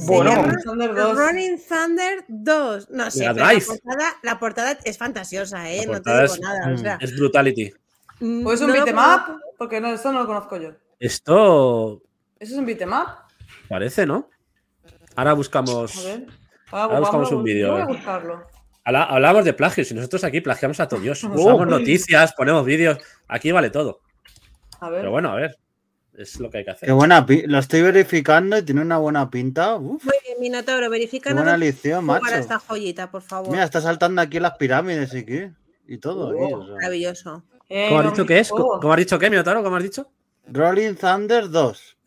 Speaker 3: Bueno,
Speaker 2: llama
Speaker 4: Thunder 2.
Speaker 2: Running Thunder 2. No sé, la portada, la portada es fantasiosa, ¿eh? No te digo
Speaker 1: es-
Speaker 2: nada. O sea,
Speaker 1: Es Brutality.
Speaker 2: mm,
Speaker 4: ¿O es un
Speaker 2: no?
Speaker 4: Porque no, esto no lo conozco yo.
Speaker 1: Esto
Speaker 4: ¿Eso es un beat'em up?
Speaker 1: parece, ¿no? Ahora buscamos.
Speaker 4: A ver.
Speaker 1: Ahora buscamos un vídeo,
Speaker 4: voy
Speaker 1: a
Speaker 4: buscarlo.
Speaker 1: Habla- Hablamos de plagios y nosotros aquí plagiamos a todo Dios.
Speaker 4: Oh. [LAUGHS]
Speaker 1: Usamos noticias, ponemos vídeos. Aquí vale todo.
Speaker 4: A ver.
Speaker 1: Pero bueno, a ver. Es lo que hay que hacer.
Speaker 5: Qué buena Lo estoy verificando y tiene una buena pinta. Uf,
Speaker 2: Muy bien, Minotauro,
Speaker 5: qué
Speaker 2: verifícanos
Speaker 5: buena lección,
Speaker 2: para
Speaker 5: macho.
Speaker 2: esta joyita, por favor.
Speaker 5: Mira, está saltando aquí las pirámides y qué. Y todo. aquí, o sea.
Speaker 2: Maravilloso.
Speaker 4: Eh,
Speaker 1: ¿Cómo has dicho que es?
Speaker 4: juego.
Speaker 1: ¿Cómo has dicho qué, Minotauro? ¿Cómo has dicho?
Speaker 5: Rolling Thunder 2.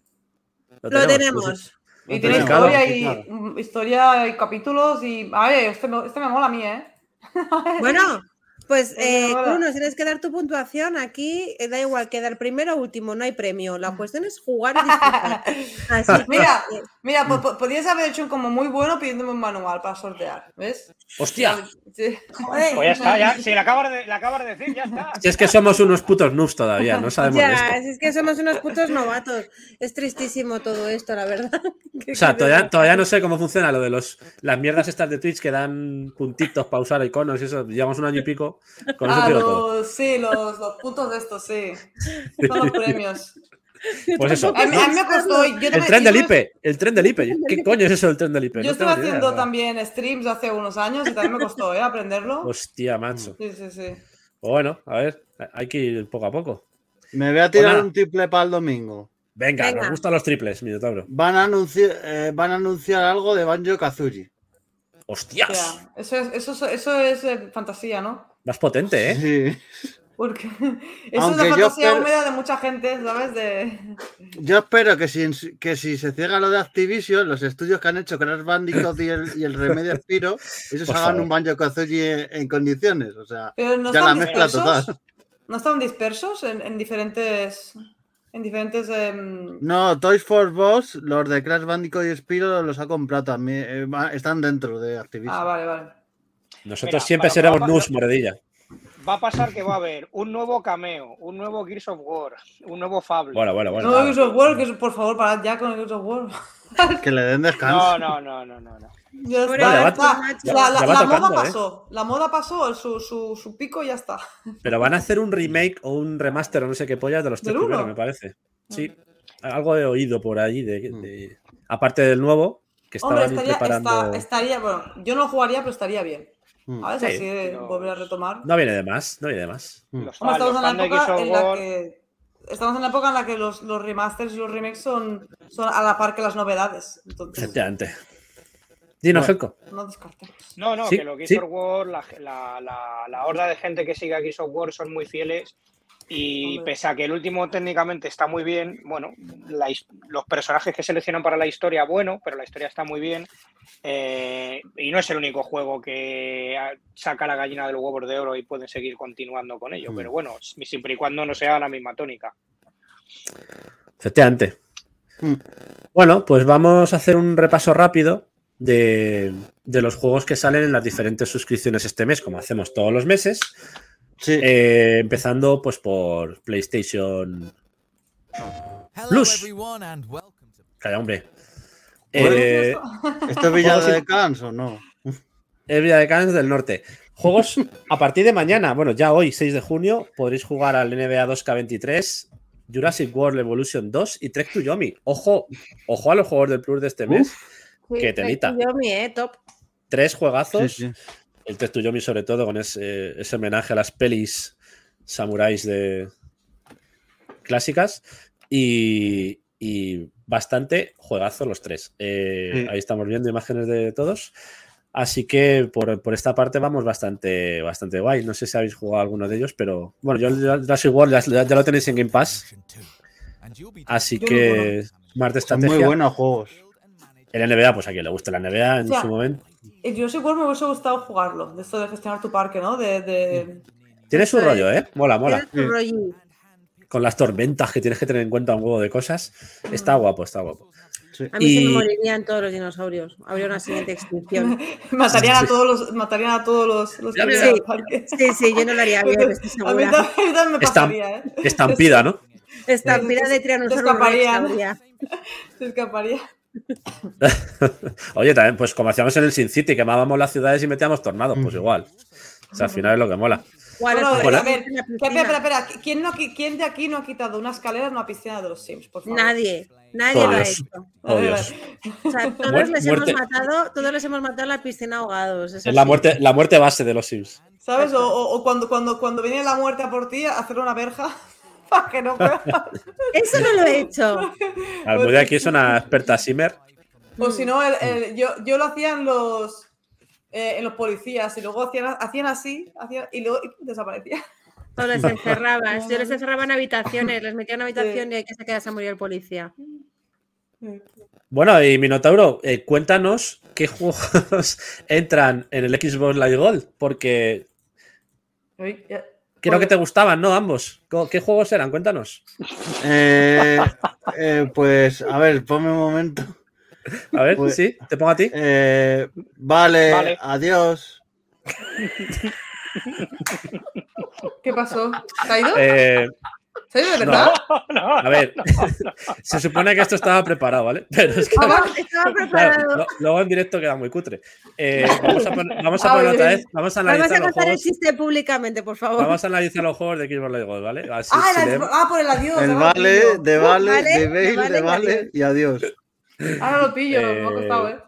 Speaker 2: Lo
Speaker 1: Pues
Speaker 2: tenemos.
Speaker 4: Y tiene historia y,
Speaker 5: Claro.
Speaker 4: historia y capítulos y... A ver, este me, este me mola a mí, ¿eh? [LAUGHS]
Speaker 2: Bueno, pues
Speaker 4: Pues
Speaker 2: eh. Kuno, tienes que dar tu puntuación. Aquí eh, da igual quedar primero o último, no hay premio. La cuestión es jugar y disfrutar. [LAUGHS] Así que,
Speaker 4: Mira,
Speaker 2: eh,
Speaker 4: mira, po- po- podías haber hecho un como muy bueno pidiéndome un manual para sortear, ¿ves?
Speaker 1: ¡Hostia!
Speaker 4: Sí.
Speaker 2: joder,
Speaker 3: Pues ya está, ya. Si le acabas de, le acabas de decir, ya está.
Speaker 1: Si es que somos unos putos noobs todavía, no sabemos
Speaker 2: ya,
Speaker 1: esto.
Speaker 2: si es que somos unos putos novatos. Es tristísimo todo esto, la verdad. [LAUGHS]
Speaker 1: O sea, todavía, todavía no sé cómo funciona lo de los, las mierdas estas de Twitch que dan puntitos para usar iconos y eso. Llevamos un año y pico. [LAUGHS] Con eso
Speaker 4: Ah,
Speaker 1: te digo todo.
Speaker 4: los, sí, los, los puntos de estos, sí. [LAUGHS] Son los premios.
Speaker 1: Pues eso.
Speaker 4: A mí, a mí me costó. Yo
Speaker 1: El tren del IPE. El tren del IPE. ¿Qué coño es eso del tren del IPE?
Speaker 4: Yo
Speaker 1: No
Speaker 4: estuve
Speaker 1: idea,
Speaker 4: haciendo
Speaker 1: ¿verdad?
Speaker 4: también streams hace unos años y también me costó, ¿eh? Aprenderlo.
Speaker 1: Hostia, macho.
Speaker 4: Sí, sí, sí.
Speaker 1: Pues bueno, a ver, hay que ir poco a poco.
Speaker 5: Me voy a tirar
Speaker 1: nada.
Speaker 5: un triple para el domingo.
Speaker 1: Venga,
Speaker 2: Venga.
Speaker 1: nos gustan los triples, Minotauro.
Speaker 5: Van a anunciar, eh, van a anunciar algo de Banjo Kazooie.
Speaker 1: ¡Hostias!
Speaker 4: Eso es, eso, es- eso es eh, fantasía, ¿no?
Speaker 1: Más potente, ¿eh?
Speaker 5: Sí.
Speaker 4: Porque [LAUGHS] eso
Speaker 5: Aunque
Speaker 4: es la
Speaker 5: yo
Speaker 4: fantasía
Speaker 5: espero-
Speaker 4: húmeda de mucha gente, ¿sabes? De...
Speaker 5: Yo espero que si, que si se ciega lo de Activision, los estudios que han hecho Crash Bandicoot y el, y el Remedio Spiro, [LAUGHS] ellos
Speaker 1: Por
Speaker 5: hagan
Speaker 1: favor.
Speaker 5: un Banjo Kazooie en, en condiciones. O sea,
Speaker 4: Pero no
Speaker 5: ya la
Speaker 4: están
Speaker 5: mezcla
Speaker 4: dispersos.
Speaker 5: total.
Speaker 4: ¿No estaban dispersos en, en diferentes. En diferentes. em,
Speaker 5: No, Toys for Boss, los de Crash Bandicoot y Spiro los ha comprado también. eh, están dentro de Activision.
Speaker 4: Ah, vale, vale.
Speaker 1: Nosotros
Speaker 3: Mira,
Speaker 1: siempre seremos noobs, moredilla.
Speaker 3: Va a pasar que va a haber un nuevo cameo, un nuevo Gears of War, un nuevo Fable.
Speaker 1: Bueno, bueno, bueno.
Speaker 4: no. Gears of War, que por favor, parad ya con el Gears of War. [LAUGHS]
Speaker 5: Que le den descanso.
Speaker 3: No, no, no, no, no.
Speaker 4: Ya ya. La,
Speaker 1: Ya
Speaker 4: la-
Speaker 1: va
Speaker 4: la
Speaker 1: tocando,
Speaker 4: moda
Speaker 1: ¿eh?
Speaker 4: pasó. La moda pasó, su, su, su pico y ya está.
Speaker 1: Pero van a hacer un remake o un remaster o no sé qué pollas de los tres primeros, me parece. Sí, algo he oído por allí. De, de- aparte del nuevo, que
Speaker 4: Hombre,
Speaker 1: estaban
Speaker 4: estaría,
Speaker 1: preparando.
Speaker 4: está- estaría. Bueno, yo no jugaría, pero estaría bien.
Speaker 5: Mm.
Speaker 4: ¿Sabes?
Speaker 1: Sí,
Speaker 4: Así de volver a retomar.
Speaker 1: No viene de más, no viene de más.
Speaker 5: Mm.
Speaker 3: Los,
Speaker 4: Hombre, estamos
Speaker 3: los
Speaker 4: en la época en la que. Estamos en la época en la que los, los remasters y los remakes son, son a la par que las novedades. Entonces,
Speaker 1: Efectivamente. Dinos,
Speaker 5: Bueno.
Speaker 4: No descartemos.
Speaker 3: No, no,
Speaker 1: Sí,
Speaker 3: que los Gears
Speaker 1: sí.
Speaker 3: of War, la, la, la, la horda de gente que sigue a Gears of War son muy fieles. Y pese a que el último técnicamente está muy bien, bueno, la los personajes que seleccionan para la historia, bueno, pero la historia está muy bien. eh, y no es el único juego que ah, saca la gallina de los huevos de oro y pueden seguir continuando con ello.
Speaker 5: Mm.
Speaker 3: Pero bueno, siempre y cuando no sea la misma tónica.
Speaker 1: Efectivamente.
Speaker 5: Mm.
Speaker 1: Bueno, pues vamos a hacer un repaso rápido de, de los juegos que salen en las diferentes suscripciones este mes, como hacemos todos los meses.
Speaker 5: Sí.
Speaker 1: Eh, empezando pues por PlayStation.
Speaker 6: Hello
Speaker 1: Plus.
Speaker 6: everyone and welcome to
Speaker 1: Calla, hombre. Eh, [LAUGHS]
Speaker 5: ¿Esto es Villa de Cans o no? [LAUGHS]
Speaker 1: es Villa de Cans del Norte. Juegos a partir de mañana, bueno, ya hoy, 6 de junio, podréis jugar al NBA 2K23, Jurassic World Evolution 2 y Trek to Yomi. Ojo, ojo a los juegos del Plus de este mes. Qué telita.
Speaker 2: Yo mi, eh, top.
Speaker 1: Tres juegazos.
Speaker 5: Sí, sí.
Speaker 1: El Trek to Yomi, sobre todo, con ese, ese homenaje a las pelis samuráis de clásicas. Y, y bastante juegazo los tres. Eh,
Speaker 5: Sí.
Speaker 1: Ahí estamos viendo imágenes de todos. Así que por, por esta parte vamos bastante, bastante guay. No sé si habéis jugado alguno de ellos, pero bueno, yo el Jurassic World ya, ya lo tenéis en Game Pass, así que Estrategia.
Speaker 5: muy buenos juegos.
Speaker 1: El NBA, pues a quien le guste la NBA en
Speaker 4: O sea,
Speaker 1: su momento.
Speaker 4: El Jurassic World me hubiese gustado jugarlo, de esto de gestionar tu parque, ¿no? De, de...
Speaker 1: Tiene su rollo, ¿eh? Mola, mola.
Speaker 2: Rollín.
Speaker 1: Con las tormentas que tienes que tener en cuenta un huevo de cosas. Está guapo, está guapo.
Speaker 5: Sí.
Speaker 2: A mí se me morirían todos los dinosaurios. Habría una siguiente extinción. [LAUGHS]
Speaker 4: matarían, a todos los, matarían a todos los, los que
Speaker 2: Sí.
Speaker 4: parque.
Speaker 2: Sí, sí, yo no lo haría bien, estoy
Speaker 4: A mí
Speaker 2: segura.
Speaker 4: también, a mí también me pasaría, ¿eh?
Speaker 1: Estampida, ¿no?
Speaker 2: Estampida de Rex
Speaker 4: escaparían.
Speaker 2: habría.
Speaker 4: Se escaparía. [LAUGHS]
Speaker 1: Oye, también, pues como hacíamos en el Sin City, quemábamos las ciudades y metíamos tornados, pues igual. O sea, al final es lo que mola.
Speaker 2: ¿Cuál
Speaker 4: Bueno,
Speaker 1: Bueno.
Speaker 4: a ver, espera, espera, espera. ¿Quién, no, qui- ¿Quién de aquí no ha quitado una escalera en una piscina de los Sims? Por favor.
Speaker 2: Nadie, nadie
Speaker 1: Oh,
Speaker 2: lo ha
Speaker 1: Dios.
Speaker 2: hecho.
Speaker 1: Oh.
Speaker 2: O sea, todos
Speaker 1: Muer-
Speaker 2: les
Speaker 1: muerte.
Speaker 2: hemos matado, todos les hemos matado en la piscina ahogados.
Speaker 1: Es la muerte, la muerte base de los Sims.
Speaker 4: ¿Sabes? O, o- o cuando, cuando, cuando venía la muerte a por ti, hacer una verja que no.
Speaker 2: Eso no lo he hecho.
Speaker 1: Almudia aquí es una experta Simmer.
Speaker 4: O si no, el- el- yo, yo lo hacía en los, eh, en los policías y luego hacían, hacían así hacían, y luego y desaparecía.
Speaker 2: O les encerrabas. Yo les encerraba en habitaciones, les metía en una habitación y hay que se quedase a morir el policía.
Speaker 1: Bueno, y Minotauro, eh, cuéntanos qué juegos [LAUGHS] entran en el Xbox Live Gold, porque
Speaker 4: Uy, ya.
Speaker 1: Creo que te gustaban, ¿no? Ambos. ¿Qué juegos eran? Cuéntanos.
Speaker 5: Eh, eh, pues, a ver, ponme un momento.
Speaker 1: A ver,
Speaker 5: Pues-
Speaker 1: sí, te pongo a ti.
Speaker 5: Eh, vale,
Speaker 3: Vale.
Speaker 5: adiós.
Speaker 4: ¿Qué pasó? ¿Se ha ido?
Speaker 1: Eh,
Speaker 4: ¿Se de verdad? [LAUGHS]
Speaker 1: a ver, [LAUGHS] se supone que esto estaba preparado, ¿vale? [LAUGHS] Pero es que
Speaker 4: Ah.
Speaker 2: Estaba
Speaker 1: claro,
Speaker 2: preparado.
Speaker 1: lo- luego en directo queda muy cutre. Eh, vamos a, pon- vamos a
Speaker 4: Ah,
Speaker 1: poner otra
Speaker 4: bien.
Speaker 1: vez, vamos a
Speaker 2: Vamos
Speaker 1: analizar
Speaker 2: a
Speaker 1: los
Speaker 2: contar el chiste públicamente, por favor.
Speaker 1: Vamos a analizar los juegos de Xbox Live Gold, ¿vale? Así,
Speaker 4: Ah,
Speaker 1: si
Speaker 4: ah, por el adiós.
Speaker 5: El vale, de vale, de
Speaker 2: de
Speaker 5: bail,
Speaker 2: vale
Speaker 5: de
Speaker 2: y
Speaker 5: vale y adiós.
Speaker 4: Ahora lo pillo, me ha
Speaker 1: Eh,
Speaker 4: costado, ¿eh?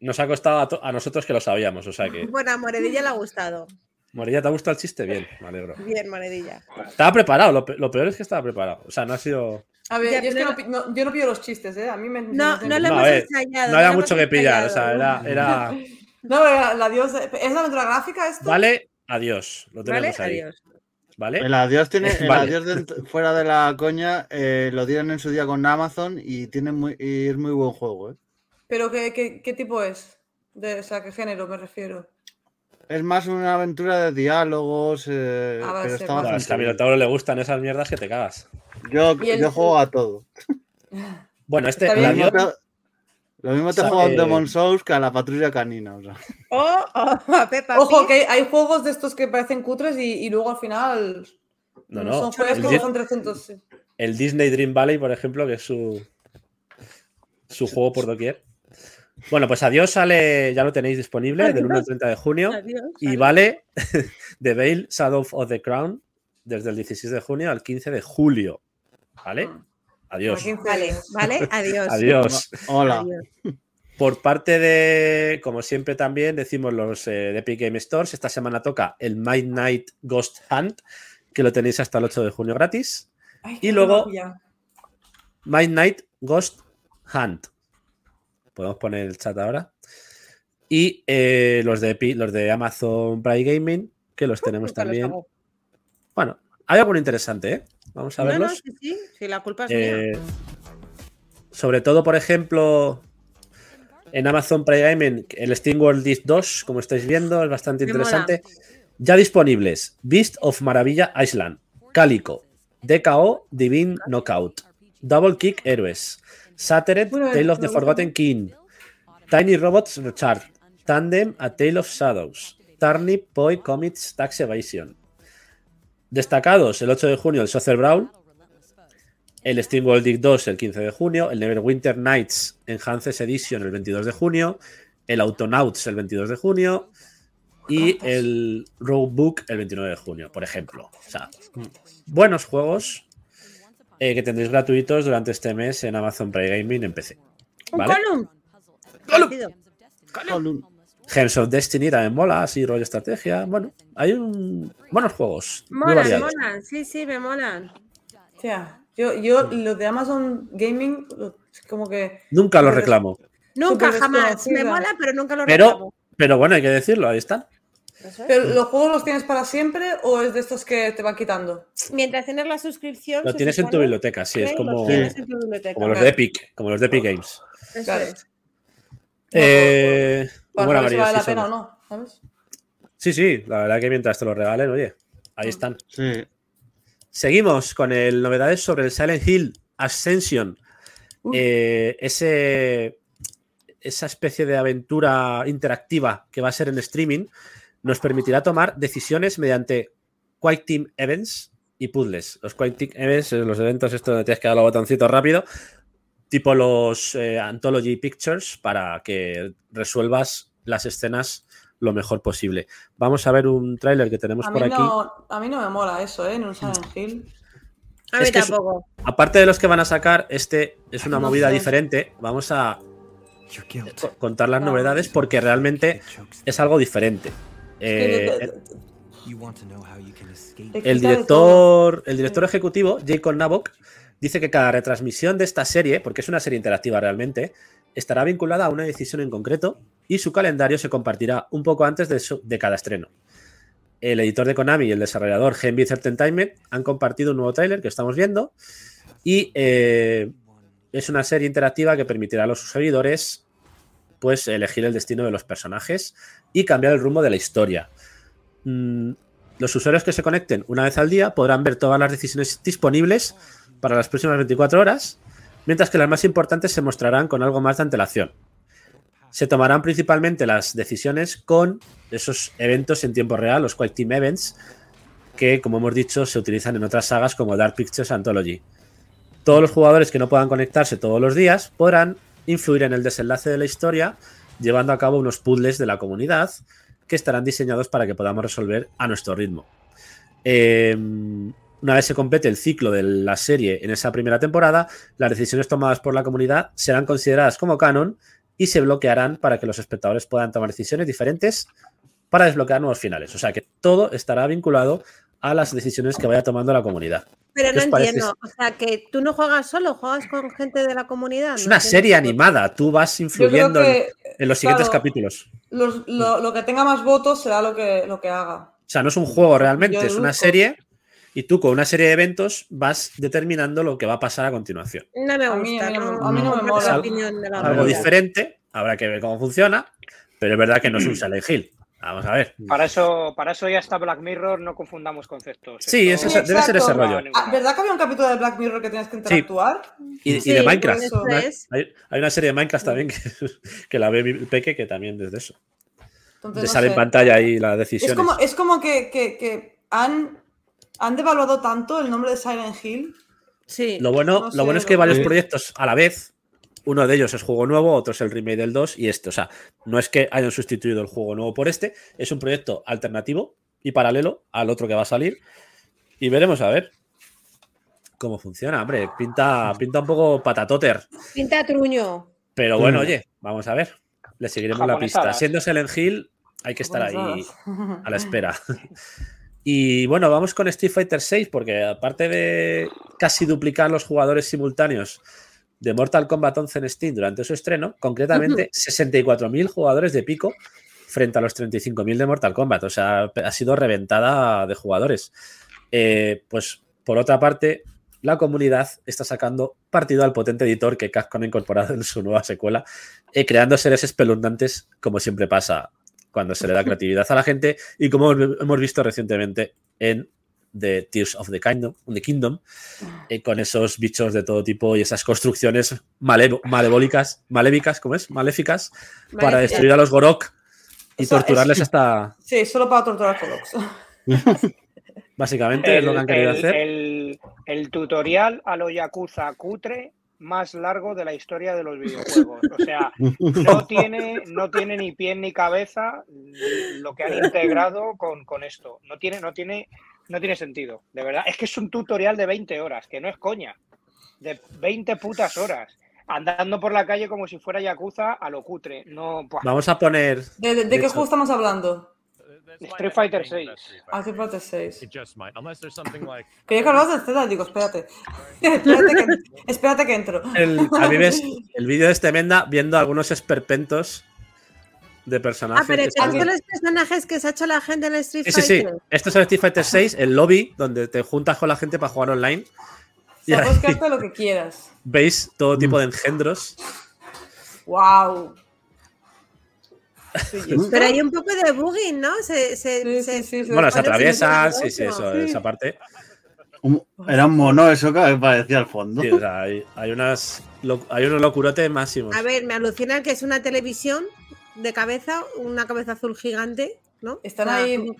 Speaker 1: nos ha costado a, a nosotros que lo sabíamos, o sea que.
Speaker 2: Bueno, a Moredilla le ha gustado.
Speaker 1: Morilla, ¿te ha gustado el chiste? Bien, me alegro.
Speaker 2: Bien, Moredilla.
Speaker 1: Estaba preparado, lo, pe- lo peor es que estaba preparado. O sea, no ha sido.
Speaker 4: A ver,
Speaker 2: Ya,
Speaker 4: yo, es que
Speaker 2: pero-
Speaker 4: no, no- yo no pillo los chistes, ¿eh? A mí me.
Speaker 2: No,
Speaker 4: me-
Speaker 2: no lo
Speaker 1: No,
Speaker 2: hemos
Speaker 1: ver,
Speaker 2: ensayado.
Speaker 1: No había mucho que pillar, o sea, era. era
Speaker 4: No, el adiós. ¿Es la aventura gráfica esto?
Speaker 1: vale, adiós. Lo
Speaker 2: ¿Vale?
Speaker 1: tenemos ahí.
Speaker 2: Adiós.
Speaker 1: ¿Vale?
Speaker 5: El adiós tiene, [LAUGHS] el
Speaker 1: Vale.
Speaker 5: adiós fuera de la coña, eh, lo dieron en su día con Amazon y tiene muy, y es muy buen juego, ¿eh?
Speaker 4: ¿Pero qué, qué, qué tipo es? De, o sea, ¿qué género me refiero?
Speaker 5: Es más una aventura de diálogos, eh,
Speaker 4: Ah,
Speaker 5: pero está
Speaker 1: No, es que a. Minotauro le gustan esas mierdas que te cagas.
Speaker 5: Yo,
Speaker 4: el-
Speaker 5: yo juego a todo.
Speaker 1: Bueno, este.
Speaker 5: Lo mismo te, lo mismo te
Speaker 1: Sabe-
Speaker 5: juego a un Demon Souls que a la patrulla canina. o sea.
Speaker 2: Oh, oh, [LAUGHS] Peppa
Speaker 4: Ojo,
Speaker 2: Pig.
Speaker 4: que hay, juegos de estos que parecen cutres y, y luego al final.
Speaker 1: No, no.
Speaker 4: Son juegos que son 300. sí.
Speaker 1: el Disney Dream Valley, por ejemplo, que es su. Su juego por doquier. Bueno, pues adiós sale, ya lo tenéis disponible, del 1 al 30 de junio.
Speaker 2: Adiós.
Speaker 1: Y vale [LAUGHS] The Veil Shadow of the Crown desde el 16 de junio al 15 de julio. ¿Vale? Adiós.
Speaker 4: A 15
Speaker 2: Vale, vale, adiós. [LAUGHS]
Speaker 1: Adiós.
Speaker 5: Hola.
Speaker 2: Adiós.
Speaker 1: Por parte de, como siempre también decimos los eh, de Epic Game Stores, esta semana toca el Midnight Ghost Hunt, que lo tenéis hasta el 8 de junio gratis.
Speaker 4: Ay,
Speaker 1: Y luego-. Midnight Ghost Hunt. Podemos poner el chat ahora. Y eh, los, de, los de Amazon Prime Gaming, que los tenemos
Speaker 2: Nunca los
Speaker 1: también. Bueno, hay alguno interesante, ¿eh? Vamos a
Speaker 2: No, no,
Speaker 1: verlos.
Speaker 2: sí, sí, sí, la culpa es mía.
Speaker 1: Eh, sobre todo, por ejemplo, en Amazon Prime Gaming, el Steam World Disc 2, como estáis viendo, es bastante
Speaker 2: Me
Speaker 1: interesante. Ya disponibles: Beast of Maravilla Island, Calico, DKO Divine Knockout, Double Kick Heroes, Shattered Tale of the. Forgotten King, Tiny Robots Recharge, Tandem A Tale of Shadows, Turnip Boy Comics Tax Evasion. Destacados el 8 de junio el Soccer Brawl, el Steam World Dig 2 el 15 de junio, el Neverwinter Nights Enhanced Edition el 22 de junio, el Autonauts el 22 de junio y el Roadbook el 29 de junio, por ejemplo. O sea, buenos juegos eh, que tendréis gratuitos durante este mes en Amazon Prime Gaming en PC.
Speaker 2: Un
Speaker 1: ¿Vale?
Speaker 2: column.
Speaker 1: Column. Gems of Destiny también mola, así rollo estrategia. Bueno, hay un buenos juegos.
Speaker 2: Molan, molan. Sí, sí, me molan.
Speaker 4: Hostia, yo, yo los de Amazon Gaming, como que.
Speaker 1: Nunca los reclamo.
Speaker 2: Nunca, jamás. Me mola, pero nunca lo
Speaker 1: Pero-
Speaker 2: reclamo.
Speaker 1: Pero bueno, hay que decirlo, ahí están.
Speaker 2: Eso es.
Speaker 4: ¿Pero los juegos los tienes para siempre o es de estos que te van quitando?
Speaker 2: Mientras tienes la suscripción.
Speaker 1: Lo tienes en tu biblioteca, sí, es como, como los de Epic, como los de Epic Games.
Speaker 2: Eso
Speaker 4: Claro.
Speaker 2: es.
Speaker 1: Eh,
Speaker 4: Para
Speaker 1: ¿cómo era
Speaker 4: ver si
Speaker 1: María?
Speaker 4: vale la
Speaker 1: Sí,
Speaker 4: pena o no, ¿sabes?
Speaker 1: Sí, sí, la verdad que mientras te lo regalen, oye, ahí están.
Speaker 5: Sí.
Speaker 1: Seguimos con el novedades sobre el Silent Hill Ascension. Eh, ese, esa especie de aventura interactiva que va a ser en streaming nos permitirá tomar decisiones mediante Quick Team Events y puzzles. Los Quick Team Events, eh, los eventos estos donde tienes que dar los botoncitos rápido, tipo los eh, Anthology Pictures, para que resuelvas las escenas lo mejor posible. Vamos a ver un tráiler que tenemos
Speaker 4: A
Speaker 1: por aquí.
Speaker 4: no, a mí no me mola eso, ¿eh? En un Silent Hill.
Speaker 2: A mí
Speaker 1: Es que es-. Aparte de los que van a sacar, este es una
Speaker 4: No
Speaker 1: movida
Speaker 4: sé.
Speaker 1: diferente. Vamos a contar las novedades porque realmente es algo diferente. Eh, el director, el director ejecutivo, Jacob Nabok, dice que cada retransmisión de esta serie, porque es una serie interactiva realmente, estará vinculada a una decisión en concreto y su calendario se compartirá un poco antes de, su- de cada estreno. El editor de Konami y el desarrollador Genbit Entertainment han compartido un nuevo tráiler que estamos viendo y eh, es una serie interactiva que permitirá a los seguidores pues elegir el destino de los personajes y cambiar el rumbo de la historia. Mm, los usuarios que se conecten una vez al día podrán ver todas las decisiones disponibles para las próximas 24 horas, mientras que las más importantes se mostrarán con algo más de antelación. Se tomarán principalmente las decisiones con esos eventos en tiempo real, los Quick Team Events, que, como hemos dicho, se utilizan en otras sagas como Dark Pictures Anthology. Todos los jugadores que no puedan conectarse todos los días podrán influir en el desenlace de la historia, llevando a cabo unos puzzles de la comunidad que estarán diseñados para que podamos resolver a nuestro ritmo. Eh, una vez se complete el ciclo de la serie en esa primera temporada, las decisiones tomadas por la comunidad serán consideradas como canon y se bloquearán para que los espectadores puedan tomar decisiones diferentes para desbloquear nuevos finales. O sea que todo estará vinculado a las decisiones que vaya tomando la comunidad.
Speaker 2: Pero
Speaker 1: ¿Qué
Speaker 2: no entiendo. O sea, que tú no juegas solo, juegas con gente de la comunidad.
Speaker 1: Es
Speaker 2: No
Speaker 1: una serie animada, tú vas influyendo en,
Speaker 4: que
Speaker 1: en los siguientes
Speaker 4: claro.
Speaker 1: capítulos.
Speaker 4: los- lo, lo que tenga más votos será lo que, lo que haga.
Speaker 1: O sea, no es un juego realmente,
Speaker 4: Yo
Speaker 1: es una serie y tú con una serie de eventos vas determinando lo que va a pasar a continuación.
Speaker 2: No me
Speaker 4: A mí-
Speaker 2: gusta.
Speaker 4: a mí no me-
Speaker 2: no,
Speaker 4: a mí no me
Speaker 2: comparto
Speaker 4: mola.
Speaker 2: la
Speaker 1: Algo-
Speaker 2: opinión de la
Speaker 1: Algo diferente, habrá que ver cómo funciona, pero es verdad que no es un [CLEARS THROAT] Silent Hill. Vamos a ver.
Speaker 3: Para eso, para eso ya está Black Mirror, no confundamos conceptos.
Speaker 1: Sí,
Speaker 3: Esto
Speaker 1: ese- debe ser ese rollo.
Speaker 4: Ah. ¿Verdad que había un capítulo de Black Mirror que tenías que interactuar?
Speaker 1: Y, y
Speaker 2: Sí,
Speaker 1: de Minecraft. Una-
Speaker 2: es.
Speaker 1: hay, hay una serie de Minecraft también que, [LAUGHS] que la ve mi peque que también desde eso.
Speaker 4: Entonces,
Speaker 1: Te
Speaker 4: no
Speaker 1: sale en pantalla ahí
Speaker 4: Es
Speaker 1: decisiones.
Speaker 4: como, es como que, que- que han, han devaluado tanto el nombre de Silent Hill.
Speaker 2: Sí.
Speaker 1: Lo bueno,
Speaker 4: No
Speaker 1: lo
Speaker 4: sé,
Speaker 1: bueno es que varios
Speaker 5: Sí.
Speaker 1: proyectos a la vez. Uno de ellos es juego nuevo, otro es el remake del 2 y este. O sea, no es que hayan sustituido el juego nuevo por este, es un proyecto alternativo y paralelo al otro que va a salir. Y veremos a ver cómo funciona. Hombre, pinta, pinta un poco patatoter.
Speaker 2: Pinta truño.
Speaker 1: Pero bueno,
Speaker 5: Mm.
Speaker 1: oye, vamos a ver. Le seguiremos la pista. Siendo Silent Hill, hay que estar ahí a la espera. Y bueno, vamos con Street Fighter 6, porque aparte de casi duplicar los jugadores simultáneos de Mortal Kombat 11 en Steam durante su estreno, concretamente 64.000 jugadores de pico frente a los 35.000 de Mortal Kombat. O sea, ha sido reventada de jugadores. Eh, pues por otra parte, la comunidad está sacando partido al potente editor que Capcom ha incorporado en su nueva secuela, eh, creando seres espeluznantes, como siempre pasa cuando se le da [LAUGHS] creatividad a la gente y como hemos visto recientemente en The Tears of the Kingdom, the Kingdom eh, con esos bichos de todo tipo y esas construcciones malevólicas, malévicas, ¿cómo es? Maléficas, para destruir a los Gorok y torturarles hasta...
Speaker 4: Sí, solo para torturar Colox. [LAUGHS]
Speaker 1: Básicamente es lo que han querido
Speaker 3: el-
Speaker 1: hacer.
Speaker 3: el- el tutorial a lo Yakuza cutre más largo de la historia de los [LAUGHS] videojuegos. O sea, no [LAUGHS] tiene, no tiene ni pie ni cabeza lo que han integrado con, con esto. No tiene, no, tiene, no tiene sentido, de verdad. Es que es un tutorial de 20 horas, que no es coña. De 20 putas horas. Andando por la calle como si fuera Yakuza a lo cutre. No.
Speaker 1: Vamos a poner...
Speaker 4: ¿De, de- de
Speaker 1: De
Speaker 4: qué juego estamos hablando?
Speaker 3: Street Fighter 6.
Speaker 4: Ah, Street Fighter 6.
Speaker 7: It just might, unless there's something like [LAUGHS]
Speaker 4: Quería que hablabas del digo, espérate. [LAUGHS] [LAUGHS] espérate, que, espérate que entro.
Speaker 1: El, a mí ves el vídeo de este Menda viendo algunos esperpentos de personajes.
Speaker 2: Ah, pero
Speaker 1: Está
Speaker 2: ¿estos
Speaker 1: muy-
Speaker 2: son los personajes que se ha hecho la gente en el Street
Speaker 1: Sí, sí, sí.
Speaker 2: Fighter?
Speaker 1: Esto es el Street Fighter 6, el lobby, donde te juntas con la gente para jugar online. Y ahí
Speaker 4: lo que quieras.
Speaker 1: veis todo tipo de engendros.
Speaker 4: ¡Wow! [LAUGHS]
Speaker 2: Pero hay un poco de bugging, ¿no? Se, se,
Speaker 4: Sí,
Speaker 2: se-
Speaker 4: sí, sí, sí.
Speaker 1: Bueno, se atraviesan, sí, sí, eso, esa parte.
Speaker 5: Un- Era un mono eso que parecía al fondo.
Speaker 1: Sí, o sea, hay, hay unas, lo- hay unos locurotes máximos.
Speaker 2: A ver, me alucina que es una televisión de cabeza, una cabeza azul gigante, ¿no?
Speaker 4: Están
Speaker 2: O sea,
Speaker 4: ahí.
Speaker 2: como-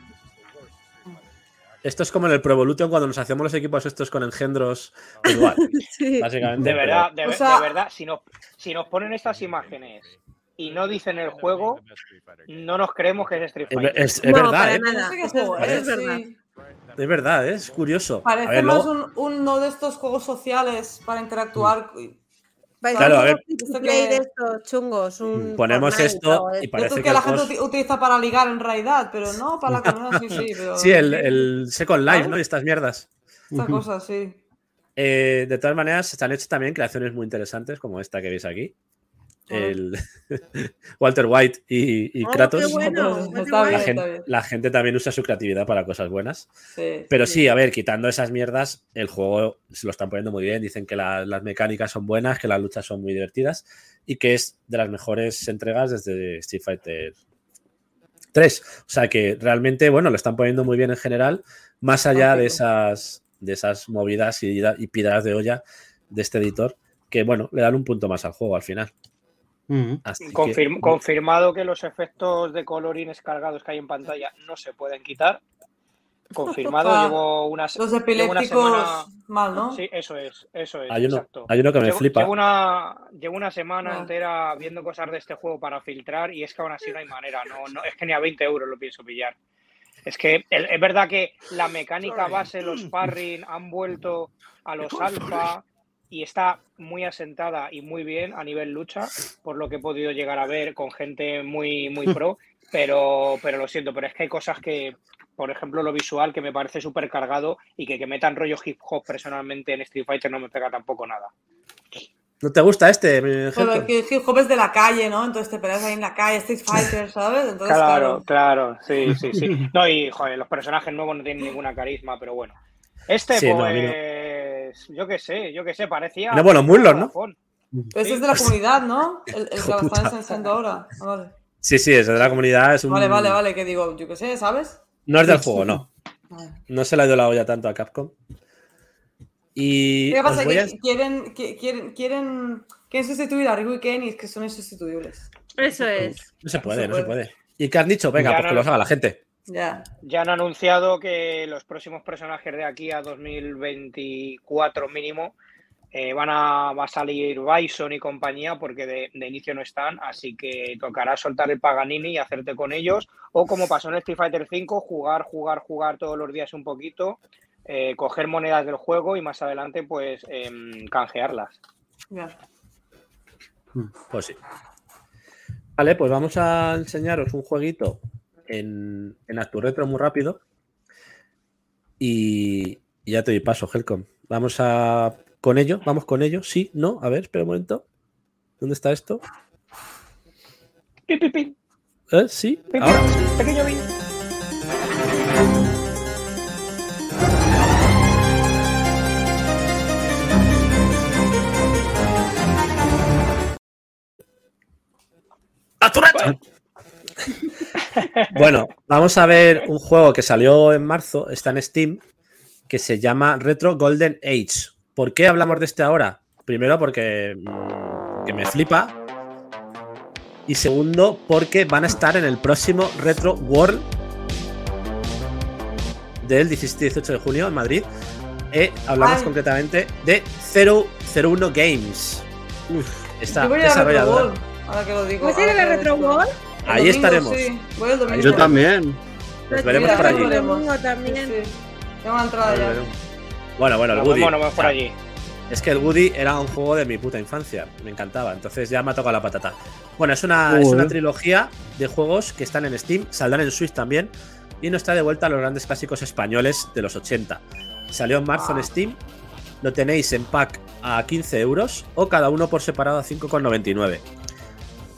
Speaker 1: Esto es como en el Pro Evolution cuando nos hacíamos los equipos estos con engendros. [LAUGHS] Igual,
Speaker 2: Sí.
Speaker 1: básicamente.
Speaker 3: De verdad, de,
Speaker 4: O
Speaker 3: ver-
Speaker 4: sea-
Speaker 3: de verdad, si nos, si nos ponen estas imágenes y no dicen el juego, no nos creemos que es Street Fighter.
Speaker 1: Es, es
Speaker 2: No,
Speaker 1: verdad, ¿eh?
Speaker 4: No sé qué
Speaker 2: es-
Speaker 4: juego
Speaker 2: eso
Speaker 4: es,
Speaker 2: es verdad.
Speaker 4: sí.
Speaker 1: Es verdad, ¿eh? es curioso.
Speaker 4: Parece
Speaker 1: ver,
Speaker 4: más
Speaker 1: luego-
Speaker 4: un, uno de estos juegos sociales para interactuar.
Speaker 2: Vais
Speaker 1: Claro, a ver.
Speaker 4: Esto que-
Speaker 2: de estos chungos. Un
Speaker 1: Ponemos
Speaker 2: Fortnite
Speaker 1: esto y parece que,
Speaker 4: la gente utiliza para ligar en realidad, pero no [LAUGHS] para la comunidad, sí, sí. Pero...
Speaker 1: Sí, el, el Second Life, ¿no? Y estas mierdas.
Speaker 4: Esta cosa, sí.
Speaker 1: Eh, de todas maneras, se han hecho también creaciones muy interesantes, como esta que veis aquí. El [LAUGHS] Walter White y, y
Speaker 2: Oh,
Speaker 1: Kratos.
Speaker 2: qué bueno,
Speaker 4: Está
Speaker 2: qué
Speaker 4: bien,
Speaker 1: La gente,
Speaker 4: bien.
Speaker 1: la gente también usa su creatividad para cosas buenas.
Speaker 4: sí.
Speaker 1: Pero sí, a ver, quitando esas mierdas, el juego se lo están poniendo muy bien. Dicen que la- las mecánicas son buenas, que las luchas son muy divertidas y que es de las mejores entregas desde Street Fighter 3. O sea que realmente, bueno, lo están poniendo muy bien en general, más allá de esas, de esas movidas y, y piedras de olla de este editor, que bueno, le dan un punto más al juego al final. Que-
Speaker 3: Confirm- confirmado que los efectos de colorines cargados que hay en pantalla no se pueden quitar. [LAUGHS] Confirmado,
Speaker 4: Ah,
Speaker 3: llevo una, se-
Speaker 4: Los
Speaker 3: llevo una
Speaker 4: epilépticos
Speaker 3: semana.
Speaker 4: mal, ¿no?
Speaker 3: Sí, eso es, eso es.
Speaker 1: hay, uno,
Speaker 3: exacto.
Speaker 1: hay uno que me
Speaker 3: Llevo,
Speaker 1: flipa.
Speaker 3: llevo una, llevo una semana
Speaker 4: Ah.
Speaker 3: entera viendo cosas de este juego para filtrar y es que aún así no hay manera. No, no, es que ni a 20 euros lo pienso pillar. Es que el- es verdad que la mecánica base, los parring han vuelto a los alfa y está muy asentada y muy bien a nivel lucha, por lo que he podido llegar a ver con gente muy, muy pro, [LAUGHS] pero, pero lo siento, pero es que hay cosas que, por ejemplo, lo visual que me parece súper cargado y que, que metan rollo hip hop personalmente en Street Fighter no me pega tampoco nada.
Speaker 1: ¿No te gusta este?
Speaker 4: el hip hop es de la calle, ¿no? Entonces te peleas ahí en la calle, Street Fighter, ¿sabes? Entonces,
Speaker 3: Claro,
Speaker 4: claro.
Speaker 3: claro, sí, sí, sí. [LAUGHS] No, y joder, los personajes nuevos no tienen ninguna carisma, pero bueno. Este,
Speaker 1: Sí, no, no.
Speaker 3: pues, yo qué sé, yo qué sé, parecía.
Speaker 1: Tiene buenos muslos, ¿no?
Speaker 4: Ese es de la comunidad, ¿no? El, el que lo están enseñando ahora. Ah, Vale.
Speaker 1: Sí, sí, es de la comunidad. Es un...
Speaker 4: vale, vale, vale, que digo, yo qué sé, ¿sabes?
Speaker 1: No es del juego, no. No se le ha ido la olla tanto a Capcom. Y
Speaker 4: ¿Qué pasa? Que
Speaker 1: a-
Speaker 4: quieren, que- quieren, quieren, quieren sustituir a Ryu y Ken y es que son insustituibles.
Speaker 2: Eso es.
Speaker 1: No se puede,
Speaker 4: se
Speaker 1: no se
Speaker 4: puede.
Speaker 1: ¿Y qué han dicho? Venga,
Speaker 3: Ya
Speaker 1: pues
Speaker 3: no
Speaker 1: que
Speaker 3: lo-
Speaker 1: los haga la gente.
Speaker 4: Ya.
Speaker 3: Ya han anunciado que los próximos personajes de aquí a 2024 mínimo eh, van a, va a salir Bison y compañía porque de, de inicio no están, así que tocará soltar el Paganini y hacerte con ellos. O como pasó en Street Fighter V, jugar, jugar, jugar todos los días un poquito, eh, coger monedas del juego y más adelante pues em, canjearlas.
Speaker 4: ya.
Speaker 1: Pues sí. Vale, pues vamos a enseñaros un jueguito en, en ActuRetro muy rápido. Y, y ya te doy paso, Helcom. Vamos a con ello, vamos con ello. Sí, no, a ver, espera un momento. ¿Dónde está esto?
Speaker 3: Pi, pi, pi,
Speaker 1: ¿Eh? Sí, ahora.
Speaker 3: Pequeño bit.
Speaker 1: ¡ActuRetro! [LAUGHS] Bueno, vamos a ver un juego que salió en marzo, está en Steam, que se llama Retro Golden Age. ¿Por qué hablamos de este ahora? Primero porque mm, que me flipa. Y segundo, porque van a estar en el próximo Retro World del 17 y 18 de junio en Madrid. Eh, hablamos
Speaker 4: Ay.
Speaker 1: concretamente de 001 Games. Esta
Speaker 4: Yo voy a ir a Retro
Speaker 1: desarrolladora.
Speaker 4: Ahora que lo digo.
Speaker 2: ¿Vas a ir a
Speaker 4: ahora
Speaker 2: la
Speaker 4: que lo
Speaker 2: Retro. World?
Speaker 1: Ahí
Speaker 4: domingo,
Speaker 1: estaremos.
Speaker 4: Sí. Voy el domingo.
Speaker 5: Yo también.
Speaker 1: Nos veremos por allí.
Speaker 4: nos veremos.
Speaker 2: Domingo
Speaker 4: Sí,
Speaker 2: también.
Speaker 4: sí. Tengo una entrada ya.
Speaker 1: Bueno, bueno, el Woody.
Speaker 3: vemos por
Speaker 1: sea,
Speaker 3: allí.
Speaker 1: Es que el Woody era un juego de mi puta infancia. Me encantaba. Entonces ya me ha tocado la patata. Bueno, es una, es una trilogía de juegos que están en Steam, saldrán en Switch también. Y nos trae de vuelta a los grandes clásicos españoles de los 80. Salió en marzo en Steam. Lo tenéis en pack a 15 euros o cada uno por separado a 5,99.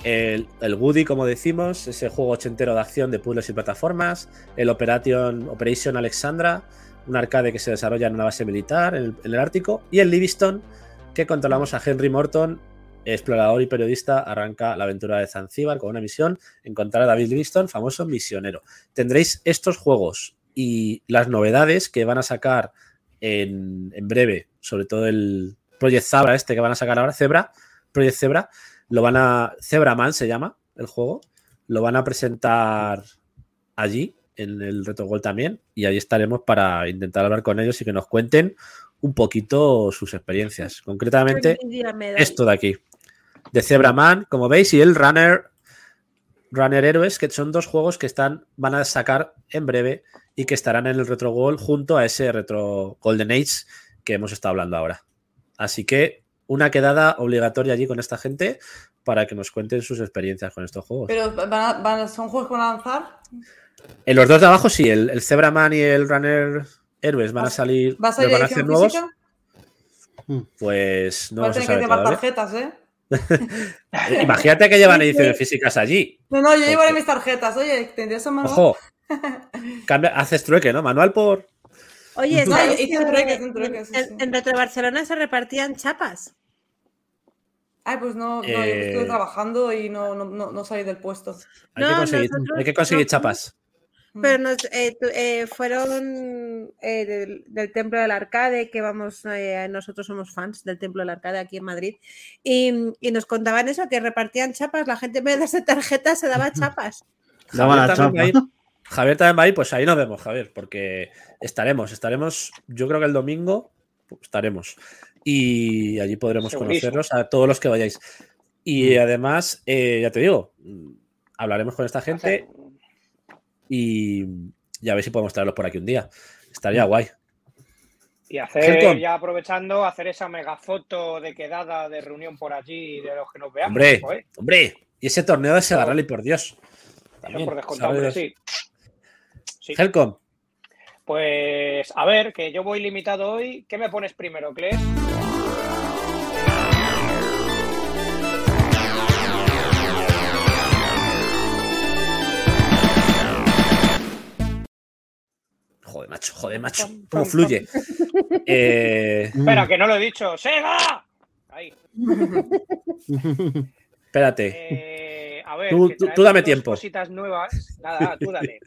Speaker 1: El, Woody, como decimos, ese juego ochentero de acción de puzzles y plataformas, el Operation, Operation Alexandra, un arcade que se desarrolla en una base militar en el, en el Ártico, y el Livingston, que controlamos a Henry Morton, explorador y periodista, arranca la aventura de Zanzíbar con una misión, encontrar a David Livingston, famoso misionero. Tendréis estos juegos y las novedades que van a sacar en, en breve, sobre todo el Project Zebra este que van a sacar ahora, Zebra, Project Zebra, lo van a. Zebra Man se llama el juego. Lo van a presentar allí, en el Retro World también. Y ahí estaremos para intentar hablar con ellos y que nos cuenten un poquito sus experiencias. Concretamente, esto de aquí. De Zebra Man, como veis, y el Runner. Runner Heroes, que son dos juegos que están, van a sacar en breve y que estarán en el Retro World junto a ese Retro Golden Age que hemos estado hablando ahora. Así que una quedada obligatoria allí con esta gente para que nos cuenten sus experiencias con estos juegos.
Speaker 4: Pero van a- van a- son juegos que van a lanzar.
Speaker 1: En los dos de abajo sí, el, el Zebra Man y el Runner Heroes van a
Speaker 4: ¿Va-
Speaker 1: salir,
Speaker 4: ¿Va a
Speaker 1: van a hacer nuevos,
Speaker 4: física?
Speaker 1: pues no
Speaker 4: Va a tener que llevar
Speaker 1: todavía.
Speaker 4: tarjetas, ¿eh? [LAUGHS]
Speaker 1: Imagínate que llevan [LAUGHS] ediciones físicas allí.
Speaker 4: No, no, yo llevaré
Speaker 1: Ok.
Speaker 4: mis tarjetas. Oye, ¿tendrías a mano?
Speaker 1: Ojo, [LAUGHS] cambia, haces trueque, ¿no? Manual por...
Speaker 2: Oye,
Speaker 4: No,
Speaker 2: ¿sabes
Speaker 4: hice
Speaker 2: que
Speaker 4: trueques, hice trueques, sí,
Speaker 2: en,
Speaker 4: sí.
Speaker 2: en Retro Barcelona se repartían chapas.
Speaker 4: Ay, pues no, no, yo
Speaker 1: Eh.
Speaker 4: estuve trabajando y no, no, no, no salí del puesto.
Speaker 1: Hay que
Speaker 2: No,
Speaker 1: conseguir,
Speaker 2: nosotros
Speaker 1: hay que conseguir chapas.
Speaker 4: Mm.
Speaker 2: Pero nos, eh, eh, fueron eh, del, del Templo del Arcade, que vamos, eh, nosotros somos fans del Templo del Arcade aquí en Madrid, y, y nos contaban eso, que repartían chapas, la gente en vez de darse tarjetas se daba chapas. [LAUGHS]
Speaker 5: Daba la
Speaker 1: Javier también va a
Speaker 5: chapa.
Speaker 1: ir. Javier también va a ir, pues ahí nos vemos, Javier, porque estaremos, estaremos, yo creo que el domingo pues, estaremos. Y allí podremos
Speaker 3: Segurísimo.
Speaker 1: conocerlos a todos los que vayáis. Y además, eh, ya te digo, mm, hablaremos con esta gente y, y a ver si podemos traerlos por aquí un día. Estaría guay.
Speaker 3: Y hacer,
Speaker 1: Helcom.
Speaker 3: ya aprovechando, hacer esa mega foto de quedada, de reunión por allí, de los que nos veamos.
Speaker 1: Hombre,
Speaker 3: joder.
Speaker 1: hombre, y ese torneo de Sega Rally, por Dios. También,
Speaker 3: por descontado, hombre, sí. Sí.
Speaker 1: Helcom,
Speaker 3: Pues a ver, que yo voy limitado hoy. ¿Qué me pones primero, Kles?
Speaker 1: Macho, joder, macho, cómo fluye. [LAUGHS] Eh, [LAUGHS]
Speaker 3: Espera, que no lo he dicho. ¡Sega! Ahí. [LAUGHS]
Speaker 1: espérate.
Speaker 3: Eh, a ver,
Speaker 1: Tú-
Speaker 3: que
Speaker 1: tú- dame
Speaker 3: dos
Speaker 1: tiempo.
Speaker 3: cositas nuevas. Nada, tú dale.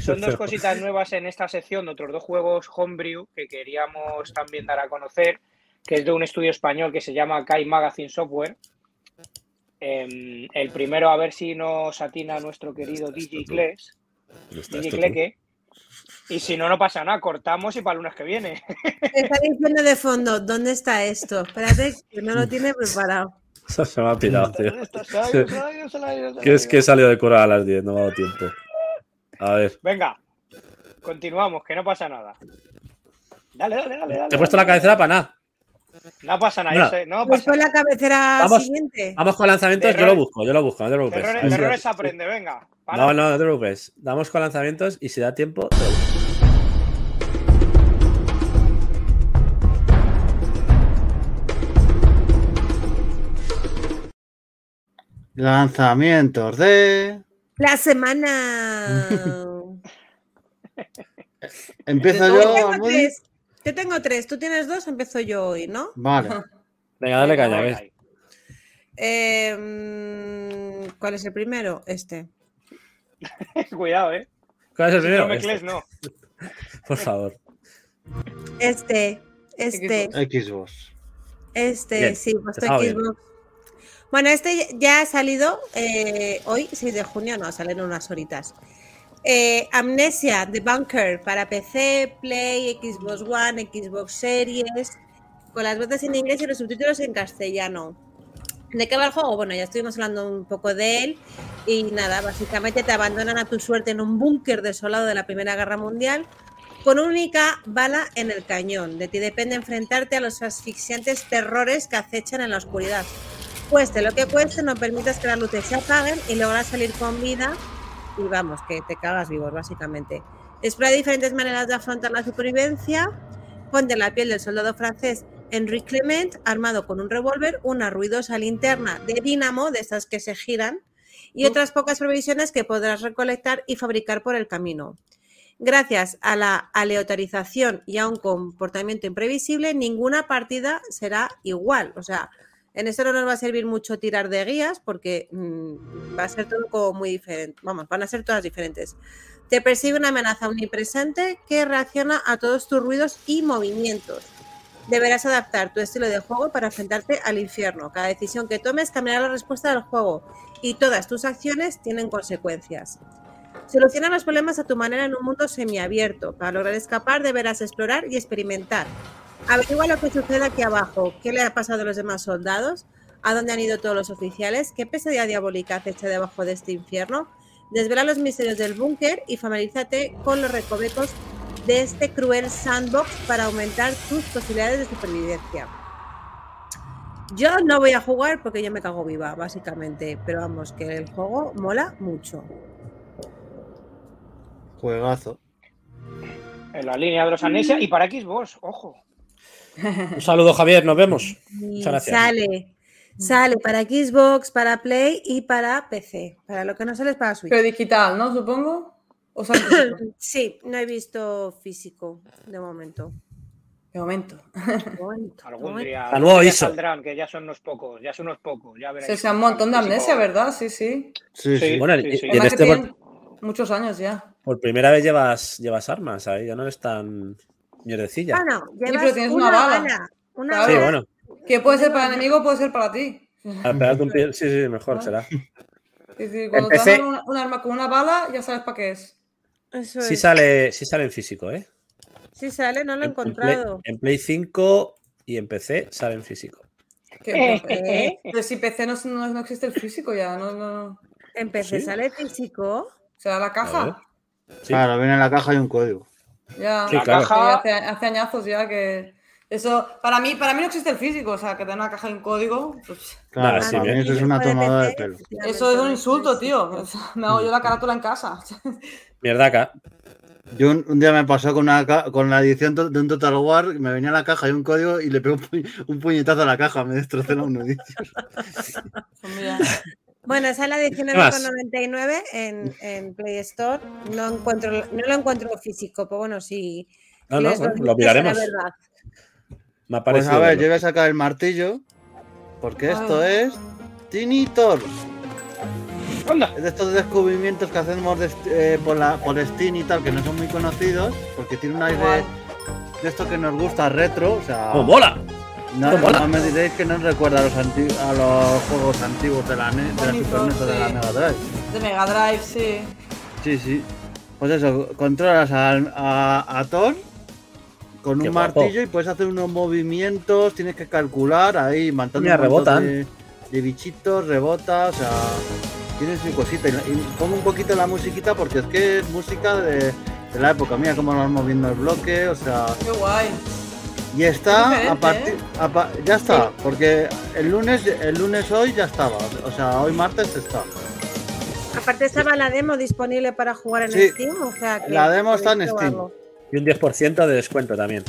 Speaker 3: Son dos cositas nuevas en esta sección de otros dos juegos homebrew que queríamos también dar a conocer, que es de un estudio español que se llama Kai Magazine Software. Em, el primero, a ver si nos atina nuestro querido DJ Kles,
Speaker 1: ¿Dónde está
Speaker 3: DJ? Cleque. Y si no, no pasa nada, cortamos y para el lunes que viene.
Speaker 2: Está diciendo de fondo, ¿dónde está esto? Espérate, que no lo [LAUGHS] tiene preparado.
Speaker 1: Se me ha pirado, tío. Que es que he salido de currar a las 10, no me ha dado tiempo. A ver.
Speaker 3: Venga, continuamos, que no pasa nada. Dale, dale, dale. dale
Speaker 1: Te he puesto la cabecera para nada.
Speaker 3: No pasa nada,
Speaker 1: Nada.
Speaker 3: yo sé, no
Speaker 2: Pues
Speaker 3: pasa nada.
Speaker 2: la cabecera
Speaker 1: Vamos.
Speaker 2: siguiente.
Speaker 1: Vamos con lanzamientos, yo lo busco, yo lo busco, no te preocupes.
Speaker 3: Aprende, venga. para.
Speaker 1: No, no, no te preocupes. Damos con lanzamientos y si da tiempo, te
Speaker 5: Lanzamientos de.
Speaker 2: La semana. [LAUGHS]
Speaker 5: Empiezo
Speaker 4: Yo
Speaker 2: Yo
Speaker 5: yo.
Speaker 2: tengo tres. Yo tengo tres, tú tienes dos, empiezo yo hoy, ¿no?
Speaker 5: Vale. [LAUGHS]
Speaker 1: Venga, dale caña, a ver.
Speaker 2: Eh, ¿Cuál es el primero? Este. [LAUGHS]
Speaker 3: Cuidado, eh.
Speaker 1: ¿Cuál es el
Speaker 3: Si
Speaker 1: primero?
Speaker 3: no me
Speaker 1: Este,
Speaker 3: no.
Speaker 1: por favor.
Speaker 2: Este. Este.
Speaker 5: Xbox.
Speaker 2: Este,
Speaker 1: Bien,
Speaker 2: sí, puesto. Xbox. Bueno, este ya ha salido eh, hoy, 6 de junio, no, salen unas horitas. Eh, Amnesia The Bunker para PC, Play, Xbox One, Xbox Series, con las voces en inglés y los subtítulos en castellano. ¿De qué va el juego? Bueno, ya estuvimos hablando un poco de él y nada, básicamente te abandonan a tu suerte en un búnker desolado de la Primera Guerra Mundial con única bala en el cañón. De ti depende enfrentarte a los asfixiantes terrores que acechan en la oscuridad. Cueste lo que cueste, no permitas que las luces se apaguen y logras salir con vida y vamos, que te cagas vivos, básicamente. Explora diferentes maneras de afrontar la supervivencia. Ponte en la piel del soldado francés Henry Clement, armado con un revólver, una ruidosa linterna de dínamo, de estas que se giran, y otras pocas provisiones que podrás recolectar y fabricar por el camino. Gracias a la aleatorización y a un comportamiento imprevisible, ninguna partida será igual. O sea, en esto no nos va a servir mucho tirar de guías porque mm, va a ser todo como muy diferente. Vamos, van a ser todas diferentes. Te persigue una amenaza omnipresente que reacciona a todos tus ruidos y movimientos. Deberás adaptar tu estilo de juego para enfrentarte al infierno. Cada decisión que tomes cambiará la respuesta del juego y todas tus acciones tienen consecuencias. Soluciona los problemas a tu manera en un mundo semiabierto. Para lograr escapar deberás explorar y experimentar. Averigua lo que sucede aquí abajo. ¿Qué le ha pasado a los demás soldados? ¿A dónde han ido todos los oficiales? ¿Qué pesadilla diabólica acecha debajo de este infierno? Desvela los misterios del búnker y familiarízate con los recovecos de este cruel sandbox para aumentar tus posibilidades de supervivencia. Yo no voy a jugar porque yo me cago viva, básicamente. Pero vamos, que el juego mola mucho.
Speaker 5: Juegazo.
Speaker 3: En la línea de los Amnesia y para Xbox, ojo.
Speaker 1: Un saludo, Javier, nos vemos. Muchas gracias.
Speaker 2: sale, sale para Xbox, para Play y para PC. Para lo que no sale es para Switch.
Speaker 4: Pero digital, ¿no? Supongo. O? [COUGHS]
Speaker 2: Sí, no he visto físico de momento.
Speaker 4: de momento.
Speaker 2: De momento, [LAUGHS] de
Speaker 3: Algún
Speaker 2: momento.
Speaker 3: día, algún saldrán, que ya son unos pocos, ya son unos pocos, ya veréis.
Speaker 4: Se sea un montón de amnesia, ¿verdad? Sí, sí.
Speaker 5: Sí, sí.
Speaker 3: Sí.
Speaker 1: Bueno,
Speaker 3: sí.
Speaker 1: y en este por,
Speaker 4: muchos años ya.
Speaker 1: por primera vez llevas, llevas armas, ahí ya no eres tan mierdecilla.
Speaker 2: Bueno, llevas
Speaker 4: pero tienes
Speaker 2: una,
Speaker 4: una
Speaker 2: bala.
Speaker 4: bala.
Speaker 2: Una.
Speaker 1: Sí,
Speaker 2: bala.
Speaker 1: bueno,
Speaker 4: Que puede ser para el enemigo, puede ser para ti.
Speaker 1: al pegarte un pie, sí, sí, mejor
Speaker 4: Ah.
Speaker 1: será.
Speaker 4: Sí, sí, cuando te dan un, un arma con una bala, ya sabes para qué es.
Speaker 2: Eso
Speaker 1: Sí sale, sí sale en físico, ¿eh?
Speaker 2: Sí sale, no lo he
Speaker 1: En- en Play-
Speaker 2: encontrado.
Speaker 1: En Play 5 y en PC sale en físico.
Speaker 2: ¿Eh? [LAUGHS]
Speaker 4: Pero si PC no, no, no existe el físico ya, no, no, no.
Speaker 2: En PC
Speaker 1: ¿Sí?
Speaker 2: sale físico.
Speaker 4: será la caja.
Speaker 1: Sí.
Speaker 5: Claro, viene en la caja y un código.
Speaker 4: Ya,
Speaker 1: Sí,
Speaker 3: La
Speaker 1: claro.
Speaker 4: que
Speaker 3: caja,
Speaker 4: hace, hace añazos ya que eso para mí para mí no existe el físico, o sea, que tener una caja y un código, pues,
Speaker 5: Claro,
Speaker 1: sí,
Speaker 5: para mí
Speaker 1: bien.
Speaker 5: eso es una tomada de pelo.
Speaker 4: eso es un insulto, tío. Me hago yo la carátula en casa. [LAUGHS]
Speaker 1: Mierda acá.
Speaker 5: Yo un, un día me pasó con, una, con la edición de un Total War, me venía la caja y un código y le pegó un, pu- un puñetazo a la caja, me destrocé los [LAUGHS] nudillos.
Speaker 2: Bueno, esa es la
Speaker 1: ¿Qué más?
Speaker 2: 19,99 en, en Play Store. No, encuentro, no lo encuentro físico, pero bueno, sí.
Speaker 1: No, no, bueno, lo miraremos.
Speaker 2: verdad.
Speaker 1: Me ha
Speaker 5: Pues a ver,
Speaker 1: verlo.
Speaker 5: yo voy a sacar el martillo, porque esto
Speaker 4: Ah.
Speaker 5: es Tinitor. Es de estos descubrimientos que hacemos de- eh, por, la, por Steam y tal, que no son muy conocidos, porque tiene un aire
Speaker 4: Guay.
Speaker 5: de esto que nos gusta retro, o sea...
Speaker 1: ¡Oh, mola!
Speaker 5: No, no me diréis que no recuerda a los, anti- a los juegos antiguos de la, NES, de la
Speaker 4: Bonito,
Speaker 5: Super NES o de la
Speaker 4: sí.
Speaker 5: Mega Drive.
Speaker 4: de Mega Drive, sí.
Speaker 5: Sí, sí. Pues eso, controlas al- a, a Thor con
Speaker 1: Qué
Speaker 5: un
Speaker 1: guapo.
Speaker 5: martillo y puedes hacer unos movimientos, tienes que calcular ahí, matando
Speaker 1: Mira, rebotan.
Speaker 5: de, de bichitos, rebota, o sea, tiene su cosita. Y, y pongo un poquito la musiquita porque es que es música de, de la época, mira cómo nos moviendo el bloque, o sea,
Speaker 4: Qué guay.
Speaker 5: Y está a partir, pa- ya está, porque el lunes, el lunes hoy ya estaba, o sea, hoy martes está.
Speaker 2: Aparte estaba la demo disponible para jugar en
Speaker 5: Sí,
Speaker 2: Steam, o sea que
Speaker 5: la demo está en Steam.
Speaker 1: Y un 10% de descuento también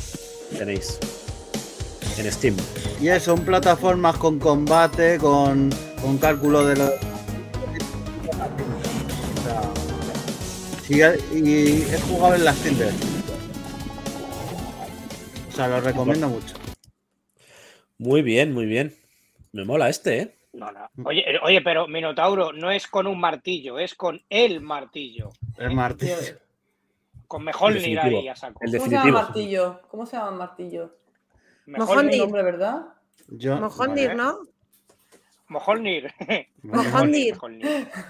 Speaker 1: tenéis en Steam.
Speaker 5: Y eso, un plataformas con combate, con, con cálculo de los. O sea, sí, y es jugable en las Tinder. O sea, lo recomiendo mucho.
Speaker 1: Muy bien, muy bien. Me mola este, ¿eh?
Speaker 3: No, no. Oye, eh, oye, pero Minotauro no es con un martillo, es con el martillo.
Speaker 5: El martillo.
Speaker 3: Con Mejolnir
Speaker 1: definitivo.
Speaker 3: ahí a saco.
Speaker 1: El
Speaker 4: ¿Cómo se llama martillo? ¿Cómo se llama el martillo?
Speaker 2: Mojondir.
Speaker 4: Nombre, ¿verdad?
Speaker 5: Yo.
Speaker 2: Mojondir,
Speaker 3: Vale.
Speaker 2: ¿no? Mojondir.
Speaker 3: Mejolnir.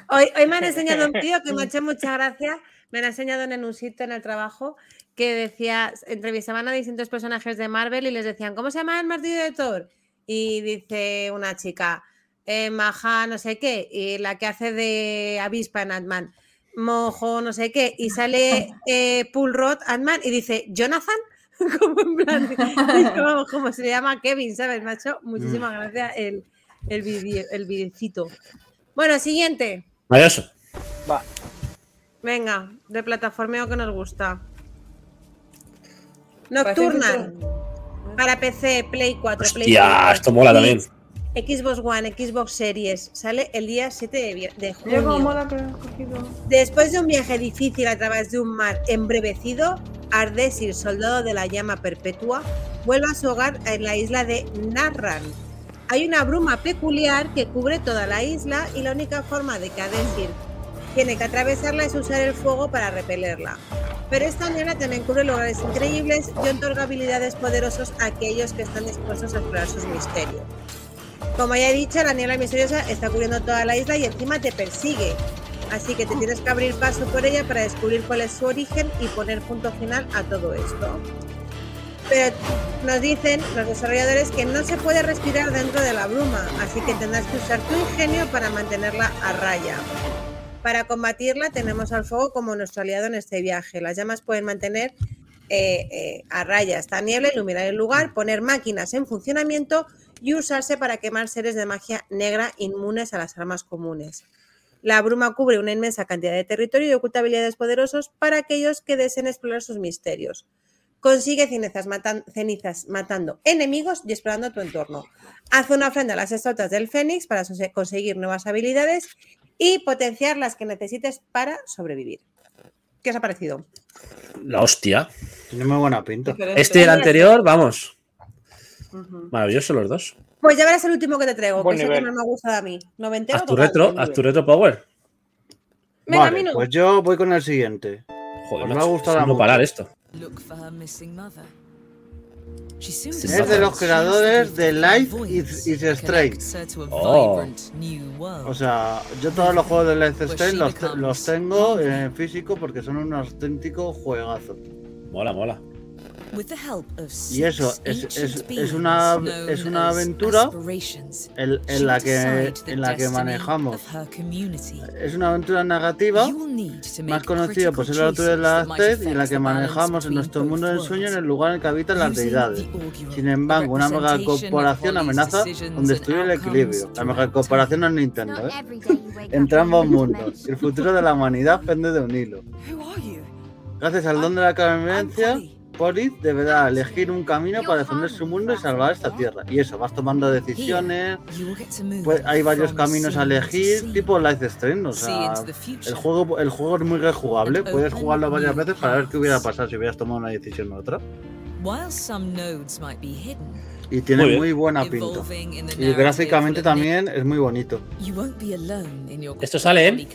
Speaker 2: Hoy, hoy me han enseñado un tío que me ha hecho mucha gracia. Me han enseñado en un sitio en el trabajo que decía, entrevistaban a distintos personajes de Marvel y les decían, ¿cómo se llama el martillo de Thor? Y dice una chica, eh, Maja no sé qué, y la que hace de avispa en Ant-Man, Mojo no sé qué, y sale eh, Pullrod Ant-Man y dice, ¿Jonathan? [LAUGHS] como en plan, [LAUGHS] como, como se le llama Kevin, ¿sabes? Hecho muchísimas gracias el, el, vide- el videocito. Bueno, siguiente.
Speaker 1: Maravilloso.
Speaker 3: Va.
Speaker 2: Venga, de plataformeo que nos gusta.
Speaker 4: Que-
Speaker 2: Para PC, Play 4, Play
Speaker 1: Hostia,
Speaker 2: 5,
Speaker 1: esto mola también.
Speaker 2: Xbox One, Xbox Series. Sale el día 7 de, junio.
Speaker 4: mola que he cogido.
Speaker 2: Después de un viaje difícil a través de un mar embrevecido, Ardesir, soldado de la llama perpetua, vuelve a su hogar en la isla de Narran. Hay una bruma peculiar que cubre toda la isla y la única forma de que Ardesir tiene que atravesarla es usar el fuego para repelerla. Pero esta niebla también cubre lugares increíbles y otorga habilidades poderosas a aquellos que están dispuestos a explorar sus misterios. Como ya he dicho, la niebla misteriosa está cubriendo toda la isla y encima te persigue. Así que te tienes que abrir paso por ella para descubrir cuál es su origen y poner punto final a todo esto. Pero nos dicen los desarrolladores que no se puede respirar dentro de la bruma, así que tendrás que usar tu ingenio para mantenerla a raya. Para combatirla tenemos al fuego como nuestro aliado en este viaje. Las llamas pueden mantener eh, eh, a raya esta niebla, iluminar el lugar, poner máquinas en funcionamiento y usarse para quemar seres de magia negra inmunes a las armas comunes. La bruma cubre una inmensa cantidad de territorio y oculta habilidades poderosos para aquellos que deseen explorar sus misterios. Consigue cenizas, cenizas matando enemigos y explorando tu entorno. Haz una ofrenda a las estotas del Fénix para conseguir nuevas habilidades y potenciar las que necesites para sobrevivir. ¿Qué os ha parecido?
Speaker 1: La hostia.
Speaker 5: Tiene muy buena pinta.
Speaker 4: Diferente.
Speaker 1: Este y el anterior, vamos.
Speaker 4: Ujú.
Speaker 1: Maravillosos los dos.
Speaker 2: Pues ya verás el último que te traigo,
Speaker 3: Buen
Speaker 2: que es el que más me ha gustado a mí. Noventero.
Speaker 1: Haz tu retro, haz tu retro power.
Speaker 2: Venga,
Speaker 5: Vale,
Speaker 2: Minu.
Speaker 5: pues yo voy con el siguiente.
Speaker 1: Joder,
Speaker 5: Os va a
Speaker 1: macho,
Speaker 5: gustar
Speaker 1: es
Speaker 5: a
Speaker 1: no
Speaker 5: muchos.
Speaker 1: parar esto.
Speaker 7: Look for her missing mother.
Speaker 1: Es
Speaker 5: de los creadores de Life is, is Strange.
Speaker 1: Oh.
Speaker 5: O sea, yo todos los juegos de Life is Strange los, los tengo en físico porque son un auténtico juegazo.
Speaker 1: Mola, mola.
Speaker 5: Y eso, es- es- es una- es una aventura En, en
Speaker 7: she
Speaker 5: la que, en la que
Speaker 7: destiny
Speaker 5: manejamos.
Speaker 7: of her community.
Speaker 5: Es una aventura narrativa,
Speaker 7: You will need to
Speaker 5: más
Speaker 7: make
Speaker 5: conocido por ser la altura de la Aztec, y en la que manejamos en nuestro mundo del sueño en el lugar en el que habitan las deidades. Sin embargo, una mega corporación amenaza con destruir el equilibrio. La mega corporación no es Nintendo, ¿eh? Entre ambos mundos. El futuro de la humanidad pende de un hilo. Gracias al don de la
Speaker 7: I'm
Speaker 5: convivencia, Deberá elegir un camino para defender su mundo y salvar esta tierra. Y eso, vas tomando decisiones. Pues hay varios caminos a elegir, tipo Life Strange. O sea, el juego, el juego es muy rejugable. Puedes jugarlo varias veces para ver qué hubiera pasado si hubieras tomado una decisión u otra. Y tiene
Speaker 1: Muy
Speaker 5: buena pinta. Y gráficamente también es muy bonito.
Speaker 1: Esto sale en-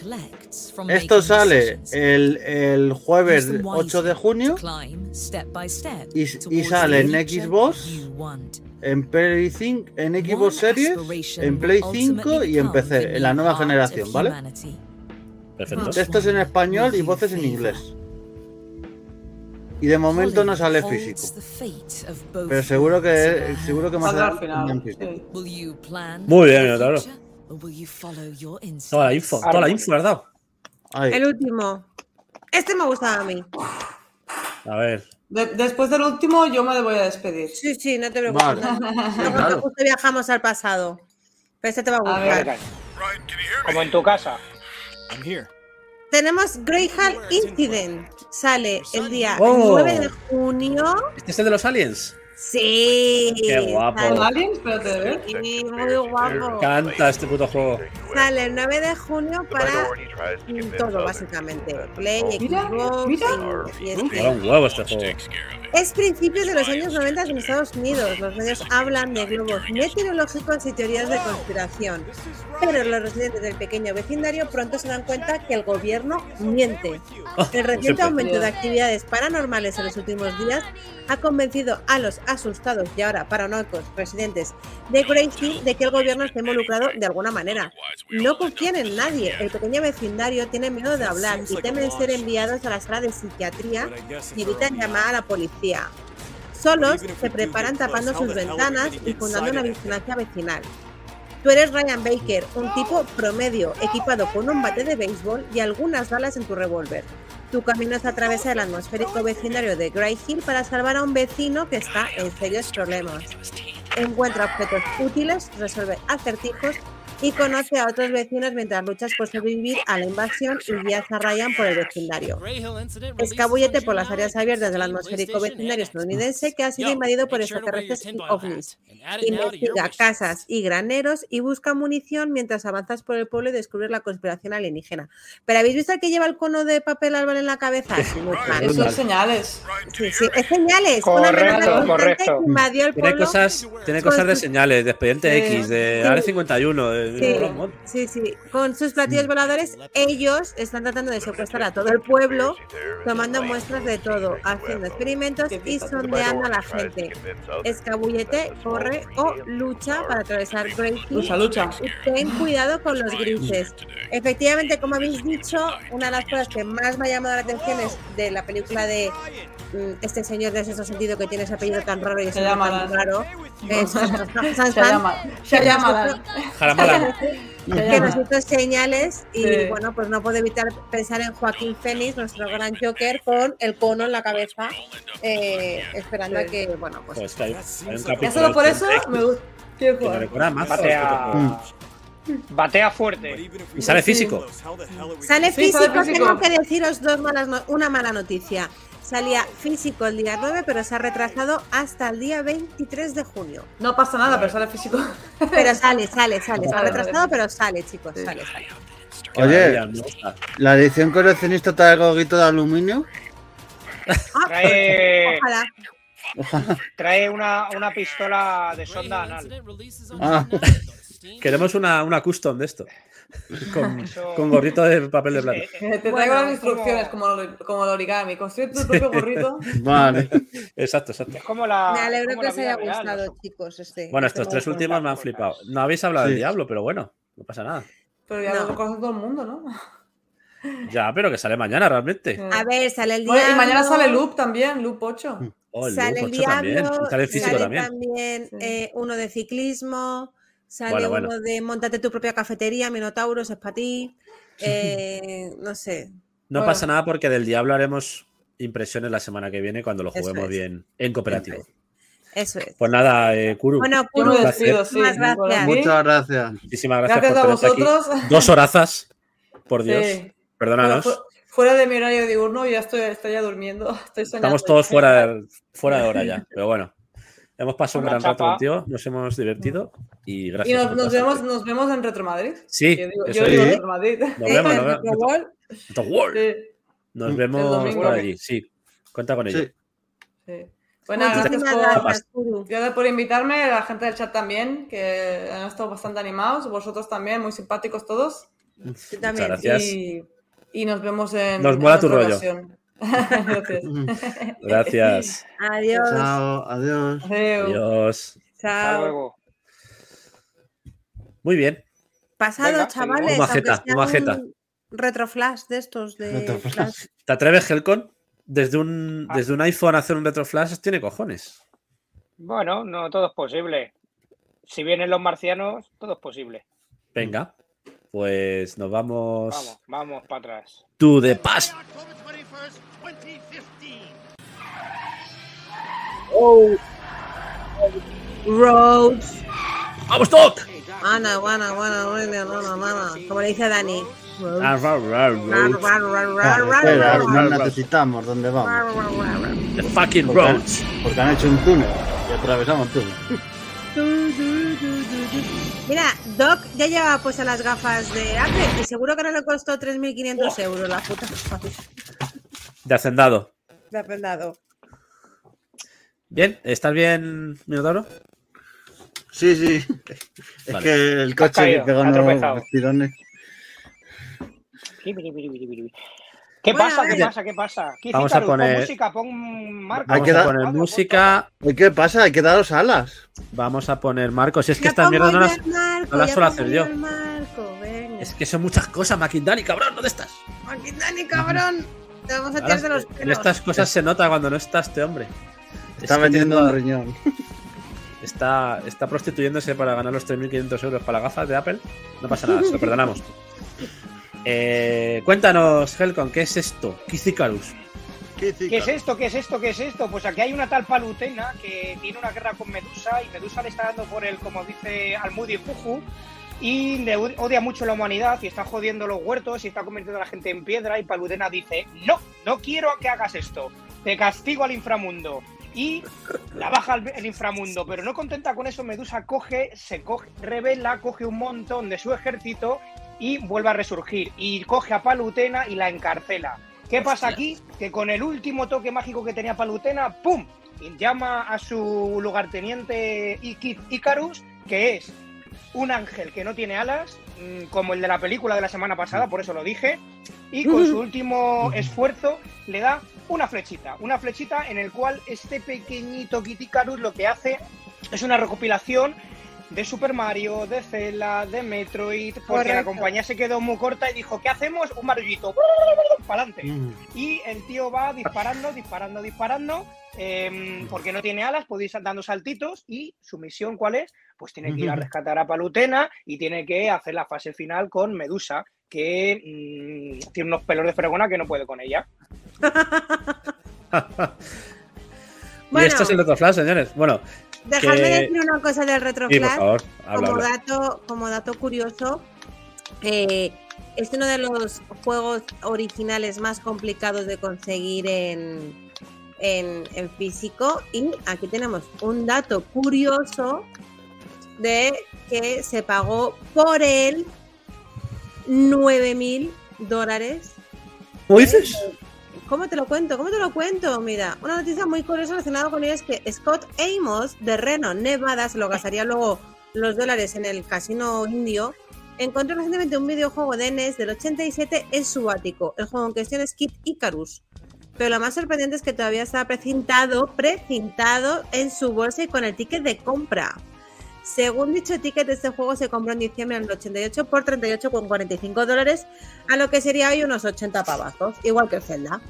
Speaker 7: from
Speaker 5: Esto sale el, el jueves
Speaker 7: Use them
Speaker 5: 8 de junio
Speaker 7: to climb step by step
Speaker 5: y- y sale
Speaker 7: the
Speaker 5: en Xbox, en Play 5, en Xbox Series, en Play 5
Speaker 7: ultimately
Speaker 5: y en PC, en la nueva generación, ¿vale?
Speaker 1: Perfecto.
Speaker 5: Textos en español y voces en inglés. Y de momento no sale físico. Pero seguro que seguro que más adelante
Speaker 1: Muy bien,
Speaker 7: instincts?
Speaker 1: Toda la info, toda la info, ¿verdad?
Speaker 5: Ahí.
Speaker 2: El último. Este me gustaba a mí.
Speaker 1: A ver.
Speaker 4: De- después del último, yo me voy a despedir.
Speaker 2: Sí, sí, no te preocupes.
Speaker 5: Vale.
Speaker 2: No, no, porque
Speaker 5: claro.
Speaker 2: justo viajamos al pasado. Pero este te va a
Speaker 4: A
Speaker 2: gustar.
Speaker 4: ver.
Speaker 3: Como en tu casa.
Speaker 6: I'm here.
Speaker 2: Tenemos Greyhound Incident. Sale el día
Speaker 1: Oh.
Speaker 2: 9 de junio.
Speaker 1: ¿Este es el de los aliens?
Speaker 2: Sí.
Speaker 1: Qué guapo.
Speaker 2: sale-
Speaker 4: ¿Con aliens? Espérate, de ver.
Speaker 2: Sí, muy
Speaker 1: Me
Speaker 2: guapo.
Speaker 1: encanta este puto juego.
Speaker 2: Sale el 9 de junio para todo, básicamente. Play,
Speaker 4: Mira,
Speaker 2: Xbox
Speaker 4: mira.
Speaker 2: y, y este.
Speaker 1: Un huevo este juego.
Speaker 2: Es principios de los años 90 en Estados Unidos. Los medios hablan de globos meteorológicos y teorías de conspiración. Pero los residentes del pequeño vecindario pronto se dan cuenta que el gobierno miente. [LAUGHS] El reciente aumento de actividades paranormales en los últimos días ha convencido a los asustados y ahora paranoicos residentes de Grey Hill de que el gobierno está involucrado de alguna manera. No confían en nadie. El pequeño vecindario tiene miedo de hablar y temen ser enviados a la sala de psiquiatría y evitan llamar a la policía. Solos se preparan tapando sus ventanas y fundando una vigilancia vecinal. Tú eres Ryan Baker, un tipo promedio, equipado con un bate de béisbol y algunas balas en tu revólver. Tu camino es atravesar el atmosférico vecindario de Grey Hill para salvar a un vecino que está en serios problemas. encuentra objetos útiles, resuelve acertijos y conoce a otros vecinos mientras luchas por sobrevivir a la invasión y guías a Ryan por el vecindario. Escabullete por las áreas abiertas del atmosférico vecindario estadounidense que ha sido invadido por extraterrestres y ovnis. Investiga casas y graneros y busca munición mientras avanzas por el pueblo y descubres la conspiración alienígena. ¿Pero habéis visto al que lleva el cono de papel árbol en la cabeza? [LAUGHS] Sí.
Speaker 4: Eso es señales.
Speaker 2: Sí, sí, es señales.
Speaker 3: Correcto, correcto.
Speaker 2: invadió el
Speaker 1: Tiene
Speaker 2: pueblo.
Speaker 1: cosas, tiene cosas de señales, de expediente
Speaker 4: Sí.
Speaker 1: X, de
Speaker 2: Sí.
Speaker 1: Área 51, de, de
Speaker 2: Sí, sí, sí. Con sus platillos voladores, ellos están tratando de secuestrar a todo el pueblo, tomando muestras de todo, haciendo experimentos y sondeando a la gente. Escabullete, corre o lucha para atravesar Great.
Speaker 4: Lucha, lucha.
Speaker 2: Y ten cuidado con los grises. Efectivamente, como habéis dicho, una de las cosas que más me ha llamado la atención es de la película de mm, este señor de sexto sentido que tiene ese apellido tan raro y ese nombre tan raro.
Speaker 4: Se llama. [LAUGHS] Se llama.
Speaker 2: Que nos hizo señales y
Speaker 4: Sí.
Speaker 2: bueno, pues no puedo evitar pensar en Joaquín Phoenix, nuestro gran Joker, con el cono en la cabeza, eh, esperando
Speaker 4: Sí.
Speaker 2: a que, bueno, pues
Speaker 1: Pues hay, hay un
Speaker 4: Ya solo por eso me gusta.
Speaker 1: Que recuerda más.
Speaker 3: Batea, batea fuerte.
Speaker 1: Y sale físico.
Speaker 2: sale
Speaker 4: Sí,
Speaker 2: físico,
Speaker 4: sale físico.
Speaker 2: tengo que deciros dos malas no- una mala noticia. Salía físico el día 9, pero se ha retrasado hasta el día 23 de junio.
Speaker 4: No pasa nada, pero sale físico.
Speaker 2: Pero sale, sale, sale. Se ha retrasado, pero sale, chicos,
Speaker 4: Sí.
Speaker 2: sale, sale.
Speaker 5: Oye. ¿La edición coleccionista trae goguito de aluminio?
Speaker 2: Ah,
Speaker 3: Trae,
Speaker 5: Ojalá. [LAUGHS]
Speaker 3: trae una, una pistola de sonda anal.
Speaker 5: Ah,
Speaker 1: Queremos una, una custom de esto. [LAUGHS] Con,
Speaker 3: Eso-
Speaker 1: con gorrito de papel de plata.
Speaker 4: Te traigo
Speaker 2: Bueno,
Speaker 4: las instrucciones como, como el origami. Construye tu propio [LAUGHS] gorrito.
Speaker 5: vale.
Speaker 1: Exacto, exacto.
Speaker 3: Es como la.
Speaker 2: Me alegro
Speaker 3: como
Speaker 2: que os haya
Speaker 3: real,
Speaker 2: gustado, chicos. Este,
Speaker 1: Bueno,
Speaker 2: este
Speaker 1: estos tres últimos me han flipado. No habéis hablado
Speaker 5: Sí.
Speaker 1: del diablo, pero bueno, no pasa nada.
Speaker 4: Pero ya
Speaker 2: No.
Speaker 4: lo conoce todo el mundo, ¿no?
Speaker 1: Ya, pero que sale mañana realmente.
Speaker 2: A ver, sale el
Speaker 4: Bueno,
Speaker 2: diablo.
Speaker 4: y mañana sale Loop también, Loop 8.
Speaker 1: Oh, el
Speaker 2: sale
Speaker 1: Loop
Speaker 2: el
Speaker 1: 8 también.
Speaker 2: diablo,
Speaker 1: Y sale el físico
Speaker 2: sale
Speaker 1: también.
Speaker 2: también, eh, uno de ciclismo, sale
Speaker 1: Bueno, bueno.
Speaker 2: uno de montate tu propia cafetería, Minotauros, es para ti. eh, no sé. [LAUGHS]
Speaker 1: No
Speaker 4: Bueno.
Speaker 1: pasa nada porque del diablo haremos impresiones la semana que viene cuando lo juguemos
Speaker 2: es.
Speaker 1: bien en cooperativo.
Speaker 2: Eso Eso es.
Speaker 1: Pues nada, eh, Kuru,
Speaker 2: Bueno, Kuru,
Speaker 4: despido, sí.
Speaker 2: Muchísimas
Speaker 4: por
Speaker 2: gracias.
Speaker 4: aquí.
Speaker 5: Muchas gracias.
Speaker 1: muchísimas gracias,
Speaker 4: Gracias a
Speaker 1: por tenerte
Speaker 4: vosotros.
Speaker 1: aquí. [LAUGHS] Dos horazas, por Dios.
Speaker 4: Sí.
Speaker 1: Perdónanos.
Speaker 4: fu- fuera de mi horario diurno, ya estoy, estoy ya durmiendo. [LAUGHS] Estoy soñando.
Speaker 1: Estamos todos fuera de, fuera de hora ya. Pero bueno, hemos pasado un gran rato contigo, nos hemos divertido y
Speaker 4: Y
Speaker 1: gracias.
Speaker 4: nos, vemos, nos vemos en Retro Madrid.
Speaker 1: Sí,
Speaker 4: Yo digo, yo digo
Speaker 5: Sí.
Speaker 4: Retro Madrid.
Speaker 1: Nos vemos, nos vemos. [LAUGHS]
Speaker 2: Retro World.
Speaker 1: The World.
Speaker 4: Sí,
Speaker 1: Nos vemos por allí, sí. Cuenta con ello.
Speaker 5: Sí.
Speaker 4: sí. Bueno, gracias
Speaker 2: Muchísimas
Speaker 4: por,
Speaker 2: gracias,
Speaker 4: gracias por invitarme, la gente del chat también, que han estado bastante animados, vosotros también, muy simpáticos todos.
Speaker 1: Muchas
Speaker 2: también.
Speaker 1: gracias.
Speaker 4: Y, y nos vemos en.
Speaker 1: Nos
Speaker 4: en
Speaker 1: mola tu
Speaker 4: otra
Speaker 1: rollo. [LAUGHS]
Speaker 4: gracias.
Speaker 1: Gracias. [LAUGHS]
Speaker 2: Adiós.
Speaker 5: Chao, adiós.
Speaker 1: Adiós.
Speaker 3: Hasta
Speaker 2: Chao.
Speaker 3: luego.
Speaker 1: Muy bien.
Speaker 2: Pasado,
Speaker 3: Venga,
Speaker 2: chavales.
Speaker 1: Majeta, majeta.
Speaker 2: un Retroflash de estos de flash.
Speaker 1: ¿Te atreves, Helcon? Desde un,
Speaker 3: Ah.
Speaker 1: desde un iPhone a hacer un retroflash tiene cojones.
Speaker 3: Bueno, no todo es posible. Si vienen los marcianos, todo es posible.
Speaker 1: Venga, pues nos vamos
Speaker 3: Vamos, vamos para atrás.
Speaker 1: to the past.
Speaker 2: Roads.
Speaker 1: ¡Vamos, Doc!
Speaker 2: Ana, buena, buena, buena, buena, buena. Como le dice Dani.
Speaker 5: No necesitamos dónde vamos.
Speaker 1: The fucking roads.
Speaker 5: porque han hecho un túnel y atravesamos el túnel.
Speaker 2: Mira, Doc ya llevaba puestas las gafas de Apple y seguro que no le costó 3.500 euros la puta
Speaker 1: De hacendado.
Speaker 2: de aprendado.
Speaker 1: Bien, ¿estás bien, Minotauro?
Speaker 5: Sí, sí. Es
Speaker 1: Vale.
Speaker 5: que el coche
Speaker 3: caído,
Speaker 5: que pegó unos tirones.
Speaker 3: ¿Qué
Speaker 2: Bueno,
Speaker 3: pasa? ¿Qué pasa? ¿Qué pasa? ¿Qué
Speaker 1: Vamos a
Speaker 3: Cícaro? Pon
Speaker 1: poner-
Speaker 3: música, pon marca.
Speaker 5: Hay
Speaker 1: Vamos
Speaker 5: que
Speaker 1: poner música.
Speaker 5: ¿Y qué pasa? Hay que daros alas.
Speaker 1: Vamos a poner Marcos. Si es que
Speaker 2: Ya
Speaker 1: estas
Speaker 2: pongo
Speaker 1: mierdas no las.
Speaker 2: marco,
Speaker 1: no las suelo hacer yo.
Speaker 2: el marco, venga.
Speaker 1: Es que son muchas cosas, Maquindani, cabrón, ¿dónde estás?
Speaker 2: Aquí, Dani, cabrón. Te vamos a
Speaker 1: Ahora,
Speaker 2: tirar de los
Speaker 1: en
Speaker 2: pelos.
Speaker 1: estas cosas se nota cuando no está este hombre.
Speaker 5: Está
Speaker 1: Es que
Speaker 5: vendiendo
Speaker 1: tiene
Speaker 5: un riñón. [LAUGHS]
Speaker 1: está, está prostituyéndose para ganar los 3.500 euros para las gafas de Apple. No pasa nada, se lo perdonamos. Eh, cuéntanos, Helcon, ¿qué es esto? Kizikarus.
Speaker 5: ¿Qué
Speaker 3: ¿Qué es esto? ¿Qué es esto? ¿Qué es esto? Pues aquí hay una tal Palutena que tiene una guerra con Medusa y Medusa le está dando por el, como dice Almudi Fuju, y le odia mucho la humanidad y está jodiendo los huertos y está convirtiendo a la gente en piedra y Palutena dice, no, no quiero que hagas esto, te castigo al inframundo. Y la baja al el inframundo, pero no contenta con eso, Medusa coge, se coge, revela, coge un montón de su ejército y vuelve a resurgir. Y coge a Palutena y la encarcela. ¿Qué pasa aquí? Que con el último toque mágico que tenía Palutena, ¡pum! Y llama a su lugarteniente Iki- Icarus, que es un ángel que no tiene alas, mm, como el de la película de la semana pasada, por eso lo dije, y con su último esfuerzo le da una flechita, una flechita en el cual este pequeñito Kit Icarus lo que hace es una recopilación de Super Mario, de Zelda, de Metroid, porque la compañía se quedó muy corta y dijo, ¿qué hacemos? Un marullito, para adelante.
Speaker 5: Mm.
Speaker 3: Y el tío va disparando, disparando, disparando, em, porque no tiene alas, puede ir dando saltitos. ¿Y su misión cuál es? Pues tiene que ir a rescatar a Palutena y tiene que hacer la fase final con Medusa, que mm, tiene unos pelos de fregona que no puede con ella. [LAUGHS]
Speaker 1: y
Speaker 2: Bueno.
Speaker 1: esto es el otro flash, señores. Bueno,
Speaker 2: Dejadme
Speaker 1: que-
Speaker 2: decir una cosa del
Speaker 1: sí, por
Speaker 2: retroflash.
Speaker 1: favor, habla,
Speaker 2: como,
Speaker 1: habla.
Speaker 2: dato, como dato curioso, eh, es uno de los juegos originales más complicados de conseguir en, en, en físico. Y aquí tenemos un dato curioso de que se pagó por él 9 mil dólares.
Speaker 1: ¿Cómo dices?
Speaker 2: ¿Cómo te lo cuento? ¿Cómo te lo cuento? Mira, una noticia muy curiosa relacionada con ello es que Scott Amos de Reno, Nevada, se lo gastaría luego los dólares en el casino indio, encontró recientemente un videojuego de NES del 87 en su ático. El juego en cuestión es Kid Icarus. Pero lo más sorprendente es que todavía está precintado, precintado en su bolsa y con el ticket de compra. Según dicho ticket, este juego se compró en diciembre del 88 por 38,45 dólares, a lo que sería hoy unos 80 pavazos, igual que el Zelda.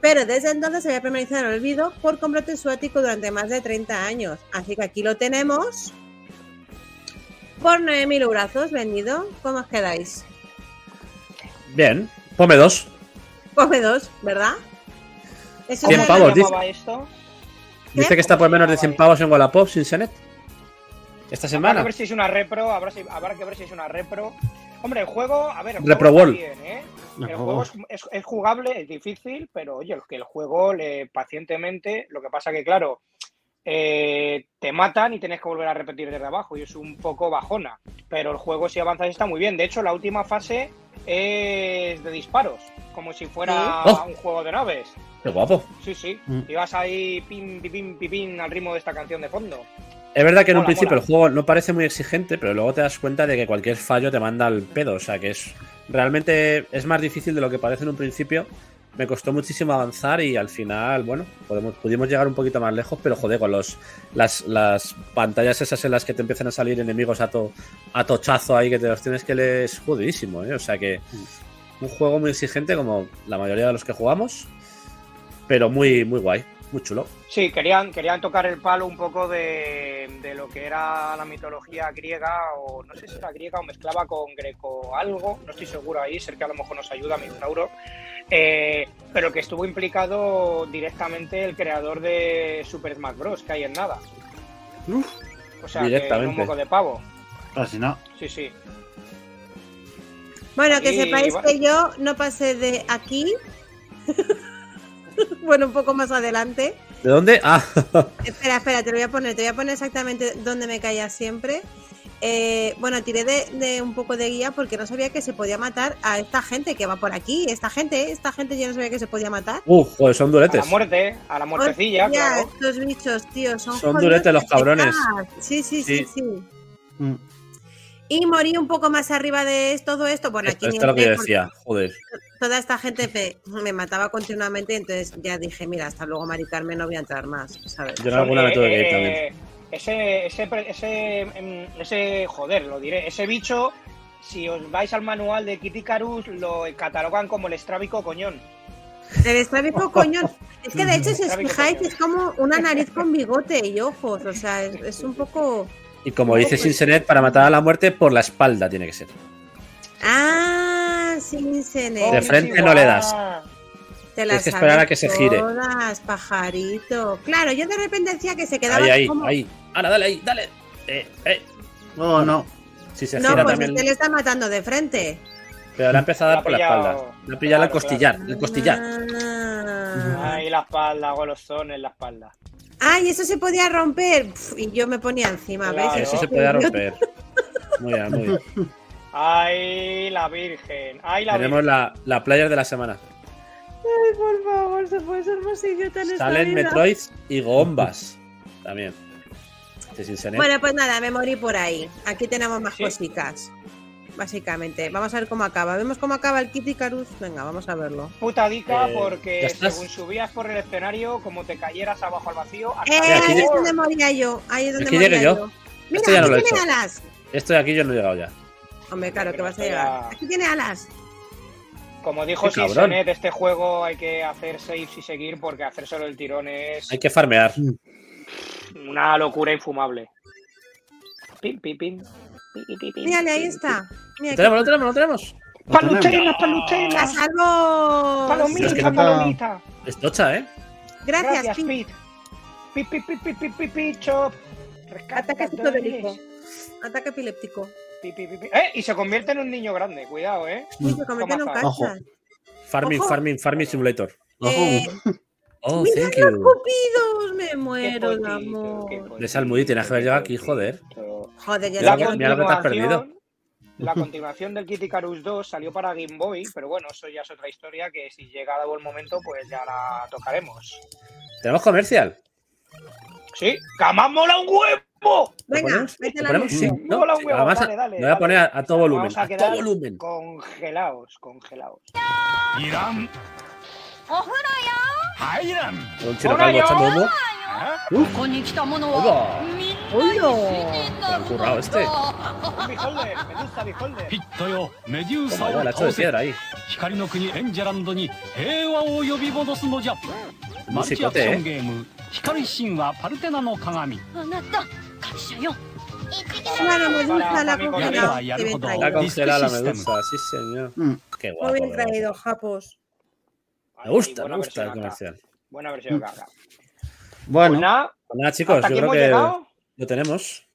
Speaker 2: Pero desde entonces se había permanecido en el olvido por completo en su ático durante más de 30 años. Así que aquí lo tenemos por 9.000 brazos vendido. ¿Cómo os quedáis?
Speaker 1: Bien, ponme dos.
Speaker 2: Come dos, ¿verdad? Eso
Speaker 1: 100
Speaker 2: es-
Speaker 1: pavos,
Speaker 3: se
Speaker 1: dice.
Speaker 3: llamaba esto?
Speaker 1: Dice que está por menos de 100 pavos en Wallapop sin Senet. Esta
Speaker 3: Habrá
Speaker 1: semana.
Speaker 3: que ver si es una repro, habrá, si- habrá que ver si es una repro. Hombre, el juego, a ver, el
Speaker 1: Repro
Speaker 3: juego bien, ¿eh?
Speaker 5: No,
Speaker 3: El juego es, es- es jugable, es difícil, pero oye, que el juego le pacientemente, lo que pasa que claro, eh, te matan y tienes que volver a repetir desde abajo y es un poco bajona. Pero el juego si avanzas está muy bien. De hecho, la última fase es de disparos, como si fuera
Speaker 1: ¿Sí? Oh.
Speaker 3: un juego de naves.
Speaker 1: Qué guapo.
Speaker 3: Sí, sí.
Speaker 5: Mm.
Speaker 3: Y vas ahí pim, pim, pim, pim, pim, al ritmo de esta canción de fondo.
Speaker 1: Es verdad que en un principio
Speaker 3: mola.
Speaker 1: el juego no parece muy exigente, pero luego te das cuenta de que cualquier fallo te manda al pedo. O sea que es realmente es más difícil de lo que parece en un principio. Me costó muchísimo avanzar y al final, bueno, podemos, pudimos llegar un poquito más lejos, pero joder, con los, las, las pantallas esas en las que te empiezan a salir enemigos a, to, a tochazo ahí que te los tienes que leer es jodidísimo, ¿eh? O sea que un juego muy exigente como la mayoría de los que jugamos, pero muy, muy guay, muy chulo.
Speaker 3: Sí, querían, querían tocar el palo un poco de, de lo que era la mitología griega, o no sé si era griega o mezclaba con greco algo, no estoy seguro ahí, ser que a lo mejor nos ayuda Minotauro, eh, pero que estuvo implicado directamente el creador de Super Smash Bros. que hay en nada.
Speaker 5: Uf.
Speaker 3: O sea, que
Speaker 1: Directamente.
Speaker 3: un moco de pavo.
Speaker 5: Casi no.
Speaker 3: Sí, sí.
Speaker 2: Bueno, que
Speaker 3: Y
Speaker 2: sepáis que yo no pasé de aquí. [LAUGHS] [LAUGHS] bueno, un poco más adelante.
Speaker 1: ¿De dónde? Ah, [LAUGHS]
Speaker 2: Espera, espera, te lo voy a poner, te voy a poner exactamente dónde me caía siempre. Eh, bueno, tiré de, de un poco de guía porque no sabía que se podía matar a esta gente que va por aquí. Esta gente, esta gente yo no sabía que se podía matar.
Speaker 1: uh, joder, son
Speaker 3: A
Speaker 1: duretes.
Speaker 3: la muerte, a la muertecilla,
Speaker 2: Hostia,
Speaker 3: claro.
Speaker 2: Estos bichos, tío, son
Speaker 1: Son duretes los cabrones.
Speaker 2: Sí, sí, sí,
Speaker 1: Sí.
Speaker 2: sí.
Speaker 5: Mm.
Speaker 2: Y morí un poco más arriba de todo esto. Bueno,
Speaker 1: Esto,
Speaker 2: aquí
Speaker 1: esto es lo que decía, joder.
Speaker 2: toda esta gente me, me mataba continuamente, entonces ya dije, mira, hasta luego, Mari Carmen, no voy a entrar más, ¿sabes?
Speaker 1: Yo en alguna me tuve que ir
Speaker 3: Eh,
Speaker 1: también.
Speaker 3: Ese, ese, pre- ese, em, ese, joder, lo diré, ese bicho, si os vais al manual de Kitikarus, lo catalogan como el estrábico coñón.
Speaker 2: El estrábico coñón. Es que de hecho, si os fijáis, es como una nariz con bigote y ojos, o sea, es, es un poco...
Speaker 1: Y como dice Sinsenet, para matar a la muerte por la espalda tiene que ser.
Speaker 2: Ah, sin
Speaker 1: De frente no le das.
Speaker 2: Te
Speaker 1: Tienes que esperar a que se gire.
Speaker 2: Todas, pajarito. Claro, yo de repente decía que se quedaba
Speaker 1: Ahí, ahí,
Speaker 2: como...
Speaker 1: ahí. Ahora, dale ahí, dale. Eh, eh.
Speaker 5: No, no.
Speaker 1: Si se
Speaker 2: No,
Speaker 1: gira
Speaker 2: pues
Speaker 1: también.
Speaker 2: este le está matando de frente.
Speaker 1: Pero le ha empezado a dar por la espalda. Le ha pillado el
Speaker 3: claro,
Speaker 1: costillar. El costillar.
Speaker 2: Ah.
Speaker 3: Ahí la espalda, golosón en la espalda.
Speaker 2: Ay, eso se podía romper. Y yo me ponía encima,
Speaker 3: Claro.
Speaker 2: ¿ves?
Speaker 1: Eso se puede romper. Muy bien, muy bien.
Speaker 3: Ay, la virgen. Ay, la
Speaker 1: Tenemos
Speaker 3: virgen.
Speaker 1: la, la player de la semana.
Speaker 2: Ay, por favor, se puede ser más idiota en esta
Speaker 1: Salen
Speaker 2: vida.
Speaker 1: Metroid y Goombas. También.
Speaker 2: Bueno, pues nada, me morí por ahí. Aquí tenemos más
Speaker 3: Sí.
Speaker 2: cositas. Básicamente. Vamos a ver cómo acaba. ¿Vemos cómo acaba el Kit Icarus? Venga, vamos a verlo.
Speaker 3: Putadica
Speaker 1: Eh,
Speaker 3: porque según subías por el escenario, como te cayeras abajo al vacío,
Speaker 2: Eh,
Speaker 1: aquí
Speaker 2: ahí es donde moría yo. Ahí es donde
Speaker 1: Aquí
Speaker 2: moría yo.
Speaker 1: yo.
Speaker 2: Mira,
Speaker 1: Esto ya no
Speaker 2: aquí
Speaker 1: lo he
Speaker 2: tiene
Speaker 1: hecho.
Speaker 2: alas.
Speaker 1: Esto de aquí yo no he llegado ya.
Speaker 2: Hombre, claro, que vas a llegar.
Speaker 3: ya-
Speaker 2: Aquí tiene alas.
Speaker 3: como dijo
Speaker 1: cabrón.
Speaker 3: Sisenet, este juego hay que hacer saves y seguir porque hacer solo el tirón es
Speaker 1: Hay que farmear.
Speaker 3: una locura infumable. Pim, pim, pim.
Speaker 2: Mírale, ahí está. Mira,
Speaker 1: ¿Lo tenemos, lo tenemos, lo tenemos?
Speaker 3: Paluchena, paluchena.
Speaker 2: ¡La salvo!
Speaker 3: Palomita,
Speaker 1: Es que
Speaker 5: no-
Speaker 3: palomita.
Speaker 1: Es tocha, ¿eh?
Speaker 2: Gracias,
Speaker 3: Gracias,
Speaker 2: Pin.
Speaker 3: Pete. Pi, pi, pi, pi, pi, pi, pi, chop.
Speaker 2: Ataque psicodélico. Ataque epiléptico.
Speaker 3: Pi, pi, pi, pi. Eh, y se convierte en un niño grande, cuidado, eh.
Speaker 2: Uy, se convierte en un cachas.
Speaker 1: Farming, farming, farming simulator.
Speaker 2: Eh,
Speaker 1: Oh,
Speaker 2: ¡Mira
Speaker 1: thank
Speaker 2: los
Speaker 1: you.
Speaker 2: cupidos! Me muero de amor.
Speaker 1: De Salmudi tienes que haber llegado aquí, joder.
Speaker 2: Joder, ya
Speaker 1: Mira mira lo que te has perdido.
Speaker 3: La continuación del Kitty Icarus 2 salió para Game Boy, pero bueno, eso ya es otra historia que si llega a buen momento, pues ya la tocaremos.
Speaker 1: ¿Tenemos comercial?
Speaker 3: Sí, ¡que más mola un huevo!
Speaker 1: ¿Lo
Speaker 2: Venga,
Speaker 1: ponemos?
Speaker 2: vete
Speaker 1: ¿Lo
Speaker 2: la.
Speaker 1: Sí. ¿no?
Speaker 3: mola un
Speaker 1: Sí,
Speaker 3: huevo,
Speaker 1: Además,
Speaker 3: dale, dale,
Speaker 1: lo voy a poner a, a todo volumen.
Speaker 3: vamos a
Speaker 1: A todo 入らん。おら
Speaker 8: ここに来た者はみんな死人なの
Speaker 3: だ
Speaker 9: ピットよ。メデューサを光の国エンジェランドに平和を呼び戻すのじゃ。マルチアクションゲーム光神パルテナの鏡。
Speaker 8: あなた回収よ。
Speaker 1: な
Speaker 2: る
Speaker 1: ほ
Speaker 2: ど。
Speaker 1: Me gusta, me gusta el
Speaker 3: acá.
Speaker 1: comercial.
Speaker 3: Buena versión acá.
Speaker 5: Bueno,
Speaker 3: Pues nada,
Speaker 1: Pues nada, chicos,
Speaker 3: hasta
Speaker 1: yo
Speaker 3: aquí
Speaker 1: creo
Speaker 3: hemos
Speaker 1: que
Speaker 3: llegado.
Speaker 1: lo tenemos.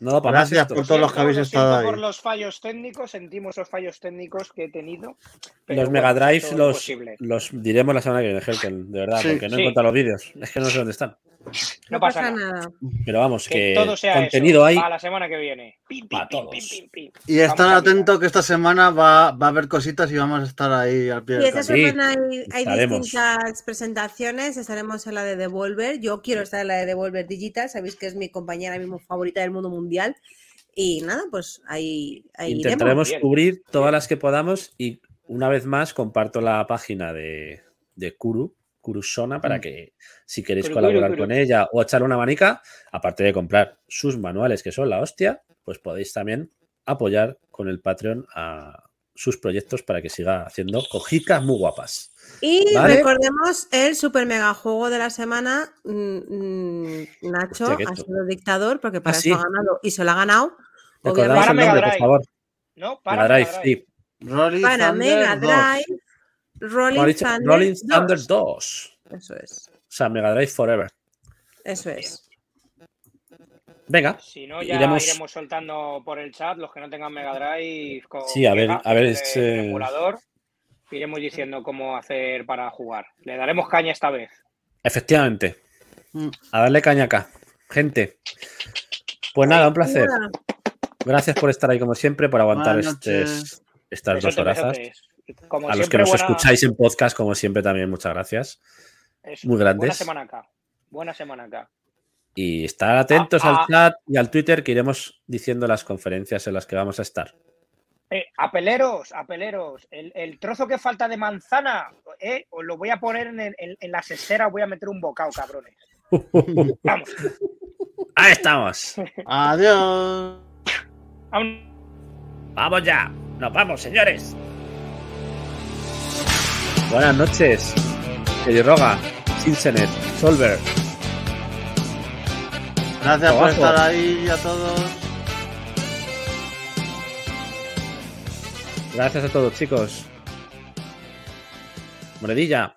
Speaker 1: No da para más
Speaker 5: gracias
Speaker 1: esto.
Speaker 5: por todos los que habéis
Speaker 3: Lo
Speaker 5: estado ahí.
Speaker 3: por los fallos técnicos, sentimos los fallos técnicos que he tenido. pero
Speaker 1: Los
Speaker 3: bueno,
Speaker 1: Mega Drive
Speaker 3: esto es
Speaker 1: los, diremos la semana que viene, Helken, de verdad,
Speaker 5: Sí.
Speaker 1: porque no he
Speaker 3: Sí.
Speaker 1: encontrado los vídeos. Es que no sé dónde están.
Speaker 3: No pasa nada.
Speaker 2: nada.
Speaker 1: Pero vamos,
Speaker 3: Que,
Speaker 1: que,
Speaker 3: todo sea
Speaker 1: contenido
Speaker 3: eso,
Speaker 1: hay.
Speaker 3: a la semana que viene. Pim, pim, pim,
Speaker 1: todos.
Speaker 3: pim, pim, pim.
Speaker 5: Y estar
Speaker 3: a
Speaker 5: atentos que esta semana va, va a haber cositas y vamos a estar ahí al pie
Speaker 2: Y
Speaker 5: del
Speaker 2: esta
Speaker 5: cañón.
Speaker 1: Sí,
Speaker 2: semana hay, hay distintas presentaciones. Estaremos en la de Devolver. Yo quiero estar en la de Devolver Digital. Sabéis que es mi compañera mismo favorita del mundo mundial. Y nada, pues ahí.
Speaker 1: Intentaremos cubrir todas las que podamos y una vez más comparto la página de, de Kuru, Kurusona, para
Speaker 5: Mm.
Speaker 1: que si queréis colaborar con ella o echarle una manica, aparte de comprar sus manuales que son la hostia, pues podéis también apoyar con el Patreon a sus proyectos para que siga haciendo cojicas muy guapas.
Speaker 2: Y
Speaker 1: Vale.
Speaker 2: recordemos el super mega juego de la semana. mm, mm, Nacho
Speaker 1: Hostia,
Speaker 2: ha sido dictador porque para
Speaker 1: Ah,
Speaker 2: eso
Speaker 1: sí.
Speaker 2: ha ganado y se lo ha ganado.
Speaker 3: Para
Speaker 1: el
Speaker 3: Mega
Speaker 1: nombre, por
Speaker 3: Drive.
Speaker 1: favor.
Speaker 3: No,
Speaker 1: Mega
Speaker 3: para
Speaker 1: Drive,
Speaker 3: Mega Drive.
Speaker 1: sí.
Speaker 2: Para Mega
Speaker 5: 2.
Speaker 2: Drive, Rolling,
Speaker 1: Rolling,
Speaker 2: Thunder,
Speaker 1: Rolling
Speaker 2: 2.
Speaker 1: Thunder 2.
Speaker 2: Eso es,
Speaker 1: O sea, Mega Drive Forever.
Speaker 2: eso es.
Speaker 1: Venga,
Speaker 3: Si no, ya
Speaker 1: Iremos-
Speaker 3: iremos soltando por el chat los que no tengan Mega Drive. Con
Speaker 1: Sí, a ver-
Speaker 3: Mega,
Speaker 1: a ver,
Speaker 3: el
Speaker 1: este-
Speaker 3: emulador. Iremos diciendo cómo hacer para jugar. Le daremos caña esta vez.
Speaker 1: efectivamente.
Speaker 5: Mm.
Speaker 1: A darle caña acá. Gente. Pues nada, un placer. Gracias por estar ahí como siempre, por aguantar estes- estas dos
Speaker 3: Besotes,
Speaker 1: horas.
Speaker 3: Como
Speaker 1: A los que nos
Speaker 3: buena-
Speaker 1: escucháis en podcast, como siempre, también muchas gracias.
Speaker 3: eso,
Speaker 1: muy grandes.
Speaker 3: Buena semana acá. Buena semana acá.
Speaker 1: Y estar atentos
Speaker 3: Ah,
Speaker 1: al
Speaker 3: ah.
Speaker 1: chat y al Twitter que iremos diciendo las conferencias en las que vamos a estar.
Speaker 3: Eh, apeleros, apeleros. El, el trozo que falta de manzana, eh, os lo voy a poner en, el- en- en la sesera, voy a meter un bocado, cabrones. [LAUGHS] Vamos.
Speaker 1: Ahí estamos.
Speaker 5: Adiós.
Speaker 1: Vamos ya. Nos vamos, señores. Buenas noches. Roga, Sinsenet, Solver.
Speaker 5: Gracias por estar ahí a todos.
Speaker 1: Gracias a todos, chicos. Monedilla.